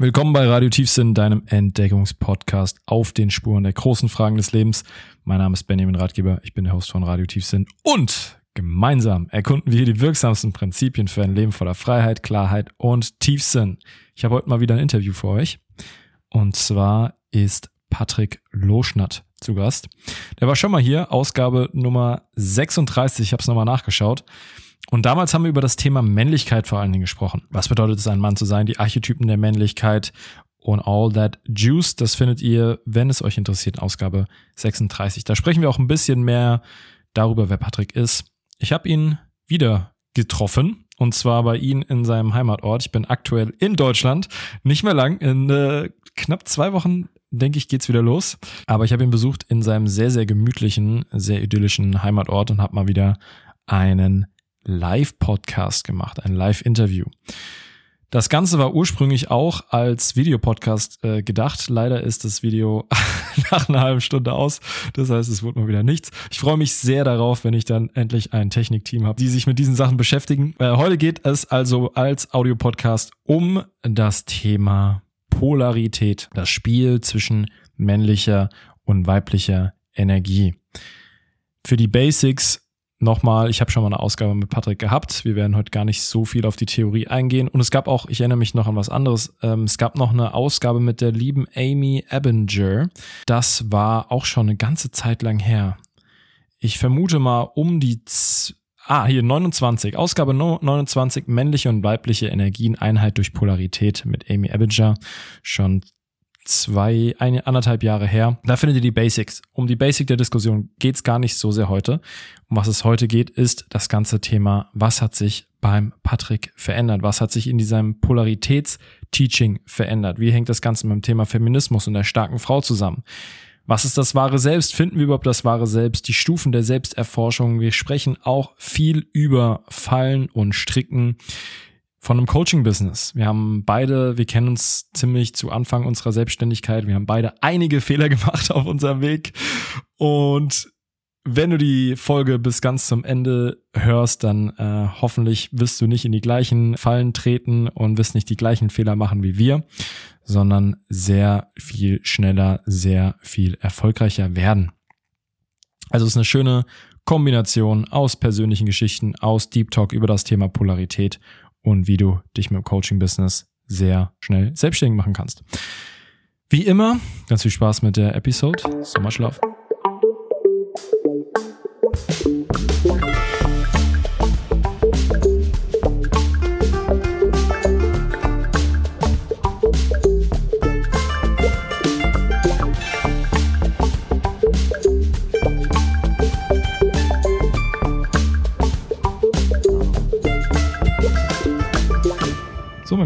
Willkommen bei Radio Tiefsinn, deinem Entdeckungspodcast auf den Spuren der großen Fragen des Lebens. Mein Name ist Benjamin Ratgeber, ich bin der Host von Radio Tiefsinn und gemeinsam erkunden wir hier die wirksamsten Prinzipien für ein Leben voller Freiheit, Klarheit und Tiefsinn. Ich habe heute mal wieder ein Interview für euch und zwar ist Patrick Loschnatt zu Gast. Der war schon mal hier, Ausgabe Nummer 36, ich habe es nochmal nachgeschaut. Und damals haben wir über das Thema Männlichkeit vor allen Dingen gesprochen. Was bedeutet es, ein Mann zu sein? Die Archetypen der Männlichkeit und all that juice. Das findet ihr, wenn es euch interessiert, in Ausgabe 36. Da sprechen wir auch ein bisschen mehr darüber, wer Patrick ist. Ich habe ihn wieder getroffen. Und zwar bei ihm in seinem Heimatort. Ich bin aktuell in Deutschland. Nicht mehr lang. In äh, knapp zwei Wochen, denke ich, geht's wieder los. Aber ich habe ihn besucht in seinem sehr, sehr gemütlichen, sehr idyllischen Heimatort und habe mal wieder einen Live-Podcast gemacht, ein Live-Interview. Das Ganze war ursprünglich auch als Videopodcast äh, gedacht. Leider ist das Video nach einer halben Stunde aus. Das heißt, es wurde mal wieder nichts. Ich freue mich sehr darauf, wenn ich dann endlich ein Technikteam habe, die sich mit diesen Sachen beschäftigen. Äh, heute geht es also als Audiopodcast um das Thema Polarität, das Spiel zwischen männlicher und weiblicher Energie. Für die Basics Nochmal, ich habe schon mal eine Ausgabe mit Patrick gehabt. Wir werden heute gar nicht so viel auf die Theorie eingehen. Und es gab auch, ich erinnere mich noch an was anderes, ähm, es gab noch eine Ausgabe mit der lieben Amy Ebinger. Das war auch schon eine ganze Zeit lang her. Ich vermute mal um die Ah, hier 29. Ausgabe 29, männliche und weibliche Energien, Einheit durch Polarität mit Amy Ebinger. Schon zwei, eine, anderthalb Jahre her. Da findet ihr die Basics. Um die Basic der Diskussion geht's gar nicht so sehr heute. Um was es heute geht, ist das ganze Thema, was hat sich beim Patrick verändert? Was hat sich in diesem Polaritätsteaching verändert? Wie hängt das Ganze mit dem Thema Feminismus und der starken Frau zusammen? Was ist das wahre Selbst? Finden wir überhaupt das wahre Selbst? Die Stufen der Selbsterforschung. Wir sprechen auch viel über Fallen und Stricken von einem Coaching-Business. Wir haben beide, wir kennen uns ziemlich zu Anfang unserer Selbstständigkeit. Wir haben beide einige Fehler gemacht auf unserem Weg. Und wenn du die Folge bis ganz zum Ende hörst, dann äh, hoffentlich wirst du nicht in die gleichen Fallen treten und wirst nicht die gleichen Fehler machen wie wir, sondern sehr viel schneller, sehr viel erfolgreicher werden. Also es ist eine schöne Kombination aus persönlichen Geschichten, aus Deep Talk über das Thema Polarität und wie du dich mit dem Coaching-Business sehr schnell selbstständig machen kannst. Wie immer, ganz viel Spaß mit der Episode. So much love.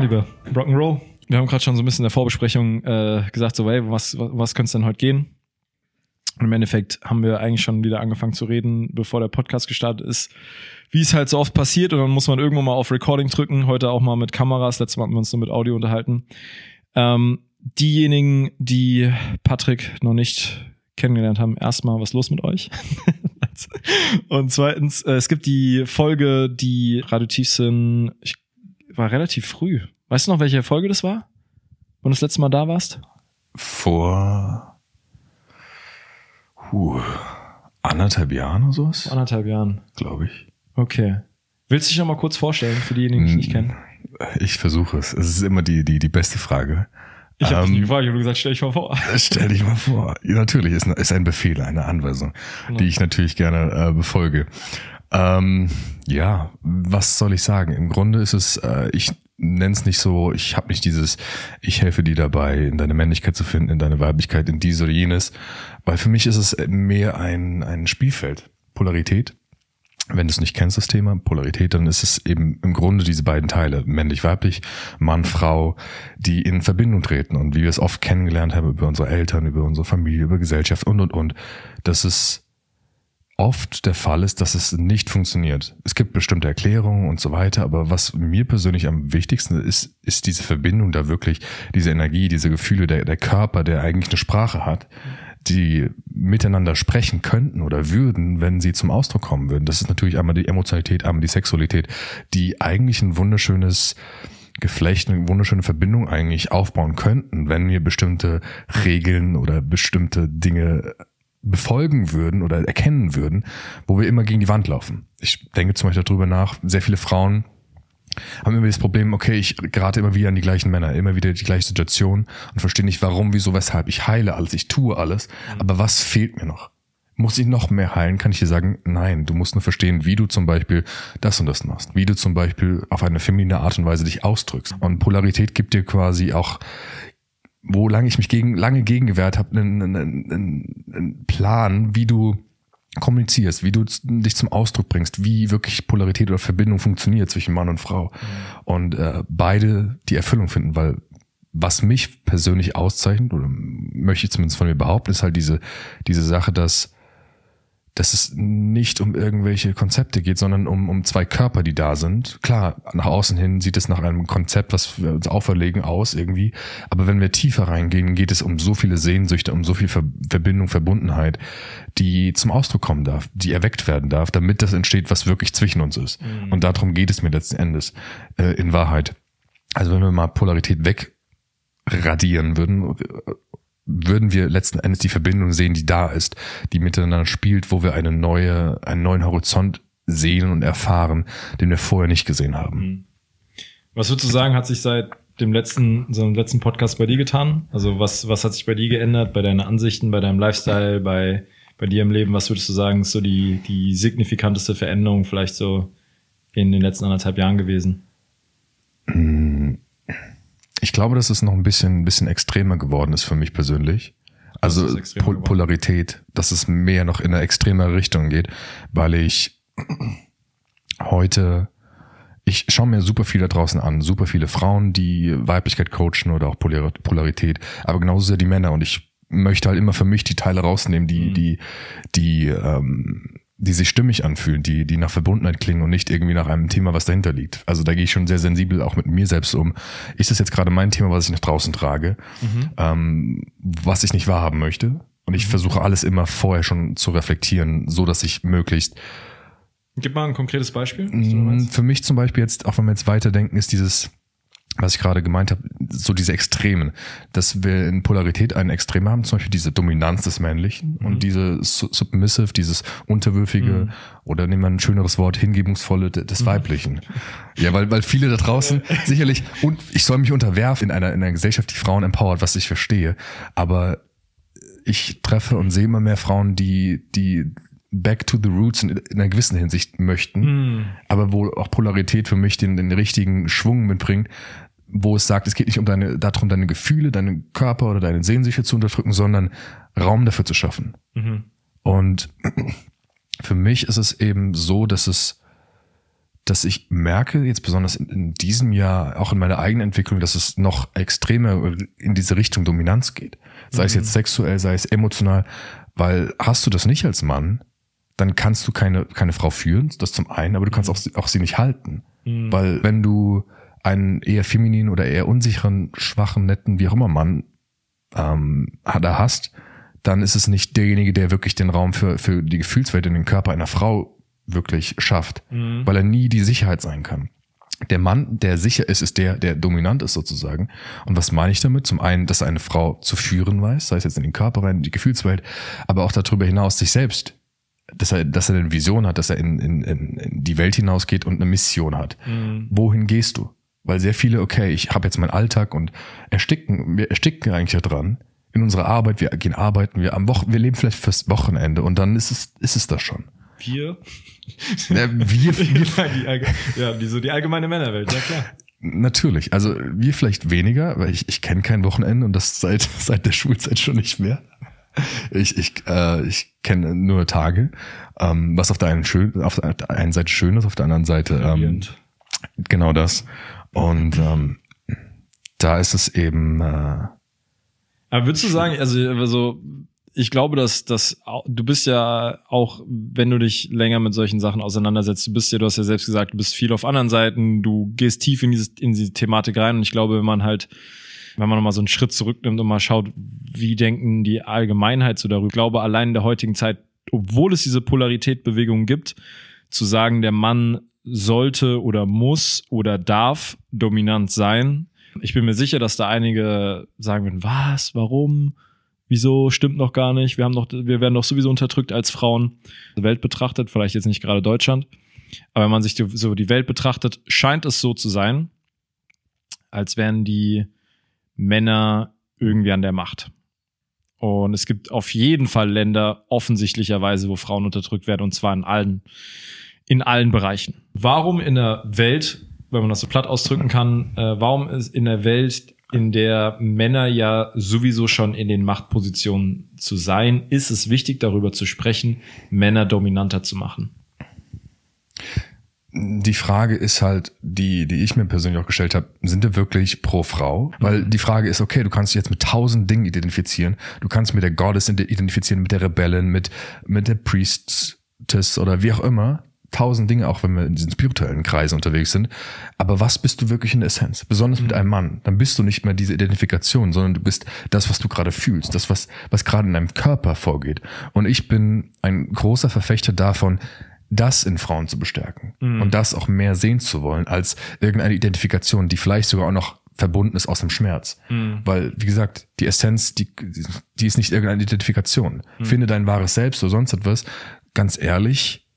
Lieber. Rock'n'Roll. Wir haben gerade schon so ein bisschen in der Vorbesprechung äh, gesagt, so, hey, was, was, was könnte es denn heute gehen? Und im Endeffekt haben wir eigentlich schon wieder angefangen zu reden, bevor der Podcast gestartet ist, wie es halt so oft passiert. Und dann muss man irgendwann mal auf Recording drücken. Heute auch mal mit Kameras. Letztes Mal haben wir uns nur mit Audio unterhalten. Ähm, diejenigen, die Patrick noch nicht kennengelernt haben, erstmal, was los mit euch? und zweitens, äh, es gibt die Folge, die Radio Tiefsinn, ich war relativ früh. Weißt du noch, welche Folge das war? Wann du das letzte Mal da warst? Vor huh, anderthalb Jahren oder sowas? Anderthalb Jahren. Glaube ich. Okay. Willst du dich noch mal kurz vorstellen, für diejenigen, die dich nicht kennen? Ich versuche es. Es ist immer die, die, die beste Frage. Ich habe ähm, dich gefragt, ich habe gesagt, stell dich mal vor. Stell dich mal vor. Ja, natürlich, ist, ist ein Befehl, eine Anweisung, genau. die ich natürlich gerne äh, befolge. Ähm, ja, was soll ich sagen? Im Grunde ist es, äh, ich nenne es nicht so, ich habe nicht dieses, ich helfe dir dabei, in deine Männlichkeit zu finden, in deine Weiblichkeit, in dies oder jenes, weil für mich ist es mehr ein, ein Spielfeld, Polarität. Wenn du es nicht kennst, das Thema Polarität, dann ist es eben im Grunde diese beiden Teile, männlich-weiblich, Mann, Frau, die in Verbindung treten. Und wie wir es oft kennengelernt haben über unsere Eltern, über unsere Familie, über Gesellschaft und, und, und, das ist oft der Fall ist, dass es nicht funktioniert. Es gibt bestimmte Erklärungen und so weiter, aber was mir persönlich am wichtigsten ist, ist diese Verbindung da wirklich, diese Energie, diese Gefühle, der, der Körper, der eigentlich eine Sprache hat, die miteinander sprechen könnten oder würden, wenn sie zum Ausdruck kommen würden. Das ist natürlich einmal die Emotionalität, einmal die Sexualität, die eigentlich ein wunderschönes Geflecht, eine wunderschöne Verbindung eigentlich aufbauen könnten, wenn wir bestimmte Regeln oder bestimmte Dinge befolgen würden oder erkennen würden, wo wir immer gegen die Wand laufen. Ich denke zum Beispiel darüber nach, sehr viele Frauen haben immer das Problem, okay, ich gerate immer wieder an die gleichen Männer, immer wieder die gleiche Situation und verstehe nicht, warum, wieso, weshalb. Ich heile alles, ich tue alles, aber was fehlt mir noch? Muss ich noch mehr heilen? Kann ich dir sagen, nein, du musst nur verstehen, wie du zum Beispiel das und das machst, wie du zum Beispiel auf eine feminine Art und Weise dich ausdrückst. Und Polarität gibt dir quasi auch wo lange ich mich gegen, lange gegengewehrt habe, einen, einen, einen Plan, wie du kommunizierst, wie du dich zum Ausdruck bringst, wie wirklich Polarität oder Verbindung funktioniert zwischen Mann und Frau. Mhm. Und äh, beide die Erfüllung finden, weil was mich persönlich auszeichnet, oder möchte ich zumindest von mir behaupten, ist halt diese, diese Sache, dass dass es nicht um irgendwelche Konzepte geht, sondern um, um zwei Körper, die da sind. Klar, nach außen hin sieht es nach einem Konzept, was wir uns auferlegen, aus irgendwie. Aber wenn wir tiefer reingehen, geht es um so viele Sehnsüchte, um so viel Ver Verbindung, Verbundenheit, die zum Ausdruck kommen darf, die erweckt werden darf, damit das entsteht, was wirklich zwischen uns ist. Mhm. Und darum geht es mir letzten Endes äh, in Wahrheit. Also wenn wir mal Polarität wegradieren würden, würden wir letzten Endes die Verbindung sehen, die da ist, die miteinander spielt, wo wir eine neue, einen neuen Horizont sehen und erfahren, den wir vorher nicht gesehen haben. Mhm. Was würdest du sagen, hat sich seit dem letzten, so einem letzten Podcast bei dir getan? Also was, was hat sich bei dir geändert, bei deinen Ansichten, bei deinem Lifestyle, bei, bei dir im Leben? Was würdest du sagen, ist so die, die signifikanteste Veränderung vielleicht so in den letzten anderthalb Jahren gewesen? Mhm ich glaube, dass es noch ein bisschen, ein bisschen extremer geworden ist für mich persönlich. Also Pol Polarität, dass es mehr noch in eine extreme Richtung geht, weil ich heute, ich schaue mir super viel da draußen an, super viele Frauen, die Weiblichkeit coachen oder auch Polarität, aber genauso sehr die Männer und ich möchte halt immer für mich die Teile rausnehmen, die, mhm. die, die ähm, die sich stimmig anfühlen, die, die nach Verbundenheit klingen und nicht irgendwie nach einem Thema, was dahinter liegt. Also da gehe ich schon sehr sensibel auch mit mir selbst um. Ist das jetzt gerade mein Thema, was ich nach draußen trage, mhm. ähm, was ich nicht wahrhaben möchte? Und ich mhm. versuche alles immer vorher schon zu reflektieren, so dass ich möglichst Gib mal ein konkretes Beispiel. Mm, für mich zum Beispiel jetzt, auch wenn wir jetzt weiterdenken, ist dieses, was ich gerade gemeint habe, so diese Extremen, dass wir in Polarität einen Extrem haben, zum Beispiel diese Dominanz des Männlichen mhm. und diese Submissive, dieses Unterwürfige mhm. oder nehmen wir ein schöneres Wort, hingebungsvolle des mhm. Weiblichen. Ja, weil, weil viele da draußen sicherlich, und ich soll mich unterwerfen in einer, in einer Gesellschaft, die Frauen empowert, was ich verstehe, aber ich treffe und sehe immer mehr Frauen, die, die back to the roots in, in einer gewissen Hinsicht möchten, mm. aber wo auch Polarität für mich den, den richtigen Schwung mitbringt, wo es sagt, es geht nicht um deine, darum, deine Gefühle, deinen Körper oder deine Sehnsüchte zu unterdrücken, sondern Raum dafür zu schaffen. Mhm. Und für mich ist es eben so, dass es, dass ich merke, jetzt besonders in, in diesem Jahr, auch in meiner eigenen Entwicklung, dass es noch extremer in diese Richtung Dominanz geht. Sei mhm. es jetzt sexuell, sei es emotional, weil hast du das nicht als Mann, dann kannst du keine, keine Frau führen, das zum einen, aber du kannst auch, auch sie nicht halten. Mhm. Weil wenn du einen eher femininen oder eher unsicheren, schwachen, netten, wie auch immer Mann ähm, da hast, dann ist es nicht derjenige, der wirklich den Raum für, für die Gefühlswelt in den Körper einer Frau wirklich schafft, mhm. weil er nie die Sicherheit sein kann. Der Mann, der sicher ist, ist der, der dominant ist sozusagen. Und was meine ich damit? Zum einen, dass eine Frau zu führen weiß, sei es jetzt in den Körper rein, in die Gefühlswelt, aber auch darüber hinaus sich selbst dass er, dass er eine Vision hat, dass er in, in, in die Welt hinausgeht und eine Mission hat. Mhm. Wohin gehst du? Weil sehr viele, okay, ich habe jetzt meinen Alltag und ersticken, wir ersticken eigentlich daran in unserer Arbeit, wir gehen arbeiten, wir am Wochen, wir leben vielleicht fürs Wochenende und dann ist es, ist es das schon. Wir? Ja, wir, wir. ja, die, so die allgemeine Männerwelt, ja klar. Natürlich, also wir vielleicht weniger, weil ich, ich kenne kein Wochenende und das seit, seit der Schulzeit schon nicht mehr. Ich, ich, äh, ich kenne nur Tage, ähm, was auf der einen schön, auf der einen Seite schön ist, auf der anderen Seite ähm, genau das. Und ähm, da ist es eben. Äh, Aber würdest du sagen, also, also ich glaube, dass, dass du bist ja auch, wenn du dich länger mit solchen Sachen auseinandersetzt, du bist ja, du hast ja selbst gesagt, du bist viel auf anderen Seiten, du gehst tief in diese, in diese Thematik rein und ich glaube, wenn man halt wenn man nochmal so einen Schritt zurücknimmt und mal schaut, wie denken die Allgemeinheit so darüber. Ich glaube, allein in der heutigen Zeit, obwohl es diese Polarität-Bewegung gibt, zu sagen, der Mann sollte oder muss oder darf dominant sein. Ich bin mir sicher, dass da einige sagen würden, was, warum, wieso, stimmt noch gar nicht, wir haben doch, wir werden doch sowieso unterdrückt als Frauen. Welt betrachtet, vielleicht jetzt nicht gerade Deutschland, aber wenn man sich so die Welt betrachtet, scheint es so zu sein, als wären die Männer irgendwie an der Macht. Und es gibt auf jeden Fall Länder offensichtlicherweise, wo Frauen unterdrückt werden, und zwar in allen, in allen Bereichen. Warum in der Welt, wenn man das so platt ausdrücken kann, äh, warum ist in der Welt, in der Männer ja sowieso schon in den Machtpositionen zu sein, ist es wichtig, darüber zu sprechen, Männer dominanter zu machen? Die Frage ist halt, die, die ich mir persönlich auch gestellt habe, sind wir wirklich pro Frau? Weil mhm. die Frage ist, okay, du kannst dich jetzt mit tausend Dingen identifizieren. Du kannst mit der Goddess identifizieren, mit der Rebellin, mit, mit der Priestess oder wie auch immer. Tausend Dinge, auch wenn wir in diesen spirituellen Kreisen unterwegs sind. Aber was bist du wirklich in der Essenz? Besonders mhm. mit einem Mann. Dann bist du nicht mehr diese Identifikation, sondern du bist das, was du gerade fühlst, das, was, was gerade in deinem Körper vorgeht. Und ich bin ein großer Verfechter davon, das in Frauen zu bestärken mhm. und das auch mehr sehen zu wollen als irgendeine Identifikation, die vielleicht sogar auch noch verbunden ist aus dem Schmerz. Mhm. Weil, wie gesagt, die Essenz, die, die ist nicht irgendeine Identifikation. Mhm. Finde dein wahres Selbst oder sonst etwas. Ganz ehrlich,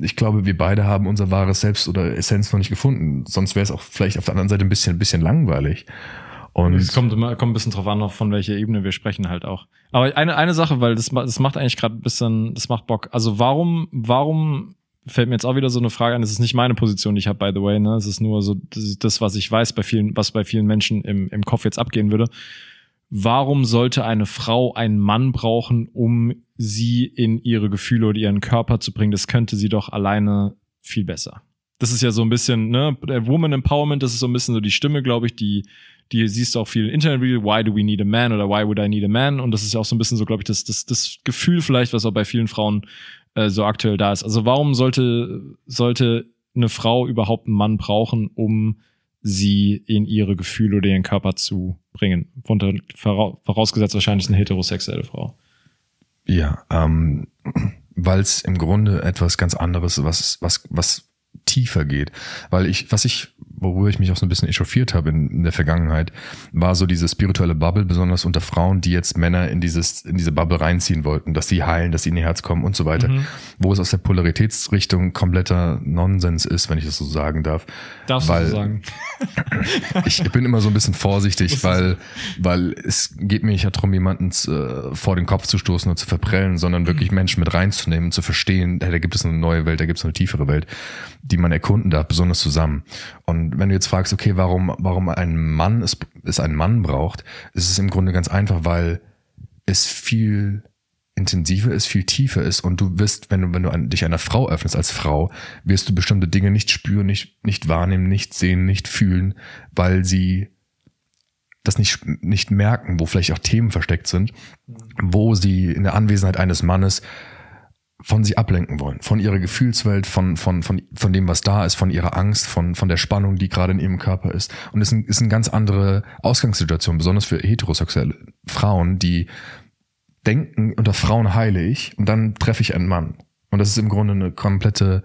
ich glaube, wir beide haben unser wahres Selbst oder Essenz noch nicht gefunden. Sonst wäre es auch vielleicht auf der anderen Seite ein bisschen, ein bisschen langweilig. Und es kommt immer kommt ein bisschen drauf an, von welcher Ebene wir sprechen halt auch. Aber eine, eine Sache, weil das, das macht eigentlich gerade ein bisschen, das macht Bock. Also warum, warum fällt mir jetzt auch wieder so eine Frage an, das ist nicht meine Position, die ich habe, by the way, ne? Es ist nur so das, was ich weiß bei vielen, was bei vielen Menschen im, im Kopf jetzt abgehen würde. Warum sollte eine Frau einen Mann brauchen, um sie in ihre Gefühle oder ihren Körper zu bringen? Das könnte sie doch alleine viel besser. Das ist ja so ein bisschen, ne, Woman Empowerment, das ist so ein bisschen so die Stimme, glaube ich, die die siehst du auch viel in Internet, why do we need a man oder why would I need a man? Und das ist ja auch so ein bisschen so, glaube ich, das, das, das Gefühl vielleicht, was auch bei vielen Frauen äh, so aktuell da ist. Also warum sollte, sollte eine Frau überhaupt einen Mann brauchen, um sie in ihre Gefühle oder ihren Körper zu bringen? Vorausgesetzt wahrscheinlich eine heterosexuelle Frau. Ja, ähm, weil es im Grunde etwas ganz anderes, was, was, was tiefer geht. Weil ich, was ich worüber ich mich auch so ein bisschen echauffiert habe in, in, der Vergangenheit, war so diese spirituelle Bubble, besonders unter Frauen, die jetzt Männer in dieses, in diese Bubble reinziehen wollten, dass sie heilen, dass sie in ihr Herz kommen und so weiter. Mhm. Wo es aus der Polaritätsrichtung kompletter Nonsens ist, wenn ich das so sagen darf. Darfst weil, du so sagen? ich bin immer so ein bisschen vorsichtig, weil, weil es geht mir nicht darum, jemanden äh, vor den Kopf zu stoßen oder zu verprellen, sondern wirklich mhm. Menschen mit reinzunehmen, zu verstehen, da gibt es eine neue Welt, da gibt es eine tiefere Welt, die man erkunden darf, besonders zusammen. Und wenn du jetzt fragst, okay, warum, warum ein Mann es, es einen Mann braucht, ist es im Grunde ganz einfach, weil es viel intensiver ist, viel tiefer ist. Und du wirst, wenn du, wenn du dich einer Frau öffnest als Frau, wirst du bestimmte Dinge nicht spüren, nicht, nicht wahrnehmen, nicht sehen, nicht fühlen, weil sie das nicht, nicht merken, wo vielleicht auch Themen versteckt sind, wo sie in der Anwesenheit eines Mannes von sie ablenken wollen, von ihrer Gefühlswelt, von, von, von, von dem, was da ist, von ihrer Angst, von, von der Spannung, die gerade in ihrem Körper ist. Und es ist, ein, ist eine ganz andere Ausgangssituation, besonders für heterosexuelle Frauen, die denken, unter Frauen heile ich und dann treffe ich einen Mann. Und das ist im Grunde eine komplette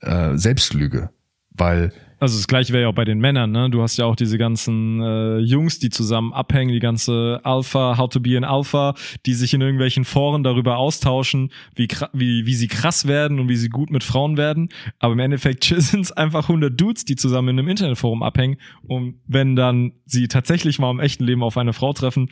äh, Selbstlüge, weil also das gleiche wäre ja auch bei den Männern, ne? Du hast ja auch diese ganzen äh, Jungs, die zusammen abhängen, die ganze Alpha, How to be an Alpha, die sich in irgendwelchen Foren darüber austauschen, wie, wie, wie sie krass werden und wie sie gut mit Frauen werden. Aber im Endeffekt sind es einfach 100 Dudes, die zusammen in einem Internetforum abhängen. Und wenn dann sie tatsächlich mal im echten Leben auf eine Frau treffen,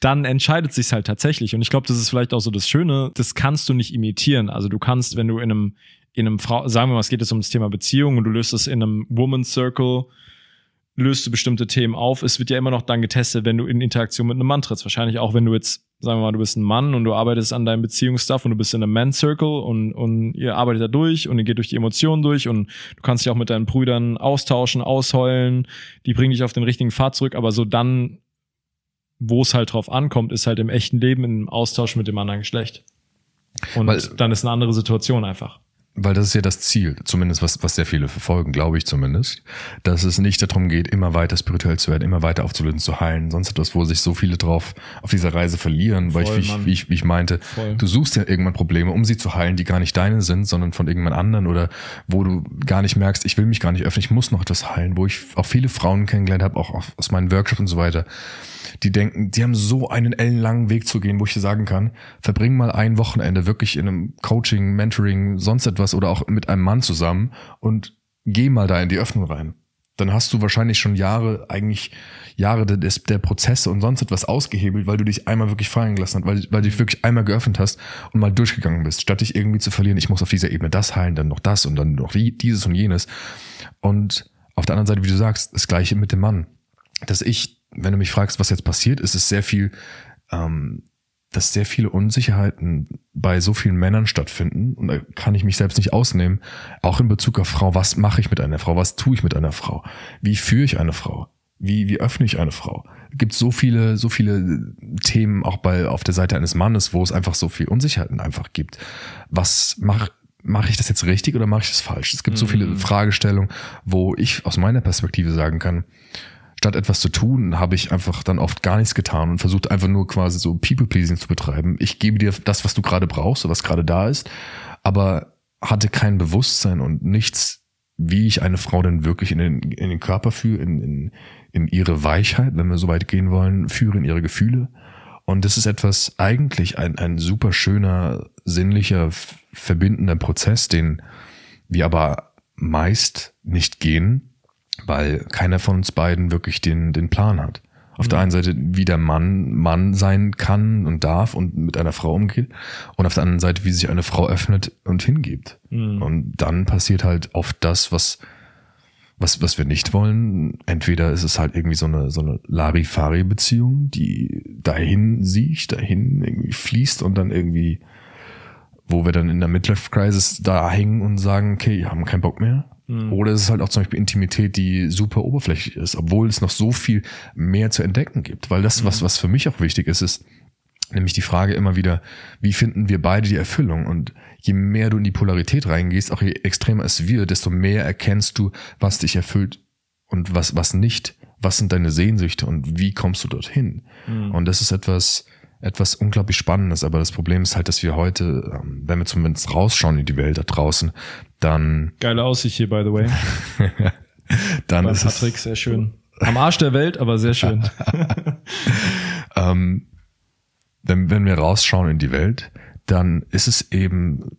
dann entscheidet sich's halt tatsächlich. Und ich glaube, das ist vielleicht auch so das Schöne, das kannst du nicht imitieren. Also du kannst, wenn du in einem in einem Frau, sagen wir mal, es geht jetzt um das Thema Beziehung und du löst es in einem Woman's Circle, löst du bestimmte Themen auf. Es wird ja immer noch dann getestet, wenn du in Interaktion mit einem Mann trittst. Wahrscheinlich auch, wenn du jetzt, sagen wir mal, du bist ein Mann und du arbeitest an deinem Beziehungsstuff und du bist in einem Man Circle und, und ihr arbeitet da durch und ihr geht durch die Emotionen durch und du kannst dich auch mit deinen Brüdern austauschen, ausheulen, die bringen dich auf den richtigen Pfad zurück, aber so dann, wo es halt drauf ankommt, ist halt im echten Leben im Austausch mit dem anderen Geschlecht. Und Weil, dann ist eine andere Situation einfach weil das ist ja das Ziel, zumindest was, was sehr viele verfolgen, glaube ich zumindest, dass es nicht darum geht, immer weiter spirituell zu werden, immer weiter aufzulösen, zu heilen, sonst etwas, wo sich so viele drauf auf dieser Reise verlieren, Voll, weil ich wie, wie, ich, wie ich meinte, Voll. du suchst ja irgendwann Probleme, um sie zu heilen, die gar nicht deine sind, sondern von irgendwann anderen oder wo du gar nicht merkst, ich will mich gar nicht öffnen, ich muss noch etwas heilen, wo ich auch viele Frauen kennengelernt habe, auch aus meinen Workshops und so weiter, die denken, die haben so einen ellenlangen Weg zu gehen, wo ich dir sagen kann, verbring mal ein Wochenende wirklich in einem Coaching, Mentoring, sonst etwas oder auch mit einem Mann zusammen und geh mal da in die Öffnung rein. Dann hast du wahrscheinlich schon Jahre, eigentlich Jahre des, der Prozesse und sonst etwas ausgehebelt, weil du dich einmal wirklich fallen gelassen hast, weil, weil du dich wirklich einmal geöffnet hast und mal durchgegangen bist, statt dich irgendwie zu verlieren, ich muss auf dieser Ebene das heilen, dann noch das und dann noch dieses und jenes. Und auf der anderen Seite, wie du sagst, das gleiche mit dem Mann. Dass ich wenn du mich fragst, was jetzt passiert, ist es sehr viel, ähm, dass sehr viele Unsicherheiten bei so vielen Männern stattfinden. Und da kann ich mich selbst nicht ausnehmen. Auch in Bezug auf Frau. Was mache ich mit einer Frau? Was tue ich mit einer Frau? Wie führe ich eine Frau? Wie, wie öffne ich eine Frau? Es gibt so viele, so viele Themen auch bei, auf der Seite eines Mannes, wo es einfach so viel Unsicherheiten einfach gibt. Was mache mache ich das jetzt richtig oder mache ich das falsch? Es gibt so viele mhm. Fragestellungen, wo ich aus meiner Perspektive sagen kann, statt etwas zu tun, habe ich einfach dann oft gar nichts getan und versucht einfach nur quasi so People-Pleasing zu betreiben. Ich gebe dir das, was du gerade brauchst, was gerade da ist, aber hatte kein Bewusstsein und nichts, wie ich eine Frau denn wirklich in den, in den Körper führe, in, in, in ihre Weichheit, wenn wir so weit gehen wollen, führe in ihre Gefühle. Und das ist etwas eigentlich ein, ein super schöner, sinnlicher, verbindender Prozess, den wir aber meist nicht gehen, weil keiner von uns beiden wirklich den, den Plan hat. Auf mhm. der einen Seite, wie der Mann Mann sein kann und darf und mit einer Frau umgeht. Und auf der anderen Seite, wie sich eine Frau öffnet und hingibt. Mhm. Und dann passiert halt oft das, was, was, was wir nicht wollen. Entweder ist es halt irgendwie so eine, so eine Larifari-Beziehung, die dahin sieht, dahin irgendwie fließt und dann irgendwie, wo wir dann in der Midlife-Crisis da hängen und sagen, okay, haben keinen Bock mehr. Mhm. Oder es ist halt auch zum Beispiel Intimität, die super oberflächlich ist, obwohl es noch so viel mehr zu entdecken gibt. Weil das, mhm. was, was für mich auch wichtig ist, ist nämlich die Frage immer wieder, wie finden wir beide die Erfüllung? Und je mehr du in die Polarität reingehst, auch je extremer es wird, desto mehr erkennst du, was dich erfüllt und was, was nicht. Was sind deine Sehnsüchte und wie kommst du dorthin? Mhm. Und das ist etwas, etwas unglaublich Spannendes, aber das Problem ist halt, dass wir heute, ähm, wenn wir zumindest rausschauen in die Welt da draußen, dann. Geile Aussicht hier, by the way. dann Beim ist Patrick, es, sehr schön. Am Arsch der Welt, aber sehr schön. ähm, wenn, wenn wir rausschauen in die Welt, dann ist es eben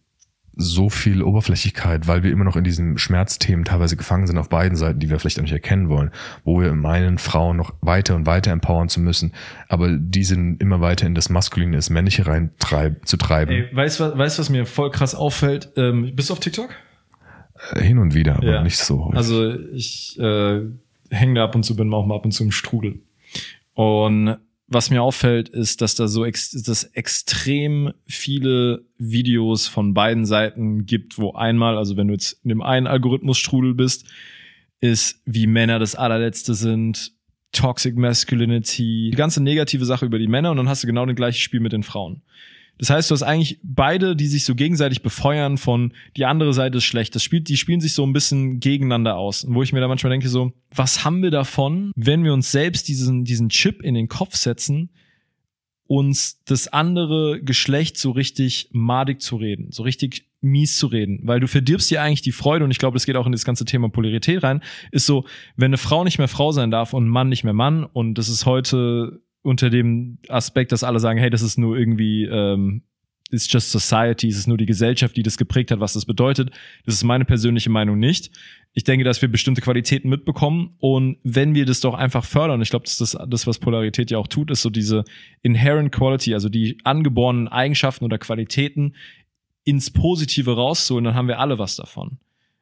so viel Oberflächlichkeit, weil wir immer noch in diesen Schmerzthemen teilweise gefangen sind auf beiden Seiten, die wir vielleicht auch nicht erkennen wollen, wo wir meinen, Frauen noch weiter und weiter empowern zu müssen, aber die sind immer weiter in das Maskuline, das Männliche rein treib, zu treiben. Ey, weißt du, weißt, was mir voll krass auffällt? Ähm, bist du auf TikTok? Äh, hin und wieder, aber ja. nicht so. Häufig. Also ich äh, hänge da ab und zu, bin auch mal ab und zu im Strudel. Und was mir auffällt, ist, dass da so ex dass extrem viele Videos von beiden Seiten gibt, wo einmal, also wenn du jetzt in dem einen Algorithmus-Strudel bist, ist, wie Männer das allerletzte sind, Toxic Masculinity, die ganze negative Sache über die Männer und dann hast du genau das gleiche Spiel mit den Frauen. Das heißt, du hast eigentlich beide, die sich so gegenseitig befeuern von die andere Seite ist schlecht. Das spielt, die spielen sich so ein bisschen gegeneinander aus. Und wo ich mir da manchmal denke, so, was haben wir davon, wenn wir uns selbst diesen, diesen Chip in den Kopf setzen, uns das andere Geschlecht so richtig madig zu reden, so richtig mies zu reden, weil du verdirbst dir eigentlich die Freude und ich glaube, das geht auch in das ganze Thema Polarität rein, ist so, wenn eine Frau nicht mehr Frau sein darf und ein Mann nicht mehr Mann und das ist heute unter dem Aspekt, dass alle sagen, hey, das ist nur irgendwie, ähm, it's just society, es ist nur die Gesellschaft, die das geprägt hat, was das bedeutet. Das ist meine persönliche Meinung nicht. Ich denke, dass wir bestimmte Qualitäten mitbekommen und wenn wir das doch einfach fördern, ich glaube, das ist das, das, was Polarität ja auch tut, ist so diese inherent quality, also die angeborenen Eigenschaften oder Qualitäten ins Positive rauszuholen, dann haben wir alle was davon.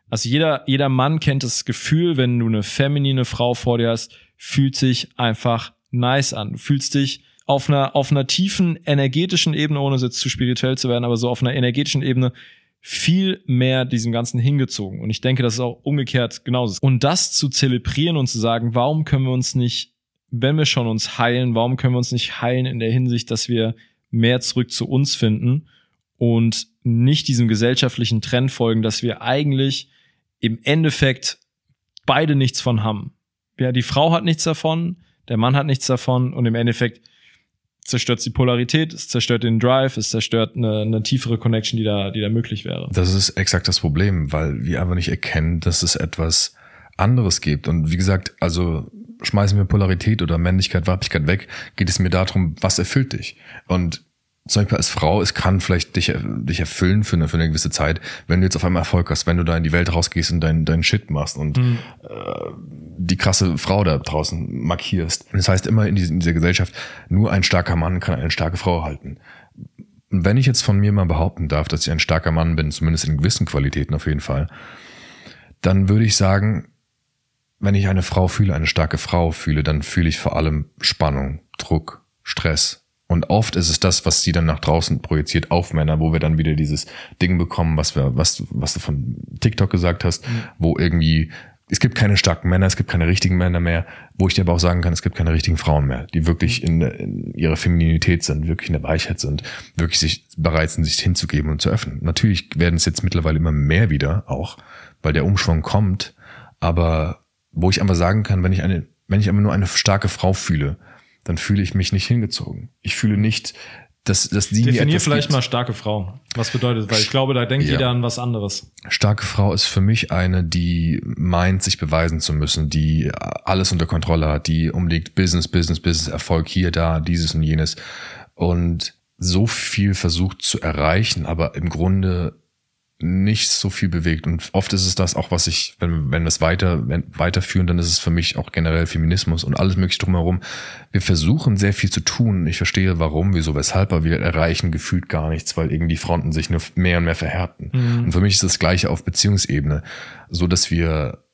Also jeder, jeder Mann kennt das Gefühl, wenn du eine feminine Frau vor dir hast, fühlt sich einfach nice an. Du fühlst dich auf einer, auf einer tiefen energetischen Ebene, ohne jetzt zu spirituell zu werden, aber so auf einer energetischen Ebene viel mehr diesem Ganzen hingezogen. Und ich denke, das ist auch umgekehrt genauso. Und das zu zelebrieren und zu sagen, warum können wir uns nicht, wenn wir schon uns heilen, warum können wir uns nicht heilen in der Hinsicht, dass wir mehr zurück zu uns finden und nicht diesem gesellschaftlichen Trend folgen, dass wir eigentlich im Endeffekt beide nichts von haben. Ja, die Frau hat nichts davon, der Mann hat nichts davon und im Endeffekt zerstört die Polarität, es zerstört den Drive, es zerstört eine, eine tiefere Connection, die da, die da möglich wäre. Das ist exakt das Problem, weil wir einfach nicht erkennen, dass es etwas anderes gibt. Und wie gesagt, also schmeißen wir Polarität oder Männlichkeit, Weiblichkeit weg, geht es mir darum, was erfüllt dich? Und zum Beispiel als Frau, es kann vielleicht dich, dich erfüllen für eine, für eine gewisse Zeit, wenn du jetzt auf einmal Erfolg hast, wenn du da in die Welt rausgehst und deinen dein Shit machst und mhm. äh, die krasse Frau da draußen markierst. Das heißt immer in, dieser, in dieser Gesellschaft, nur ein starker Mann kann eine starke Frau halten. Und wenn ich jetzt von mir mal behaupten darf, dass ich ein starker Mann bin, zumindest in gewissen Qualitäten auf jeden Fall, dann würde ich sagen, wenn ich eine Frau fühle, eine starke Frau fühle, dann fühle ich vor allem Spannung, Druck, Stress, und oft ist es das, was sie dann nach draußen projiziert auf Männer, wo wir dann wieder dieses Ding bekommen, was wir, was, was du von TikTok gesagt hast, mhm. wo irgendwie, es gibt keine starken Männer, es gibt keine richtigen Männer mehr, wo ich dir aber auch sagen kann, es gibt keine richtigen Frauen mehr, die wirklich mhm. in, in ihrer Femininität sind, wirklich in der Weichheit sind, wirklich sich bereit sind, sich hinzugeben und zu öffnen. Natürlich werden es jetzt mittlerweile immer mehr wieder auch, weil der Umschwung kommt, aber wo ich einfach sagen kann, wenn ich eine, wenn ich einfach nur eine starke Frau fühle, dann fühle ich mich nicht hingezogen. Ich fühle nicht, dass, dass die Definier vielleicht gibt. mal starke Frau. Was bedeutet, weil ich glaube, da denkt ja. jeder an was anderes. Starke Frau ist für mich eine, die meint, sich beweisen zu müssen, die alles unter Kontrolle hat, die umlegt Business, Business, Business, Erfolg hier, da, dieses und jenes und so viel versucht zu erreichen, aber im Grunde nicht so viel bewegt. Und oft ist es das auch, was ich, wenn, wenn wir es weiter, wenn, weiterführen, dann ist es für mich auch generell Feminismus und alles mögliche drumherum. Wir versuchen sehr viel zu tun. Ich verstehe warum, wieso, weshalb, aber wir erreichen gefühlt gar nichts, weil irgendwie die Fronten sich nur mehr und mehr verhärten. Mhm. Und für mich ist das Gleiche auf Beziehungsebene, so dass wir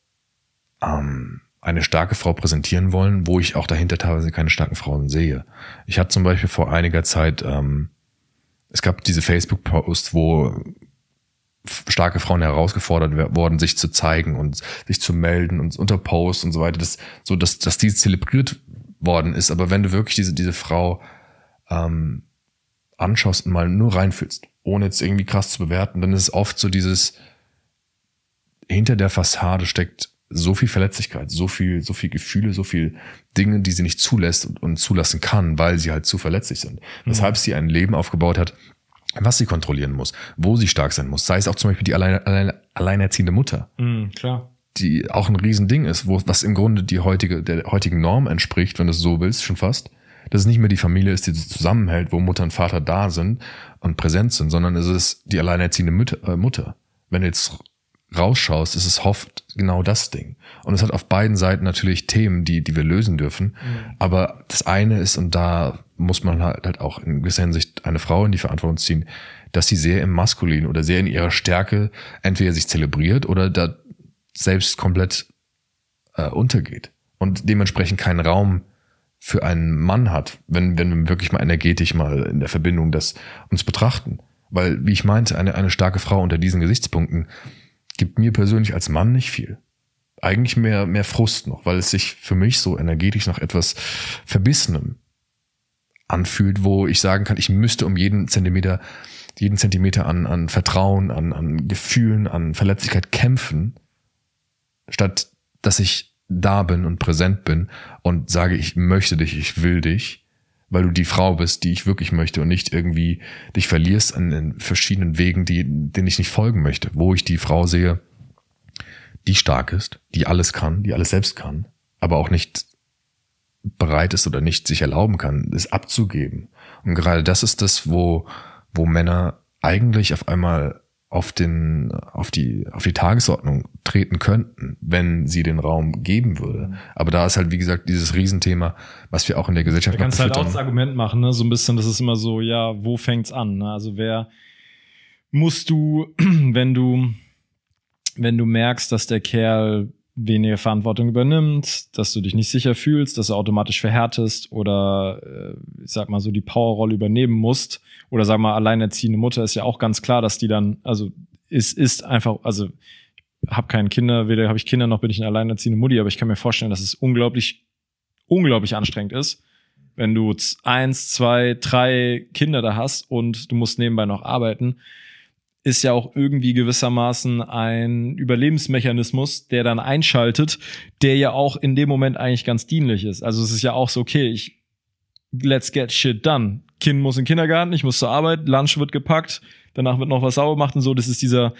ähm, eine starke Frau präsentieren wollen, wo ich auch dahinter teilweise keine starken Frauen sehe. Ich hatte zum Beispiel vor einiger Zeit, ähm, es gab diese Facebook-Posts, wo starke Frauen herausgefordert worden, sich zu zeigen und sich zu melden und unter Posts und so weiter, das, so dass, dass dies zelebriert worden ist. Aber wenn du wirklich diese, diese Frau ähm, anschaust und mal nur reinfühlst, ohne jetzt irgendwie krass zu bewerten, dann ist es oft so dieses, hinter der Fassade steckt so viel Verletzlichkeit, so viel, so viel Gefühle, so viel Dinge, die sie nicht zulässt und, und zulassen kann, weil sie halt zu verletzlich sind. Mhm. Weshalb sie ein Leben aufgebaut hat, was sie kontrollieren muss, wo sie stark sein muss. Sei es auch zum Beispiel die alleine, alleine, alleinerziehende Mutter. Mm, klar. Die auch ein Riesending ist, wo, was im Grunde die heutige, der heutigen Norm entspricht, wenn du es so willst, schon fast. Dass es nicht mehr die Familie ist, die zusammenhält, wo Mutter und Vater da sind und präsent sind, sondern es ist die alleinerziehende Mütter, äh, Mutter. Wenn du jetzt rausschaust, ist es oft genau das Ding. Und es hat auf beiden Seiten natürlich Themen, die, die wir lösen dürfen. Mhm. Aber das eine ist, und da muss man halt, halt auch in gewisser Hinsicht eine Frau in die Verantwortung ziehen, dass sie sehr im Maskulin oder sehr in ihrer Stärke entweder sich zelebriert oder da selbst komplett äh, untergeht und dementsprechend keinen Raum für einen Mann hat, wenn, wenn wir wirklich mal energetisch mal in der Verbindung das uns betrachten. Weil, wie ich meinte, eine, eine starke Frau unter diesen Gesichtspunkten gibt mir persönlich als Mann nicht viel. Eigentlich mehr, mehr Frust noch, weil es sich für mich so energetisch nach etwas Verbissenem anfühlt, wo ich sagen kann, ich müsste um jeden Zentimeter, jeden Zentimeter an, an Vertrauen, an, an Gefühlen, an Verletzlichkeit kämpfen, statt dass ich da bin und präsent bin und sage, ich möchte dich, ich will dich, weil du die Frau bist, die ich wirklich möchte und nicht irgendwie dich verlierst an den verschiedenen Wegen, die, denen ich nicht folgen möchte, wo ich die Frau sehe, die stark ist, die alles kann, die alles selbst kann, aber auch nicht bereit ist oder nicht sich erlauben kann, es abzugeben. Und gerade das ist das, wo, wo Männer eigentlich auf einmal auf den, auf die, auf die Tagesordnung treten könnten, wenn sie den Raum geben würde. Mhm. Aber da ist halt, wie gesagt, dieses Riesenthema, was wir auch in der Gesellschaft da kannst halt auch das Argument machen, ne? so ein bisschen, das ist immer so, ja, wo fängt's an? Ne? Also wer musst du, wenn du, wenn du merkst, dass der Kerl weniger Verantwortung übernimmt, dass du dich nicht sicher fühlst, dass du automatisch verhärtest oder äh, ich sag mal so die Powerrolle übernehmen musst oder sag mal alleinerziehende Mutter ist ja auch ganz klar, dass die dann also ist ist einfach also habe keine Kinder, weder habe ich Kinder noch bin ich eine alleinerziehende Mutti, aber ich kann mir vorstellen, dass es unglaublich unglaublich anstrengend ist, wenn du eins, zwei, drei Kinder da hast und du musst nebenbei noch arbeiten ist ja auch irgendwie gewissermaßen ein Überlebensmechanismus, der dann einschaltet, der ja auch in dem Moment eigentlich ganz dienlich ist. Also es ist ja auch so, okay, ich let's get shit done. Kind muss in den Kindergarten, ich muss zur Arbeit, Lunch wird gepackt, danach wird noch was sauber gemacht und so. Das ist dieser,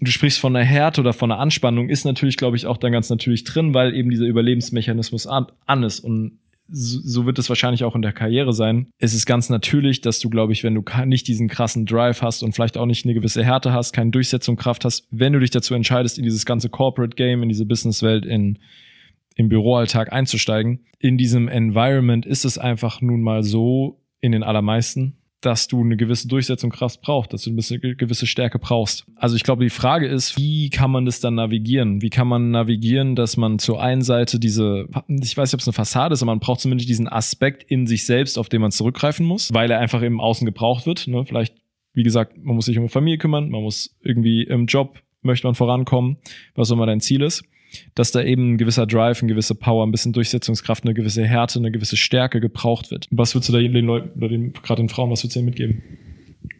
du sprichst von einer Härte oder von einer Anspannung, ist natürlich, glaube ich, auch dann ganz natürlich drin, weil eben dieser Überlebensmechanismus an, an ist. Und so, wird es wahrscheinlich auch in der Karriere sein. Es ist ganz natürlich, dass du, glaube ich, wenn du nicht diesen krassen Drive hast und vielleicht auch nicht eine gewisse Härte hast, keine Durchsetzungskraft hast, wenn du dich dazu entscheidest, in dieses ganze Corporate Game, in diese Businesswelt, in im Büroalltag einzusteigen. In diesem Environment ist es einfach nun mal so, in den allermeisten, dass du eine gewisse Durchsetzungskraft brauchst, dass du eine gewisse Stärke brauchst. Also ich glaube, die Frage ist, wie kann man das dann navigieren? Wie kann man navigieren, dass man zur einen Seite diese, ich weiß nicht, ob es eine Fassade ist, aber man braucht zumindest diesen Aspekt in sich selbst, auf den man zurückgreifen muss, weil er einfach im Außen gebraucht wird. Ne? Vielleicht, wie gesagt, man muss sich um Familie kümmern, man muss irgendwie im Job, möchte man vorankommen, was auch immer dein Ziel ist dass da eben ein gewisser Drive, eine gewisse Power, ein bisschen Durchsetzungskraft, eine gewisse Härte, eine gewisse Stärke gebraucht wird. Was würdest du da den Leuten oder den, gerade den Frauen, was würdest du denen mitgeben?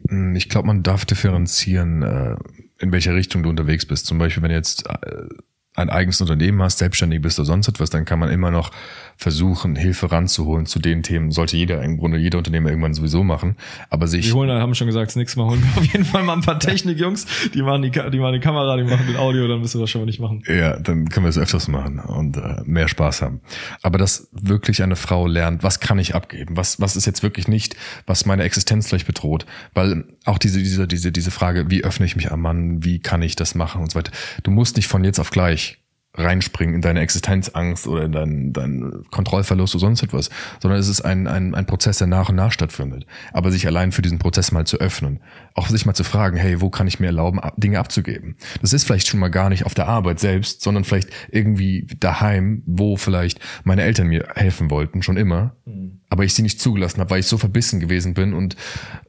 Hm, ich glaube, man darf differenzieren, äh, in welcher Richtung du unterwegs bist. Zum Beispiel, wenn du jetzt äh, ein eigenes Unternehmen hast, selbstständig bist oder sonst etwas, dann kann man immer noch versuchen, Hilfe ranzuholen zu den Themen. Sollte jeder im Grunde, jeder Unternehmer irgendwann sowieso machen. Aber sich. Wir holen, haben schon gesagt, das nächste Mal holen wir auf jeden Fall mal ein paar Technikjungs, die machen die, die machen die Kamera, die machen den Audio, dann müssen wir das schon mal nicht machen. Ja, dann können wir es öfters machen und äh, mehr Spaß haben. Aber dass wirklich eine Frau lernt, was kann ich abgeben? Was, was ist jetzt wirklich nicht, was meine Existenz vielleicht bedroht? Weil auch diese, diese, diese, diese Frage, wie öffne ich mich am Mann? Wie kann ich das machen und so weiter? Du musst nicht von jetzt auf gleich reinspringen in deine Existenzangst oder in deinen, deinen Kontrollverlust oder sonst etwas, sondern es ist ein, ein, ein Prozess, der nach und nach stattfindet. Aber sich allein für diesen Prozess mal zu öffnen, auch sich mal zu fragen, hey, wo kann ich mir erlauben, Dinge abzugeben? Das ist vielleicht schon mal gar nicht auf der Arbeit selbst, sondern vielleicht irgendwie daheim, wo vielleicht meine Eltern mir helfen wollten, schon immer, mhm. aber ich sie nicht zugelassen habe, weil ich so verbissen gewesen bin und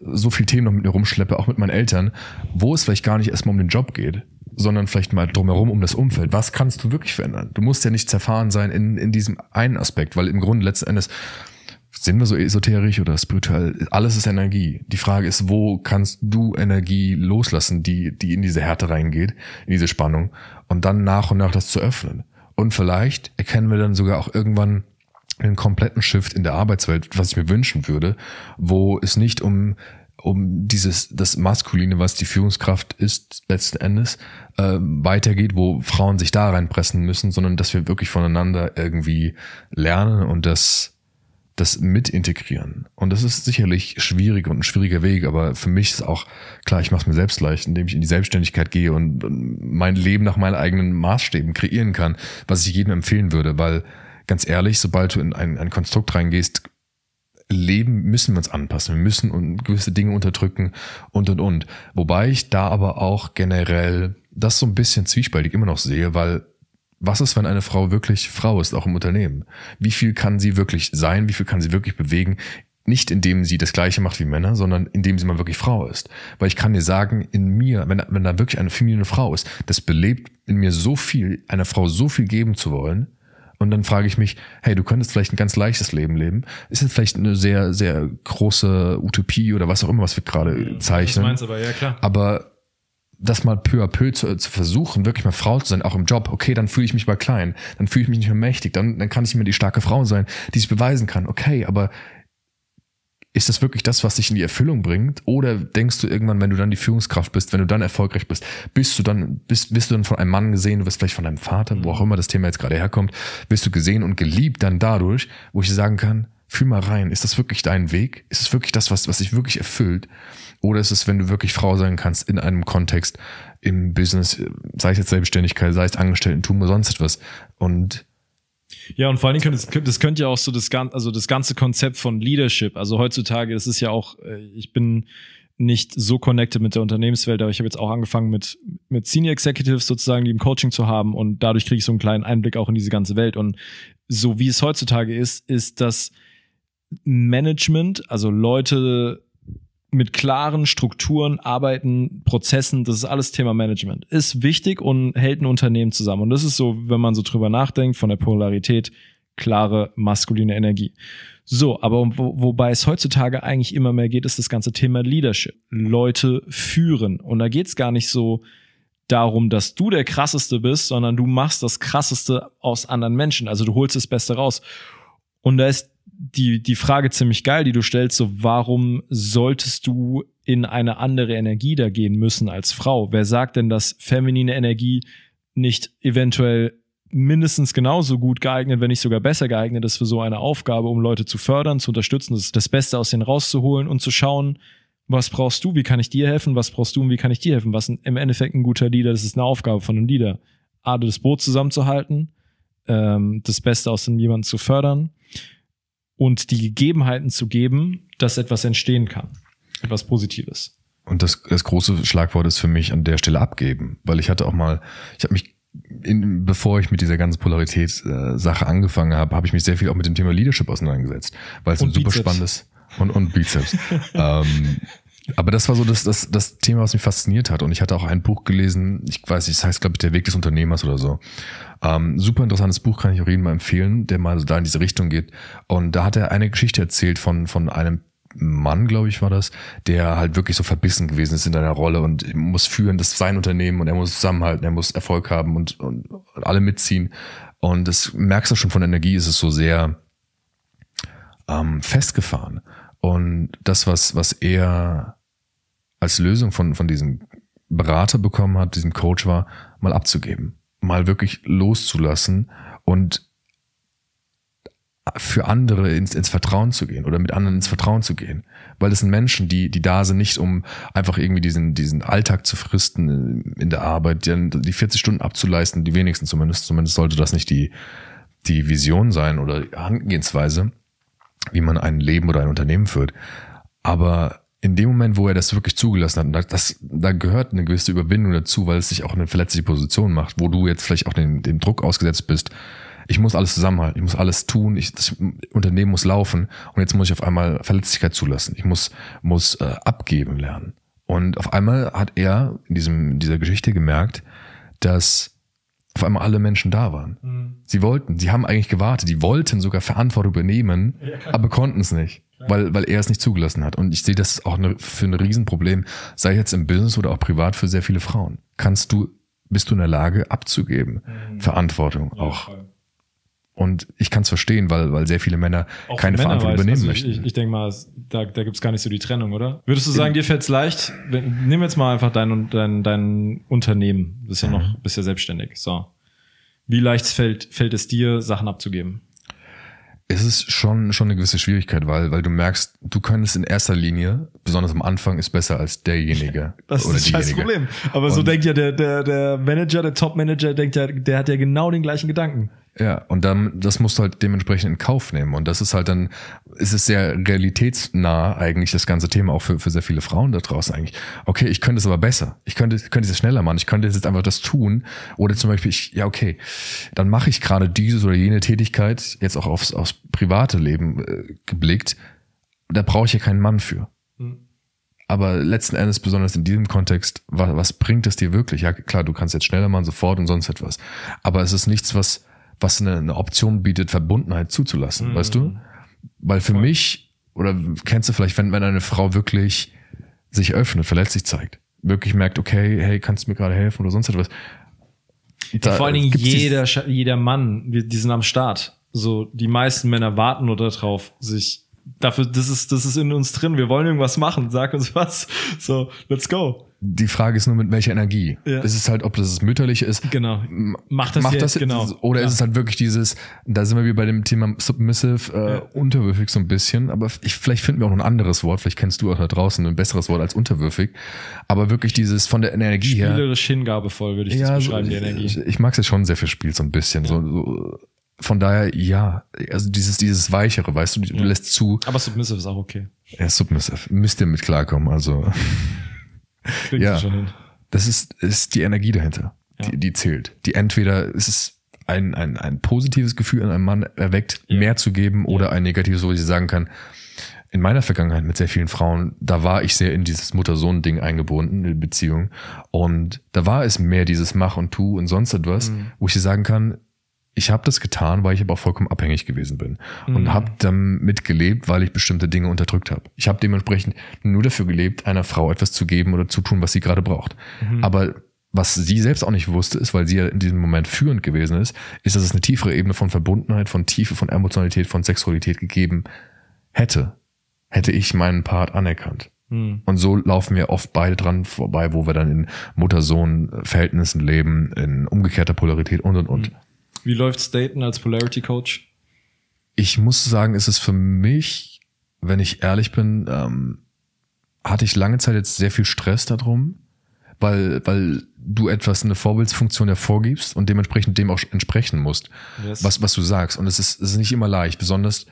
so viel Themen noch mit mir rumschleppe, auch mit meinen Eltern, wo es vielleicht gar nicht erstmal um den Job geht, sondern vielleicht mal drumherum um das Umfeld. Was kannst du wirklich verändern? Du musst ja nicht zerfahren sein in, in diesem einen Aspekt, weil im Grunde letzten Endes sind wir so esoterisch oder spirituell? Alles ist Energie. Die Frage ist, wo kannst du Energie loslassen, die, die in diese Härte reingeht, in diese Spannung und dann nach und nach das zu öffnen. Und vielleicht erkennen wir dann sogar auch irgendwann einen kompletten Shift in der Arbeitswelt, was ich mir wünschen würde, wo es nicht um um dieses das Maskuline, was die Führungskraft ist letzten Endes, äh, weitergeht, wo Frauen sich da reinpressen müssen, sondern dass wir wirklich voneinander irgendwie lernen und das das mit integrieren. Und das ist sicherlich schwierig und ein schwieriger Weg, aber für mich ist auch klar, ich mache es mir selbst leicht, indem ich in die Selbstständigkeit gehe und, und mein Leben nach meinen eigenen Maßstäben kreieren kann, was ich jedem empfehlen würde, weil ganz ehrlich, sobald du in ein, ein Konstrukt reingehst, Leben müssen wir uns anpassen. Wir müssen gewisse Dinge unterdrücken und und und. Wobei ich da aber auch generell das so ein bisschen zwiespältig immer noch sehe, weil was ist, wenn eine Frau wirklich Frau ist, auch im Unternehmen? Wie viel kann sie wirklich sein? Wie viel kann sie wirklich bewegen? Nicht indem sie das Gleiche macht wie Männer, sondern indem sie mal wirklich Frau ist. Weil ich kann dir sagen, in mir, wenn, wenn da wirklich eine feminine Frau ist, das belebt in mir so viel, einer Frau so viel geben zu wollen, und dann frage ich mich, hey, du könntest vielleicht ein ganz leichtes Leben leben. Ist jetzt vielleicht eine sehr, sehr große Utopie oder was auch immer, was wir gerade zeichnen. Das meinst aber, ja klar. Aber das mal peu à peu zu, zu versuchen, wirklich mal Frau zu sein, auch im Job, okay, dann fühle ich mich mal klein, dann fühle ich mich nicht mehr mächtig, dann, dann kann ich mir die starke Frau sein, die sich beweisen kann. Okay, aber ist das wirklich das, was dich in die Erfüllung bringt? Oder denkst du irgendwann, wenn du dann die Führungskraft bist, wenn du dann erfolgreich bist, bist du dann, bist, bist du dann von einem Mann gesehen, du wirst vielleicht von deinem Vater, wo auch immer das Thema jetzt gerade herkommt, bist du gesehen und geliebt dann dadurch, wo ich sagen kann, fühl mal rein, ist das wirklich dein Weg? Ist es wirklich das, was, was dich wirklich erfüllt? Oder ist es, wenn du wirklich Frau sein kannst in einem Kontext, im Business, sei es jetzt Selbstständigkeit, sei es Angestellten-Tum oder sonst etwas? Und ja, und vor allen Dingen, das, das könnte ja auch so das, ganze, also das ganze Konzept von Leadership, also heutzutage, das ist ja auch, äh, ich bin nicht so connected mit der Unternehmenswelt, aber ich habe jetzt auch angefangen mit, mit Senior Executives sozusagen, die im Coaching zu haben und dadurch kriege ich so einen kleinen Einblick auch in diese ganze Welt. Und so wie es heutzutage ist, ist das Management, also Leute mit klaren Strukturen arbeiten, Prozessen, das ist alles Thema Management. Ist wichtig und hält ein Unternehmen zusammen. Und das ist so, wenn man so drüber nachdenkt, von der Polarität klare maskuline Energie. So, aber wo, wobei es heutzutage eigentlich immer mehr geht, ist das ganze Thema Leadership. Leute führen. Und da geht es gar nicht so darum, dass du der krasseste bist, sondern du machst das krasseste aus anderen Menschen. Also du holst das Beste raus. Und da ist die, die Frage ziemlich geil, die du stellst, so warum solltest du in eine andere Energie da gehen müssen als Frau? Wer sagt denn, dass feminine Energie nicht eventuell mindestens genauso gut geeignet, wenn nicht sogar besser geeignet ist für so eine Aufgabe, um Leute zu fördern, zu unterstützen, das, das Beste aus denen rauszuholen und zu schauen, was brauchst du, wie kann ich dir helfen, was brauchst du und wie kann ich dir helfen? Was im Endeffekt ein guter Leader, das ist eine Aufgabe von einem Leader. A, das Boot zusammenzuhalten, ähm, das Beste aus dem jemanden zu fördern und die Gegebenheiten zu geben, dass etwas entstehen kann. Etwas Positives. Und das, das große Schlagwort ist für mich an der Stelle abgeben, weil ich hatte auch mal, ich habe mich in, bevor ich mit dieser ganzen Polarität-Sache äh, angefangen habe, habe ich mich sehr viel auch mit dem Thema Leadership auseinandergesetzt, weil es ein super Bizeps. spannendes und, und Bizeps. ähm, aber das war so das, das, das Thema, was mich fasziniert hat. Und ich hatte auch ein Buch gelesen, ich weiß nicht, das heißt, glaube ich, Der Weg des Unternehmers oder so. Ähm, super interessantes Buch, kann ich auch jedem mal empfehlen, der mal so da in diese Richtung geht. Und da hat er eine Geschichte erzählt von, von einem Mann, glaube ich, war das, der halt wirklich so verbissen gewesen ist in seiner Rolle und muss führen, das ist sein Unternehmen und er muss zusammenhalten, er muss Erfolg haben und, und, und alle mitziehen. Und das merkst du schon von Energie, ist es so sehr ähm, festgefahren. Und das, was, was er als Lösung von, von diesem Berater bekommen hat, diesem Coach war, mal abzugeben, mal wirklich loszulassen und für andere ins, ins Vertrauen zu gehen oder mit anderen ins Vertrauen zu gehen. Weil es sind Menschen, die, die da sind, nicht um einfach irgendwie diesen, diesen Alltag zu fristen in der Arbeit, die, die 40 Stunden abzuleisten, die wenigsten zumindest, zumindest sollte das nicht die, die Vision sein oder die Angehensweise, wie man ein Leben oder ein Unternehmen führt. Aber in dem Moment, wo er das wirklich zugelassen hat, das, da gehört eine gewisse Überwindung dazu, weil es sich auch eine verletzliche Position macht, wo du jetzt vielleicht auch dem, dem Druck ausgesetzt bist, ich muss alles zusammenhalten, ich muss alles tun, ich, das Unternehmen muss laufen und jetzt muss ich auf einmal Verletzlichkeit zulassen. Ich muss, muss äh, abgeben lernen. Und auf einmal hat er in, diesem, in dieser Geschichte gemerkt, dass auf einmal alle Menschen da waren. Mhm. Sie wollten, sie haben eigentlich gewartet, die wollten sogar Verantwortung übernehmen, ja, aber konnten es nicht, weil, weil er es nicht zugelassen hat. Und ich sehe das auch eine, für ein Riesenproblem, sei jetzt im Business oder auch privat für sehr viele Frauen. Kannst du, bist du in der Lage abzugeben, mhm. Verantwortung ja, auch. Voll. Und ich kann es verstehen, weil, weil sehr viele Männer Auch keine Männer Verantwortung übernehmen also möchten. Ich, ich denke mal, da, da gibt es gar nicht so die Trennung, oder? Würdest du sagen, dir fällt es leicht? Wenn, nimm jetzt mal einfach dein, dein, dein Unternehmen. Du bist ja noch, mhm. bist ja selbstständig. So. Wie leicht fällt, fällt es dir, Sachen abzugeben? Es ist schon, schon eine gewisse Schwierigkeit, weil, weil du merkst, du könntest in erster Linie, besonders am Anfang, ist besser als derjenige. Das ist das scheiß Problem. Aber Und so denkt ja der, der, der Manager, der Top-Manager, denkt ja, der hat ja genau den gleichen Gedanken. Ja, und dann, das musst du halt dementsprechend in Kauf nehmen. Und das ist halt dann, ist es sehr realitätsnah eigentlich, das ganze Thema auch für, für sehr viele Frauen da draußen eigentlich. Okay, ich könnte es aber besser. Ich könnte, könnte es schneller machen. Ich könnte jetzt einfach das tun. Oder zum Beispiel, ich, ja, okay, dann mache ich gerade dieses oder jene Tätigkeit, jetzt auch aufs, aufs private Leben äh, geblickt. Da brauche ich ja keinen Mann für. Mhm. Aber letzten Endes, besonders in diesem Kontext, was, was bringt es dir wirklich? Ja, klar, du kannst jetzt schneller machen, sofort und sonst etwas. Aber es ist nichts, was, was eine, eine Option bietet, Verbundenheit zuzulassen, mhm. weißt du? Weil für Voll. mich, oder kennst du vielleicht, wenn, wenn eine Frau wirklich sich öffnet, verletzlich zeigt, wirklich merkt, okay, hey, kannst du mir gerade helfen oder sonst etwas. Da, vor allen Dingen jeder, jeder Mann, die sind am Start. So, die meisten Männer warten nur darauf, sich dafür, das ist, das ist in uns drin. Wir wollen irgendwas machen. Sag uns was. So, let's go. Die Frage ist nur mit welcher Energie. Ja. Es ist halt, ob das mütterliche ist. Genau. Macht das, Macht jetzt, das genau. Oder ja. ist es halt wirklich dieses, da sind wir wie bei dem Thema submissive, äh, ja. unterwürfig so ein bisschen. Aber ich, vielleicht finden wir auch noch ein anderes Wort. Vielleicht kennst du auch da draußen ein besseres Wort als unterwürfig. Aber wirklich dieses von der Energie her. Spielerisch hingabevoll würde ich das beschreiben, so, die Energie. Ich, ich mag es ja schon sehr viel Spiel so ein bisschen. So, so von daher, ja, also dieses, dieses Weichere, weißt du, du lässt zu. Aber Submissive ist auch okay. Ja, Submissive. Müsst ihr mit klarkommen, also. Klingt ja, schon hin. das ist, ist die Energie dahinter, ja. die, die zählt. Die entweder ist es ein, ein, ein positives Gefühl an einem Mann erweckt, ja. mehr zu geben oder ein negatives, wo ich sagen kann, in meiner Vergangenheit mit sehr vielen Frauen, da war ich sehr in dieses Mutter-Sohn-Ding eingebunden, in Beziehung. Und da war es mehr dieses Mach und Tu und sonst etwas, mhm. wo ich dir sagen kann, ich habe das getan, weil ich aber auch vollkommen abhängig gewesen bin mhm. und habe damit gelebt, weil ich bestimmte Dinge unterdrückt habe. Ich habe dementsprechend nur dafür gelebt, einer Frau etwas zu geben oder zu tun, was sie gerade braucht. Mhm. Aber was sie selbst auch nicht wusste, ist, weil sie ja in diesem Moment führend gewesen ist, ist, dass es eine tiefere Ebene von Verbundenheit, von Tiefe, von Emotionalität, von Sexualität gegeben hätte, hätte ich meinen Part anerkannt. Mhm. Und so laufen wir oft beide dran vorbei, wo wir dann in Mutter-Sohn-Verhältnissen leben, in umgekehrter Polarität und und und. Wie läuft's Daten als Polarity Coach? Ich muss sagen, ist es für mich, wenn ich ehrlich bin, ähm, hatte ich lange Zeit jetzt sehr viel Stress darum, weil, weil du etwas eine Vorbildsfunktion hervorgibst und dementsprechend dem auch entsprechen musst, yes. was, was du sagst. Und es ist, es ist nicht immer leicht, besonders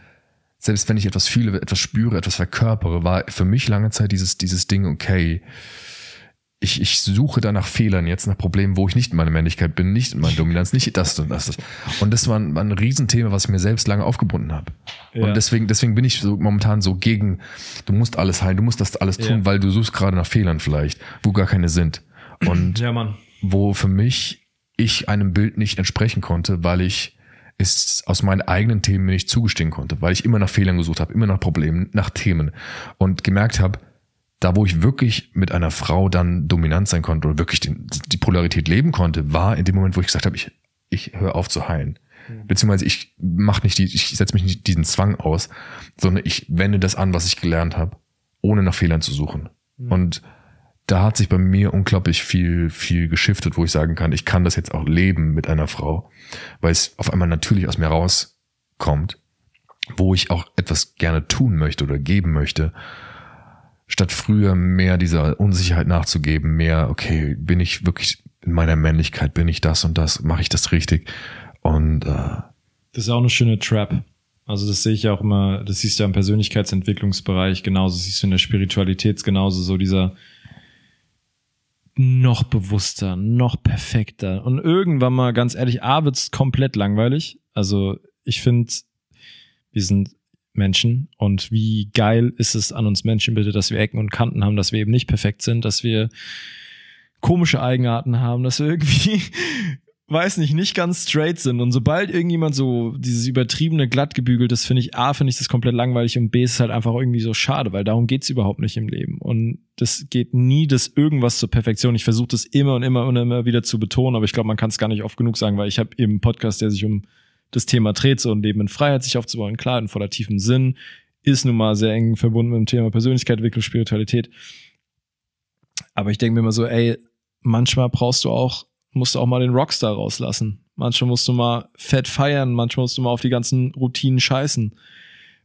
selbst wenn ich etwas fühle, etwas spüre, etwas verkörpere, war für mich lange Zeit dieses, dieses Ding, okay, ich, ich suche da nach Fehlern jetzt, nach Problemen, wo ich nicht in meiner Männlichkeit bin, nicht in meiner Dominanz, nicht das und das. Und das war ein, war ein Riesenthema, was ich mir selbst lange aufgebunden habe. Ja. Und deswegen, deswegen bin ich so momentan so gegen, du musst alles heilen, du musst das alles tun, ja. weil du suchst gerade nach Fehlern vielleicht, wo gar keine sind. Und ja, wo für mich ich einem Bild nicht entsprechen konnte, weil ich es aus meinen eigenen Themen nicht zugestehen konnte, weil ich immer nach Fehlern gesucht habe, immer nach Problemen, nach Themen und gemerkt habe, da wo ich wirklich mit einer Frau dann dominant sein konnte oder wirklich die, die Polarität leben konnte, war in dem Moment, wo ich gesagt habe, ich, ich höre auf zu heilen. Mhm. Beziehungsweise ich mache nicht die, ich setze mich nicht diesen Zwang aus, sondern ich wende das an, was ich gelernt habe, ohne nach Fehlern zu suchen. Mhm. Und da hat sich bei mir unglaublich viel, viel geschiftet, wo ich sagen kann, ich kann das jetzt auch leben mit einer Frau, weil es auf einmal natürlich aus mir rauskommt, wo ich auch etwas gerne tun möchte oder geben möchte statt früher mehr dieser Unsicherheit nachzugeben, mehr, okay, bin ich wirklich in meiner Männlichkeit, bin ich das und das, mache ich das richtig? Und äh, das ist auch eine schöne Trap. Also das sehe ich ja auch immer, das siehst du ja im Persönlichkeitsentwicklungsbereich genauso, siehst du in der Spiritualität genauso, so dieser noch bewusster, noch perfekter. Und irgendwann mal, ganz ehrlich, A wird's komplett langweilig. Also ich finde, wir sind Menschen und wie geil ist es an uns Menschen bitte, dass wir Ecken und Kanten haben, dass wir eben nicht perfekt sind, dass wir komische Eigenarten haben, dass wir irgendwie, weiß nicht, nicht ganz straight sind. Und sobald irgendjemand so dieses übertriebene glatt gebügelt ist, finde ich, A, finde ich das komplett langweilig und B, ist es halt einfach irgendwie so schade, weil darum geht's überhaupt nicht im Leben. Und das geht nie das irgendwas zur Perfektion. Ich versuche das immer und immer und immer wieder zu betonen, aber ich glaube, man kann es gar nicht oft genug sagen, weil ich habe eben einen Podcast, der sich um das Thema dreht, so ein Leben in Freiheit sich aufzubauen, klar, in voller tiefen Sinn, ist nun mal sehr eng verbunden mit dem Thema Persönlichkeit, Entwicklung, Spiritualität. Aber ich denke mir immer so, ey, manchmal brauchst du auch, musst du auch mal den Rockstar rauslassen. Manchmal musst du mal fett feiern, manchmal musst du mal auf die ganzen Routinen scheißen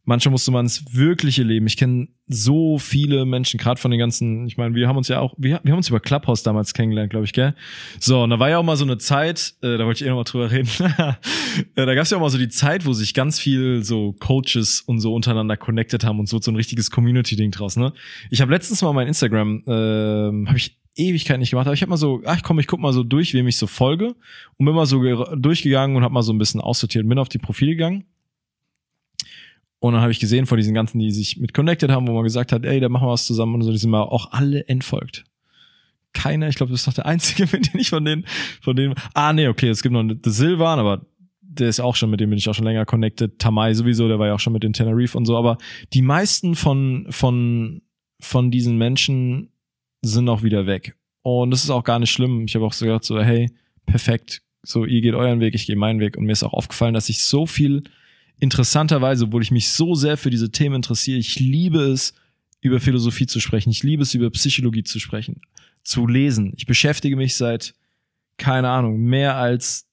manchmal musste man ins wirkliche Leben. Ich kenne so viele Menschen, gerade von den ganzen, ich meine, wir haben uns ja auch, wir, wir haben uns über Clubhouse damals kennengelernt, glaube ich, gell? So, und da war ja auch mal so eine Zeit, äh, da wollte ich eh noch mal drüber reden, äh, da gab es ja auch mal so die Zeit, wo sich ganz viel so Coaches und so untereinander connected haben und so so ein richtiges Community-Ding draus, ne? Ich habe letztens mal mein Instagram, äh, habe ich Ewigkeit nicht gemacht, aber ich habe mal so, ach komm, ich guck mal so durch, wem ich so folge und bin mal so durchgegangen und habe mal so ein bisschen aussortiert, bin auf die Profile gegangen und dann habe ich gesehen von diesen ganzen, die sich mit connected haben, wo man gesagt hat, ey, da machen wir was zusammen und so, die sind mal auch alle entfolgt. Keiner, ich glaube, das ist doch der einzige, mit dem ich von denen, von denen, ah, nee, okay, es gibt noch The Silvan, aber der ist auch schon, mit dem bin ich auch schon länger connected. Tamai sowieso, der war ja auch schon mit den Tenerife und so, aber die meisten von, von, von diesen Menschen sind auch wieder weg. Und das ist auch gar nicht schlimm. Ich habe auch so gedacht, so, hey, perfekt. So, ihr geht euren Weg, ich gehe meinen Weg. Und mir ist auch aufgefallen, dass ich so viel interessanterweise, obwohl ich mich so sehr für diese Themen interessiere, ich liebe es, über Philosophie zu sprechen. Ich liebe es, über Psychologie zu sprechen, zu lesen. Ich beschäftige mich seit, keine Ahnung, mehr als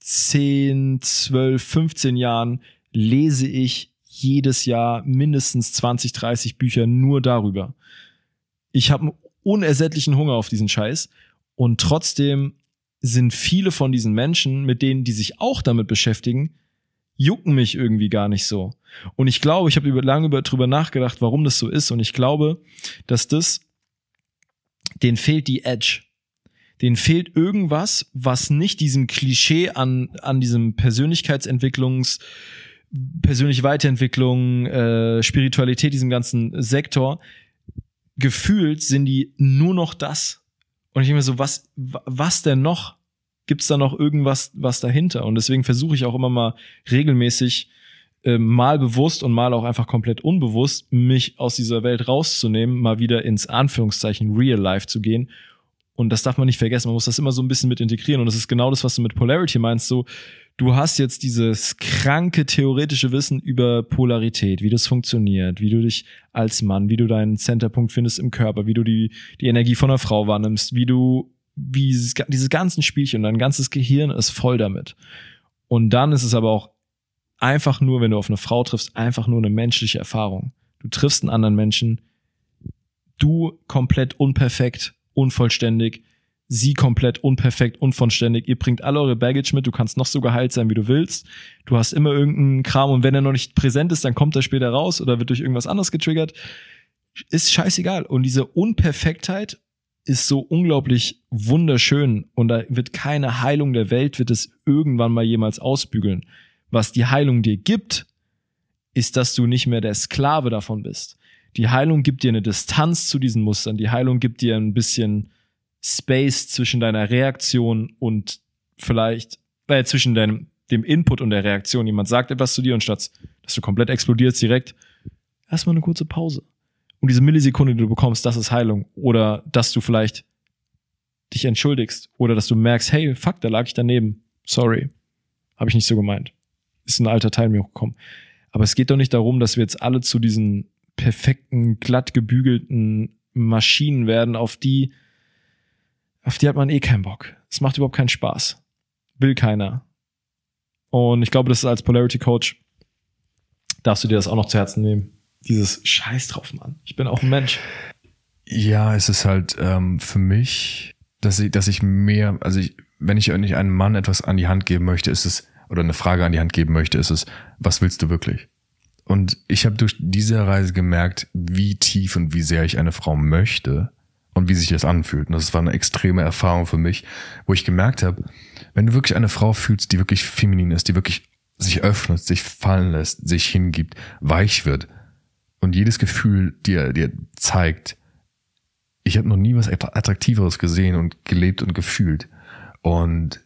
10, 12, 15 Jahren lese ich jedes Jahr mindestens 20, 30 Bücher nur darüber. Ich habe einen unersättlichen Hunger auf diesen Scheiß und trotzdem sind viele von diesen Menschen, mit denen, die sich auch damit beschäftigen, jucken mich irgendwie gar nicht so. Und ich glaube, ich habe über, lange über, drüber nachgedacht, warum das so ist. Und ich glaube, dass das, denen fehlt die Edge. Denen fehlt irgendwas, was nicht diesem Klischee an, an diesem Persönlichkeitsentwicklungs, persönliche Weiterentwicklung, äh, Spiritualität, diesem ganzen Sektor, gefühlt sind die nur noch das. Und ich denke mir so, was, was denn noch? Gibt's da noch irgendwas was dahinter? Und deswegen versuche ich auch immer mal regelmäßig äh, mal bewusst und mal auch einfach komplett unbewusst, mich aus dieser Welt rauszunehmen, mal wieder ins Anführungszeichen Real Life zu gehen. Und das darf man nicht vergessen. Man muss das immer so ein bisschen mit integrieren. Und das ist genau das, was du mit Polarity meinst. So, du hast jetzt dieses kranke theoretische Wissen über Polarität, wie das funktioniert, wie du dich als Mann, wie du deinen Centerpunkt findest im Körper, wie du die, die Energie von einer Frau wahrnimmst, wie du, wie dieses, dieses ganzen Spielchen, dein ganzes Gehirn ist voll damit. Und dann ist es aber auch einfach nur, wenn du auf eine Frau triffst, einfach nur eine menschliche Erfahrung. Du triffst einen anderen Menschen, du komplett unperfekt, unvollständig, sie komplett unperfekt, unvollständig. Ihr bringt alle eure Baggage mit, du kannst noch so geheilt sein, wie du willst. Du hast immer irgendeinen Kram und wenn er noch nicht präsent ist, dann kommt er später raus oder wird durch irgendwas anderes getriggert. Ist scheißegal. Und diese Unperfektheit ist so unglaublich wunderschön und da wird keine Heilung der Welt, wird es irgendwann mal jemals ausbügeln. Was die Heilung dir gibt, ist, dass du nicht mehr der Sklave davon bist. Die Heilung gibt dir eine Distanz zu diesen Mustern. Die Heilung gibt dir ein bisschen Space zwischen deiner Reaktion und vielleicht, äh, zwischen deinem, dem Input und der Reaktion. Jemand sagt etwas zu dir und statt, dass du komplett explodierst direkt, erstmal eine kurze Pause. Und diese Millisekunde, die du bekommst, das ist Heilung. Oder dass du vielleicht dich entschuldigst. Oder dass du merkst, hey, fuck, da lag ich daneben. Sorry. Habe ich nicht so gemeint ist ein alter Teil mir hochgekommen. Aber es geht doch nicht darum, dass wir jetzt alle zu diesen perfekten, glatt gebügelten Maschinen werden, auf die, auf die hat man eh keinen Bock. Es macht überhaupt keinen Spaß. Will keiner. Und ich glaube, das ist als Polarity Coach, darfst du dir das auch noch zu Herzen nehmen. Dieses Scheiß drauf, Mann. Ich bin auch ein Mensch. Ja, es ist halt ähm, für mich, dass ich, dass ich mehr, also ich, wenn ich nicht einem Mann etwas an die Hand geben möchte, ist es oder eine Frage an die Hand geben möchte, ist es, was willst du wirklich? Und ich habe durch diese Reise gemerkt, wie tief und wie sehr ich eine Frau möchte und wie sich das anfühlt. Und das war eine extreme Erfahrung für mich, wo ich gemerkt habe, wenn du wirklich eine Frau fühlst, die wirklich feminin ist, die wirklich sich öffnet, sich fallen lässt, sich hingibt, weich wird und jedes Gefühl dir, dir zeigt, ich habe noch nie was Attraktiveres gesehen und gelebt und gefühlt. Und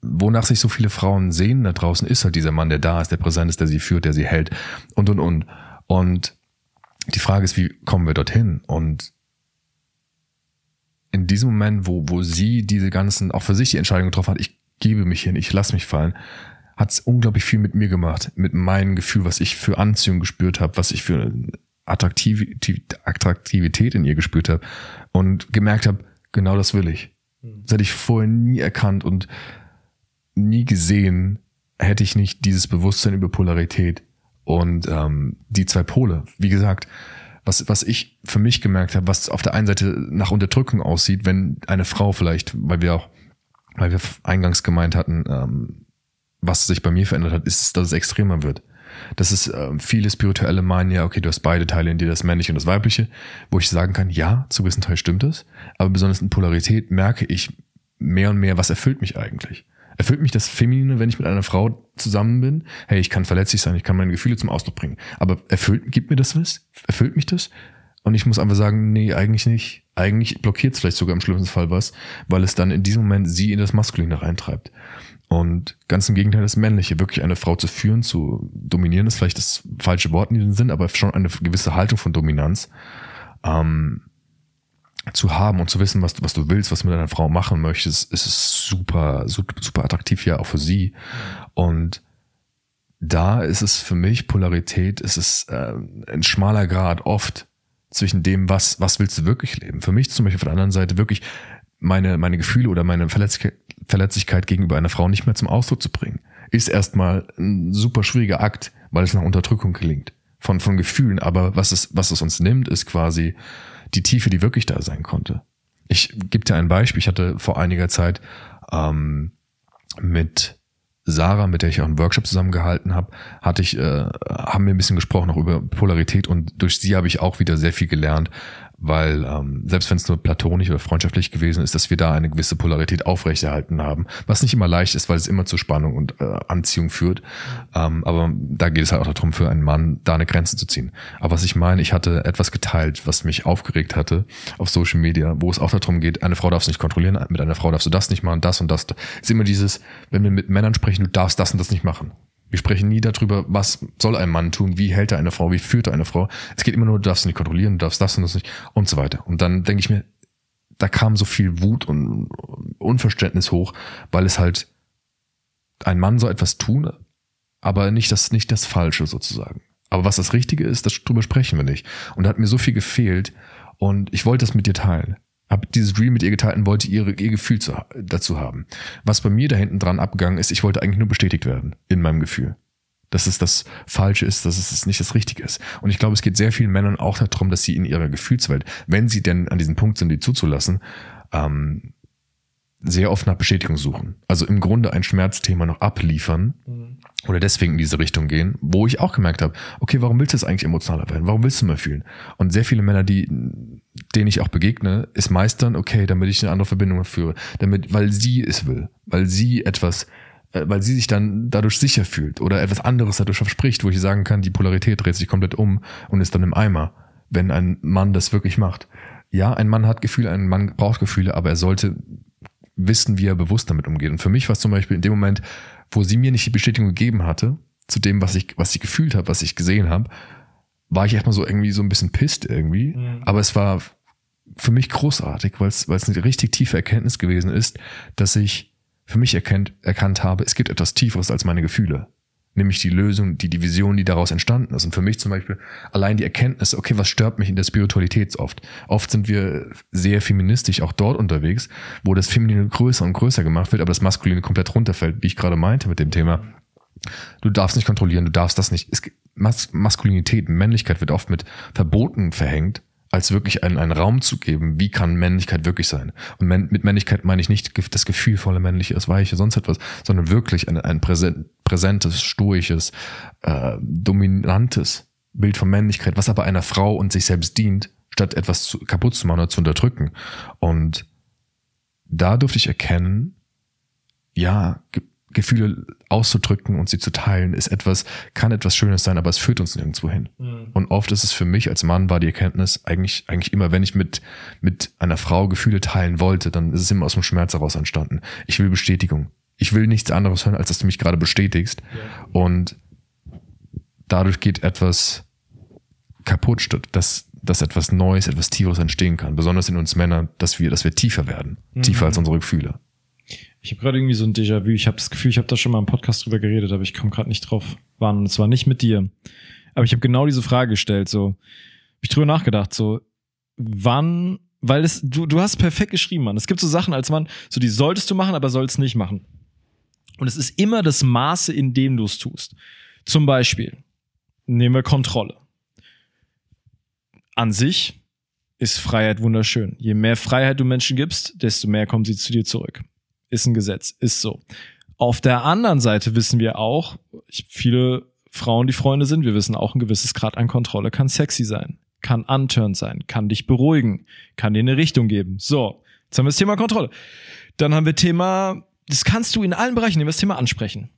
wonach sich so viele Frauen sehen da draußen, ist halt dieser Mann, der da ist, der präsent ist, der sie führt, der sie hält und, und, und. Und die Frage ist, wie kommen wir dorthin? Und in diesem Moment, wo, wo sie diese ganzen, auch für sich die Entscheidung getroffen hat, ich gebe mich hin, ich lasse mich fallen, hat es unglaublich viel mit mir gemacht, mit meinem Gefühl, was ich für Anziehung gespürt habe, was ich für Attraktivität, Attraktivität in ihr gespürt habe und gemerkt habe, genau das will ich. Hm. Das hätte ich vorher nie erkannt und nie gesehen, hätte ich nicht dieses Bewusstsein über Polarität und ähm, die zwei Pole. Wie gesagt, was, was ich für mich gemerkt habe, was auf der einen Seite nach Unterdrückung aussieht, wenn eine Frau vielleicht, weil wir auch, weil wir eingangs gemeint hatten, ähm, was sich bei mir verändert hat, ist, dass es extremer wird. Das ist äh, viele spirituelle meinen ja, okay, du hast beide Teile in dir, das männliche und das weibliche, wo ich sagen kann, ja, zu gewissen Teil stimmt es, aber besonders in Polarität merke ich mehr und mehr, was erfüllt mich eigentlich. Erfüllt mich das Feminine, wenn ich mit einer Frau zusammen bin? Hey, ich kann verletzlich sein, ich kann meine Gefühle zum Ausdruck bringen. Aber erfüllt, gibt mir das was? Erfüllt mich das? Und ich muss einfach sagen, nee, eigentlich nicht. Eigentlich blockiert es vielleicht sogar im schlimmsten Fall was, weil es dann in diesem Moment sie in das Maskuline reintreibt. Und ganz im Gegenteil, das Männliche, wirklich eine Frau zu führen, zu dominieren, ist vielleicht das falsche Wort in diesem Sinn, aber schon eine gewisse Haltung von Dominanz. Ähm, zu haben und zu wissen, was, was du willst, was du mit deiner Frau machen möchtest, ist es super, super, super attraktiv ja auch für sie. Und da ist es für mich Polarität, ist es äh, ein schmaler Grad oft zwischen dem, was, was willst du wirklich leben. Für mich zum Beispiel von der anderen Seite wirklich meine, meine Gefühle oder meine Verletzlichkeit, Verletzlichkeit gegenüber einer Frau nicht mehr zum Ausdruck zu bringen, ist erstmal ein super schwieriger Akt, weil es nach Unterdrückung gelingt von, von Gefühlen. Aber was es, was es uns nimmt, ist quasi die Tiefe, die wirklich da sein konnte. Ich gebe dir ein Beispiel. Ich hatte vor einiger Zeit ähm, mit Sarah, mit der ich auch einen Workshop zusammengehalten habe, hatte ich, äh, haben wir ein bisschen gesprochen auch über Polarität. Und durch sie habe ich auch wieder sehr viel gelernt, weil ähm, selbst wenn es nur platonisch oder freundschaftlich gewesen ist, dass wir da eine gewisse Polarität aufrechterhalten haben, was nicht immer leicht ist, weil es immer zu Spannung und äh, Anziehung führt. Ähm, aber da geht es halt auch darum, für einen Mann da eine Grenze zu ziehen. Aber was ich meine, ich hatte etwas geteilt, was mich aufgeregt hatte auf Social Media, wo es auch darum geht, eine Frau darfst du nicht kontrollieren, mit einer Frau darfst du das nicht machen, das und das. Ist immer dieses, wenn wir mit Männern sprechen, du darfst das und das nicht machen. Wir sprechen nie darüber, was soll ein Mann tun, wie hält er eine Frau, wie führt er eine Frau. Es geht immer nur, du darfst nicht kontrollieren, du darfst das und das nicht und so weiter. Und dann denke ich mir, da kam so viel Wut und Unverständnis hoch, weil es halt ein Mann soll etwas tun, aber nicht das, nicht das Falsche sozusagen. Aber was das Richtige ist, das, darüber sprechen wir nicht. Und da hat mir so viel gefehlt und ich wollte das mit dir teilen habe dieses Reel mit ihr geteilt und wollte ihre, ihr Gefühl zu, dazu haben. Was bei mir da hinten dran abgegangen ist, ich wollte eigentlich nur bestätigt werden in meinem Gefühl. Dass es das Falsche ist, dass es nicht das Richtige ist. Und ich glaube, es geht sehr vielen Männern auch darum, dass sie in ihrer Gefühlswelt, wenn sie denn an diesem Punkt sind, die zuzulassen, ähm, sehr oft nach Bestätigung suchen. Also im Grunde ein Schmerzthema noch abliefern mhm. oder deswegen in diese Richtung gehen, wo ich auch gemerkt habe, okay, warum willst du es eigentlich emotionaler werden? Warum willst du mehr fühlen? Und sehr viele Männer, die, denen ich auch begegne, ist meistern, okay, damit ich eine andere Verbindung führe, damit, weil sie es will, weil sie etwas, äh, weil sie sich dann dadurch sicher fühlt oder etwas anderes dadurch verspricht, wo ich sagen kann, die Polarität dreht sich komplett um und ist dann im Eimer, wenn ein Mann das wirklich macht. Ja, ein Mann hat Gefühle, ein Mann braucht Gefühle, aber er sollte wissen, wie er bewusst damit umgeht. Und für mich war es zum Beispiel in dem Moment, wo sie mir nicht die Bestätigung gegeben hatte, zu dem, was ich, was ich gefühlt habe, was ich gesehen habe, war ich erstmal so irgendwie so ein bisschen pisst irgendwie. Mhm. Aber es war für mich großartig, weil es, eine richtig tiefe Erkenntnis gewesen ist, dass ich für mich erkennt, erkannt habe, es gibt etwas Tieferes als meine Gefühle nämlich die Lösung, die, die Vision, die daraus entstanden ist. Und für mich zum Beispiel allein die Erkenntnis, okay, was stört mich in der Spiritualität oft? Oft sind wir sehr feministisch auch dort unterwegs, wo das Feminine größer und größer gemacht wird, aber das Maskuline komplett runterfällt, wie ich gerade meinte mit dem Thema. Du darfst nicht kontrollieren, du darfst das nicht. Es, Mas Maskulinität, Männlichkeit wird oft mit Verboten verhängt als wirklich einen, einen Raum zu geben, wie kann Männlichkeit wirklich sein. Und mit Männlichkeit meine ich nicht das gefühlvolle Männliche, das Weiche, sonst etwas, sondern wirklich ein, ein präsentes, stoisches, äh, dominantes Bild von Männlichkeit, was aber einer Frau und sich selbst dient, statt etwas zu, kaputt zu machen oder zu unterdrücken. Und da durfte ich erkennen, ja, Gefühle auszudrücken und sie zu teilen, ist etwas, kann etwas Schönes sein, aber es führt uns nirgendwo hin. Mhm. Und oft ist es für mich als Mann war die Erkenntnis eigentlich, eigentlich immer, wenn ich mit, mit einer Frau Gefühle teilen wollte, dann ist es immer aus dem Schmerz heraus entstanden. Ich will Bestätigung. Ich will nichts anderes hören, als dass du mich gerade bestätigst. Ja. Und dadurch geht etwas kaputt, statt dass, dass etwas Neues, etwas Tieferes entstehen kann. Besonders in uns Männern, dass wir, dass wir tiefer werden. Mhm. Tiefer als unsere Gefühle. Ich habe gerade irgendwie so ein Déjà-vu. Ich habe das Gefühl, ich habe da schon mal im Podcast drüber geredet, aber ich komme gerade nicht drauf wann. Und zwar nicht mit dir. Aber ich habe genau diese Frage gestellt. So, hab ich drüber nachgedacht. So, wann? Weil es, du, du hast perfekt geschrieben, Mann. Es gibt so Sachen als Mann, so die solltest du machen, aber sollst nicht machen. Und es ist immer das Maße, in dem du es tust. Zum Beispiel nehmen wir Kontrolle. An sich ist Freiheit wunderschön. Je mehr Freiheit du Menschen gibst, desto mehr kommen sie zu dir zurück ist ein Gesetz, ist so. Auf der anderen Seite wissen wir auch, viele Frauen, die Freunde sind, wir wissen auch, ein gewisses Grad an Kontrolle kann sexy sein, kann unturned sein, kann dich beruhigen, kann dir eine Richtung geben. So, jetzt haben wir das Thema Kontrolle. Dann haben wir Thema, das kannst du in allen Bereichen, nehmen das Thema ansprechen.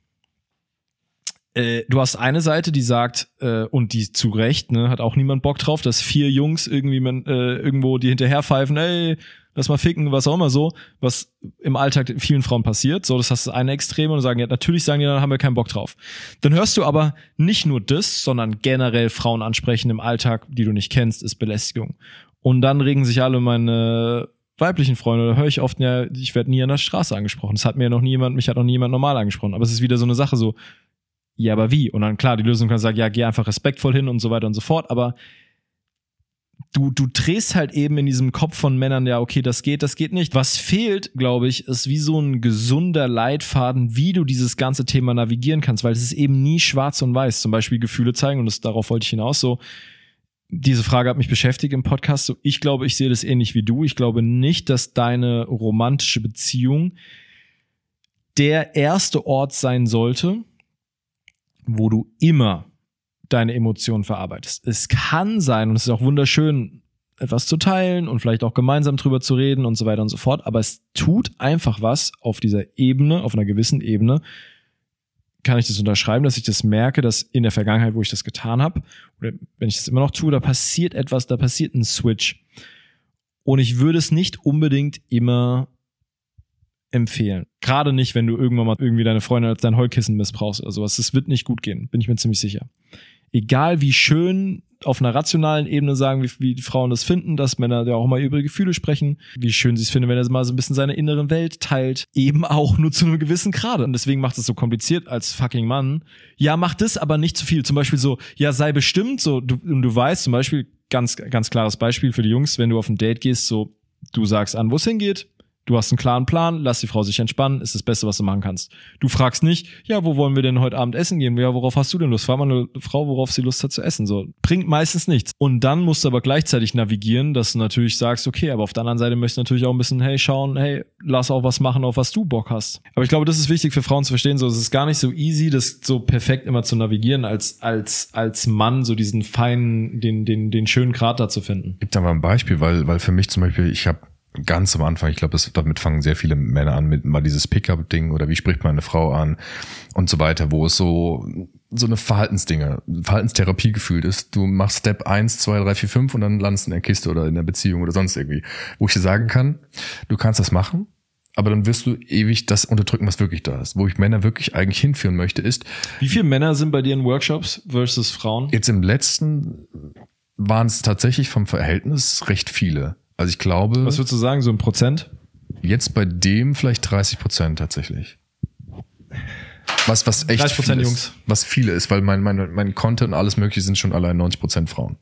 Äh, du hast eine Seite, die sagt, äh, und die zu Recht, ne, hat auch niemand Bock drauf, dass vier Jungs irgendwie äh, irgendwo die hinterher pfeifen, ey, lass mal ficken, was auch immer so, was im Alltag vielen Frauen passiert. So, das hast du eine Extreme und sagen, ja, natürlich sagen die, dann haben wir keinen Bock drauf. Dann hörst du aber nicht nur das, sondern generell Frauen ansprechen im Alltag, die du nicht kennst, ist Belästigung. Und dann regen sich alle meine weiblichen Freunde, da höre ich oft, ja, ich werde nie an der Straße angesprochen. Das hat mir noch niemand, mich hat noch niemand normal angesprochen. Aber es ist wieder so eine Sache so, ja, aber wie? Und dann klar, die Lösung kann sagen, ja, geh einfach respektvoll hin und so weiter und so fort. Aber du, du drehst halt eben in diesem Kopf von Männern, ja, okay, das geht, das geht nicht. Was fehlt, glaube ich, ist wie so ein gesunder Leitfaden, wie du dieses ganze Thema navigieren kannst, weil es ist eben nie schwarz und weiß. Zum Beispiel Gefühle zeigen, und das, darauf wollte ich hinaus so. Diese Frage hat mich beschäftigt im Podcast. So, ich glaube, ich sehe das ähnlich wie du. Ich glaube nicht, dass deine romantische Beziehung der erste Ort sein sollte, wo du immer deine Emotionen verarbeitest. Es kann sein, und es ist auch wunderschön, etwas zu teilen und vielleicht auch gemeinsam drüber zu reden und so weiter und so fort. Aber es tut einfach was auf dieser Ebene, auf einer gewissen Ebene, kann ich das unterschreiben, dass ich das merke, dass in der Vergangenheit, wo ich das getan habe, oder wenn ich das immer noch tue, da passiert etwas, da passiert ein Switch. Und ich würde es nicht unbedingt immer empfehlen. Gerade nicht, wenn du irgendwann mal irgendwie deine Freundin als dein Heulkissen missbrauchst oder sowas. Das wird nicht gut gehen, bin ich mir ziemlich sicher. Egal wie schön auf einer rationalen Ebene sagen, wie, wie die Frauen das finden, dass Männer ja auch mal über Gefühle sprechen, wie schön sie es finden, wenn er mal so ein bisschen seine inneren Welt teilt, eben auch nur zu einem gewissen Grade. Und deswegen macht es so kompliziert als fucking Mann. Ja, mach das, aber nicht zu viel. Zum Beispiel so, ja, sei bestimmt so, du, und du weißt zum Beispiel, ganz, ganz klares Beispiel für die Jungs, wenn du auf ein Date gehst, so, du sagst an, wo es hingeht, Du hast einen klaren Plan, lass die Frau sich entspannen, ist das Beste, was du machen kannst. Du fragst nicht, ja, wo wollen wir denn heute Abend essen gehen? Ja, worauf hast du denn Lust? Frag mal eine Frau, worauf sie Lust hat zu essen. So, bringt meistens nichts. Und dann musst du aber gleichzeitig navigieren, dass du natürlich sagst, okay, aber auf der anderen Seite möchtest du natürlich auch ein bisschen, hey, schauen, hey, lass auch was machen, auf was du Bock hast. Aber ich glaube, das ist wichtig für Frauen zu verstehen. So, es ist gar nicht so easy, das so perfekt immer zu navigieren, als, als, als Mann so diesen feinen, den, den, den schönen da zu finden. Gibt da mal ein Beispiel, weil, weil für mich zum Beispiel, ich habe ganz am Anfang, ich glaube, damit fangen sehr viele Männer an, mit mal dieses Pickup-Ding oder wie spricht man eine Frau an und so weiter, wo es so, so eine Verhaltensdinge, Verhaltenstherapie gefühlt ist. Du machst Step 1, 2, 3, 4, 5 und dann landest in der Kiste oder in der Beziehung oder sonst irgendwie. Wo ich dir sagen kann, du kannst das machen, aber dann wirst du ewig das unterdrücken, was wirklich da ist. Wo ich Männer wirklich eigentlich hinführen möchte, ist. Wie viele Männer sind bei dir in Workshops versus Frauen? Jetzt im letzten waren es tatsächlich vom Verhältnis recht viele. Also ich glaube. Was würdest du sagen, so ein Prozent? Jetzt bei dem vielleicht 30 Prozent tatsächlich. Was, was echt 30 Prozent Jungs. was viele ist, weil mein, mein, mein Content und alles mögliche sind schon allein 90 Prozent Frauen.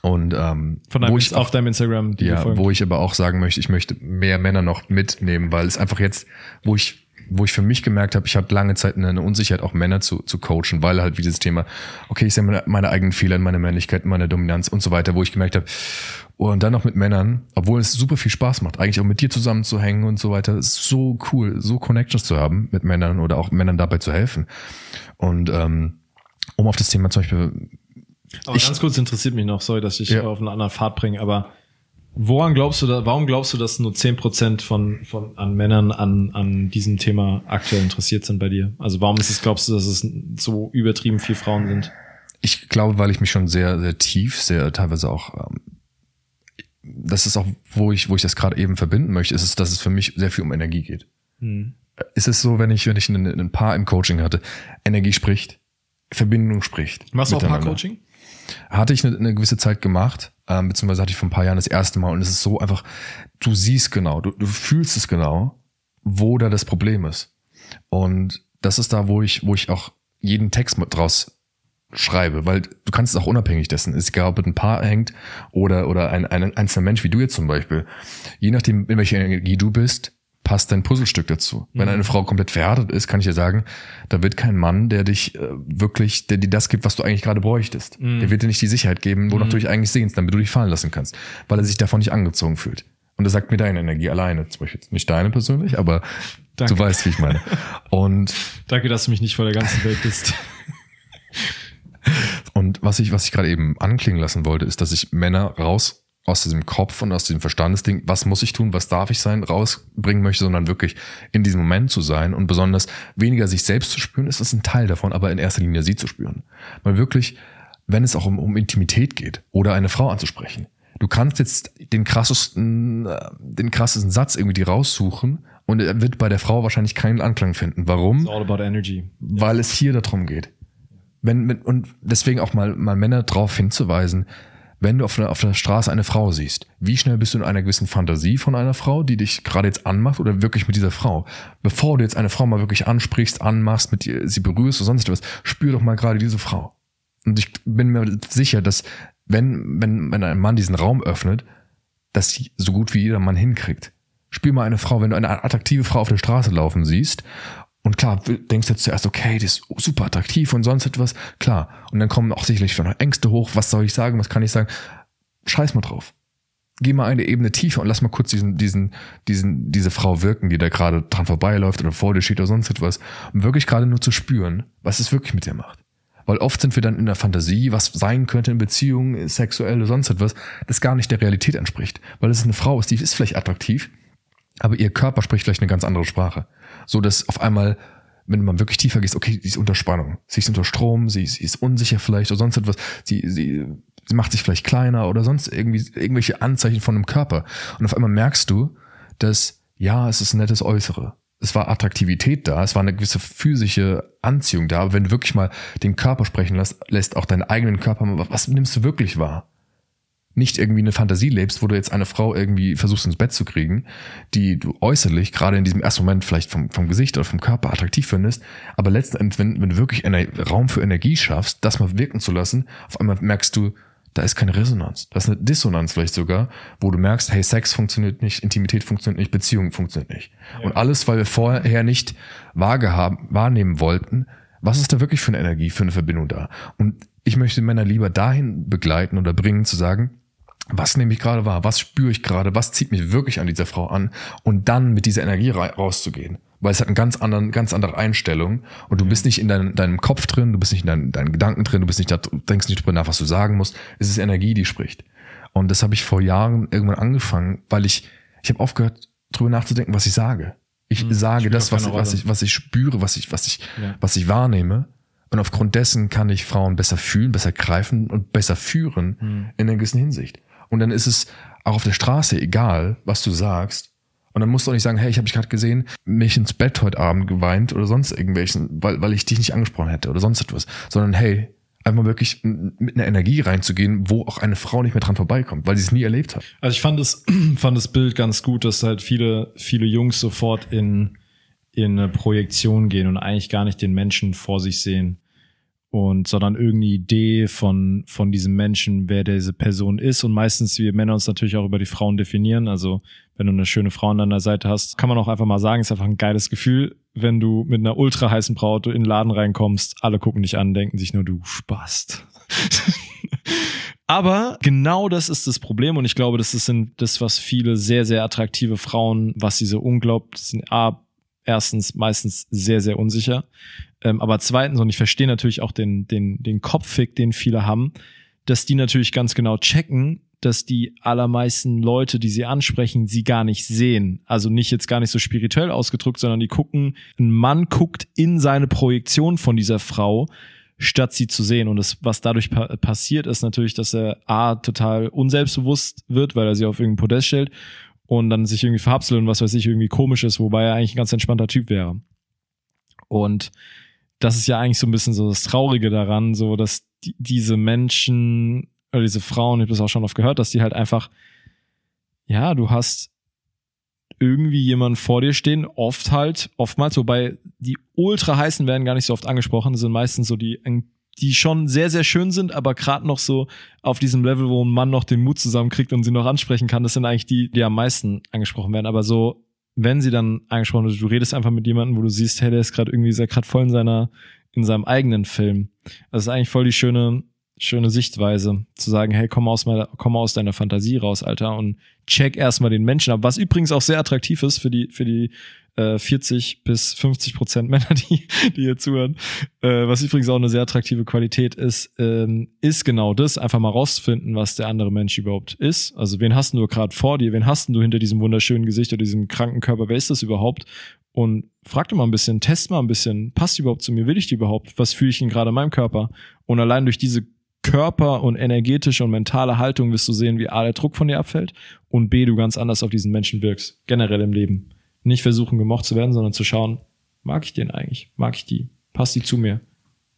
Und ähm, Von deinem, wo ich auf deinem Instagram, die ja, wo ich aber auch sagen möchte, ich möchte mehr Männer noch mitnehmen, weil es einfach jetzt, wo ich wo ich für mich gemerkt habe, ich hatte lange Zeit eine Unsicherheit, auch Männer zu, zu coachen, weil halt wie dieses Thema, okay, ich sehe meine, meine eigenen Fehler in meiner Männlichkeit, in meiner Dominanz und so weiter, wo ich gemerkt habe, und dann noch mit Männern, obwohl es super viel Spaß macht, eigentlich auch mit dir zusammen zu hängen und so weiter, ist so cool, so Connections zu haben mit Männern oder auch Männern dabei zu helfen. Und ähm, um auf das Thema zum Beispiel. Aber ich, ganz kurz interessiert mich noch, sorry, dass ich ja. auf einen anderen Pfad bringe, aber woran glaubst du da, warum glaubst du, dass nur zehn Prozent von, von an Männern an, an diesem Thema aktuell interessiert sind bei dir? Also warum ist es, glaubst du, dass es so übertrieben viel Frauen sind? Ich glaube, weil ich mich schon sehr, sehr tief, sehr teilweise auch ähm, das ist auch, wo ich, wo ich das gerade eben verbinden möchte, ist es, dass es für mich sehr viel um Energie geht. Hm. Ist es so, wenn ich, wenn ich ein, ein Paar im Coaching hatte, Energie spricht, Verbindung spricht. Machst du auch Paar-Coaching? Hatte ich eine, eine gewisse Zeit gemacht, ähm, beziehungsweise hatte ich vor ein paar Jahren das erste Mal und es ist so einfach, du siehst genau, du, du fühlst es genau, wo da das Problem ist. Und das ist da, wo ich, wo ich auch jeden Text mit draus schreibe, weil du kannst es auch unabhängig dessen, ist egal, ob es ein Paar hängt oder, oder ein, ein einzelner Mensch wie du jetzt zum Beispiel. Je nachdem, in welcher Energie du bist, passt dein Puzzlestück dazu. Mhm. Wenn eine Frau komplett verhärtet ist, kann ich dir sagen, da wird kein Mann, der dich äh, wirklich, der dir das gibt, was du eigentlich gerade bräuchtest. Mhm. Der wird dir nicht die Sicherheit geben, wonach mhm. du dich eigentlich sehnst, damit du dich fallen lassen kannst, weil er sich davon nicht angezogen fühlt. Und das sagt mir deine Energie alleine, zum Beispiel nicht deine persönlich, aber Danke. du weißt, wie ich meine. Und Danke, dass du mich nicht vor der ganzen Welt bist. Und was ich, was ich gerade eben anklingen lassen wollte, ist, dass ich Männer raus aus diesem Kopf und aus diesem Verstandesding, was muss ich tun, was darf ich sein, rausbringen möchte, sondern wirklich in diesem Moment zu sein und besonders weniger sich selbst zu spüren, ist das ein Teil davon, aber in erster Linie sie zu spüren. Weil wirklich, wenn es auch um, um Intimität geht oder eine Frau anzusprechen, du kannst jetzt den krassesten, äh, den krassesten Satz irgendwie raussuchen und er wird bei der Frau wahrscheinlich keinen Anklang finden. Warum? It's all about energy. Weil es hier darum geht wenn, und deswegen auch mal, mal Männer darauf hinzuweisen, wenn du auf der, auf der Straße eine Frau siehst, wie schnell bist du in einer gewissen Fantasie von einer Frau, die dich gerade jetzt anmacht oder wirklich mit dieser Frau? Bevor du jetzt eine Frau mal wirklich ansprichst, anmachst, mit ihr, sie berührst oder sonst etwas, spür doch mal gerade diese Frau. Und ich bin mir sicher, dass wenn, wenn, wenn ein Mann diesen Raum öffnet, dass so gut wie jeder Mann hinkriegt. Spür mal eine Frau, wenn du eine attraktive Frau auf der Straße laufen siehst und klar, denkst du jetzt zuerst, okay, die ist super attraktiv und sonst etwas. Klar. Und dann kommen auch sicherlich schon Ängste hoch. Was soll ich sagen? Was kann ich sagen? Scheiß mal drauf. Geh mal eine Ebene tiefer und lass mal kurz diesen, diesen, diesen, diese Frau wirken, die da gerade dran vorbeiläuft oder vor dir steht oder sonst etwas. Um wirklich gerade nur zu spüren, was es wirklich mit dir macht. Weil oft sind wir dann in der Fantasie, was sein könnte in Beziehungen, sexuell oder sonst etwas, das gar nicht der Realität entspricht. Weil es eine Frau ist, die ist vielleicht attraktiv, aber ihr Körper spricht vielleicht eine ganz andere Sprache. So dass auf einmal, wenn man wirklich tiefer geht, okay, sie ist unter Spannung, sie ist unter Strom, sie, sie ist unsicher vielleicht oder sonst etwas, sie, sie, sie macht sich vielleicht kleiner oder sonst irgendwie irgendwelche Anzeichen von einem Körper. Und auf einmal merkst du, dass ja, es ist ein nettes Äußere es war Attraktivität da, es war eine gewisse physische Anziehung da, aber wenn du wirklich mal den Körper sprechen lässt, lässt auch deinen eigenen Körper, was nimmst du wirklich wahr? Nicht irgendwie eine Fantasie lebst, wo du jetzt eine Frau irgendwie versuchst ins Bett zu kriegen, die du äußerlich, gerade in diesem ersten Moment vielleicht vom, vom Gesicht oder vom Körper attraktiv findest, aber letzten Endes, wenn, wenn du wirklich Raum für Energie schaffst, das mal wirken zu lassen, auf einmal merkst du, da ist keine Resonanz. Das ist eine Dissonanz vielleicht sogar, wo du merkst, hey, Sex funktioniert nicht, Intimität funktioniert nicht, Beziehung funktioniert nicht. Ja. Und alles, weil wir vorher nicht wahrgehaben, wahrnehmen wollten, was ist da wirklich für eine Energie, für eine Verbindung da? Und ich möchte Männer lieber dahin begleiten oder bringen, zu sagen, was nehme ich gerade wahr, was spüre ich gerade, was zieht mich wirklich an dieser Frau an und dann mit dieser Energie rauszugehen weil es hat eine ganz anderen, ganz andere Einstellung und du bist nicht in dein, deinem Kopf drin, du bist nicht in deinen, deinen Gedanken drin, du bist nicht da, denkst nicht drüber nach, was du sagen musst. Es ist Energie, die spricht. Und das habe ich vor Jahren irgendwann angefangen, weil ich, ich habe aufgehört, drüber nachzudenken, was ich sage. Ich hm, sage das, was, was ich, was ich spüre, was ich, was ich, ja. was ich wahrnehme. Und aufgrund dessen kann ich Frauen besser fühlen, besser greifen und besser führen hm. in einer gewissen Hinsicht. Und dann ist es auch auf der Straße egal, was du sagst, und dann musst du auch nicht sagen, hey, ich habe dich gerade gesehen, mich ins Bett heute Abend geweint oder sonst irgendwelchen, weil, weil ich dich nicht angesprochen hätte oder sonst etwas. Sondern hey, einfach wirklich mit einer Energie reinzugehen, wo auch eine Frau nicht mehr dran vorbeikommt, weil sie es nie erlebt hat. Also ich fand das, fand das Bild ganz gut, dass halt viele, viele Jungs sofort in, in eine Projektion gehen und eigentlich gar nicht den Menschen vor sich sehen und sondern irgendeine Idee von von diesem Menschen, wer diese Person ist und meistens wir Männer uns natürlich auch über die Frauen definieren. Also wenn du eine schöne Frau an deiner Seite hast, kann man auch einfach mal sagen, ist einfach ein geiles Gefühl, wenn du mit einer ultra heißen Braut in den Laden reinkommst, alle gucken dich an, denken sich nur du Spast. Aber genau das ist das Problem und ich glaube, das ist das, was viele sehr, sehr attraktive Frauen, was sie so unglaublich sind, A, erstens meistens sehr, sehr unsicher. Ähm, aber zweitens, und ich verstehe natürlich auch den, den, den Kopffick, den viele haben, dass die natürlich ganz genau checken, dass die allermeisten Leute, die sie ansprechen, sie gar nicht sehen. Also nicht jetzt gar nicht so spirituell ausgedrückt, sondern die gucken, ein Mann guckt in seine Projektion von dieser Frau, statt sie zu sehen. Und das, was dadurch pa passiert, ist natürlich, dass er A, total unselbstbewusst wird, weil er sie auf irgendein Podest stellt und dann sich irgendwie verhapselt und was weiß ich, irgendwie komisch ist, wobei er eigentlich ein ganz entspannter Typ wäre. Und das ist ja eigentlich so ein bisschen so das Traurige daran, so dass die, diese Menschen oder diese Frauen, ich habe das auch schon oft gehört, dass die halt einfach, ja, du hast irgendwie jemanden vor dir stehen, oft halt, oftmals, wobei die ultra heißen werden gar nicht so oft angesprochen, sind meistens so die, die schon sehr, sehr schön sind, aber gerade noch so auf diesem Level, wo ein Mann noch den Mut zusammenkriegt und sie noch ansprechen kann, das sind eigentlich die, die am meisten angesprochen werden. Aber so wenn sie dann angesprochen wird, du redest einfach mit jemandem, wo du siehst, hey, der ist gerade irgendwie, er gerade voll in seiner, in seinem eigenen Film. Das ist eigentlich voll die schöne, schöne Sichtweise, zu sagen, hey, komm aus, mal, komm aus deiner Fantasie raus, Alter, und check erstmal den Menschen ab. Was übrigens auch sehr attraktiv ist für die, für die äh, 40 bis 50 Prozent Männer, die, die hier zuhören, äh, was übrigens auch eine sehr attraktive Qualität ist, ähm, ist genau das, einfach mal rauszufinden, was der andere Mensch überhaupt ist. Also wen hast du gerade vor dir, wen hast du hinter diesem wunderschönen Gesicht oder diesem kranken Körper, wer ist das überhaupt? Und frag dir mal ein bisschen, test mal ein bisschen, passt die überhaupt zu mir, will ich die überhaupt, was fühle ich denn gerade in meinem Körper? Und allein durch diese Körper und energetische und mentale Haltung wirst du sehen, wie A, der Druck von dir abfällt und B, du ganz anders auf diesen Menschen wirkst, generell im Leben nicht versuchen, gemocht zu werden, sondern zu schauen, mag ich den eigentlich? Mag ich die? Passt die zu mir?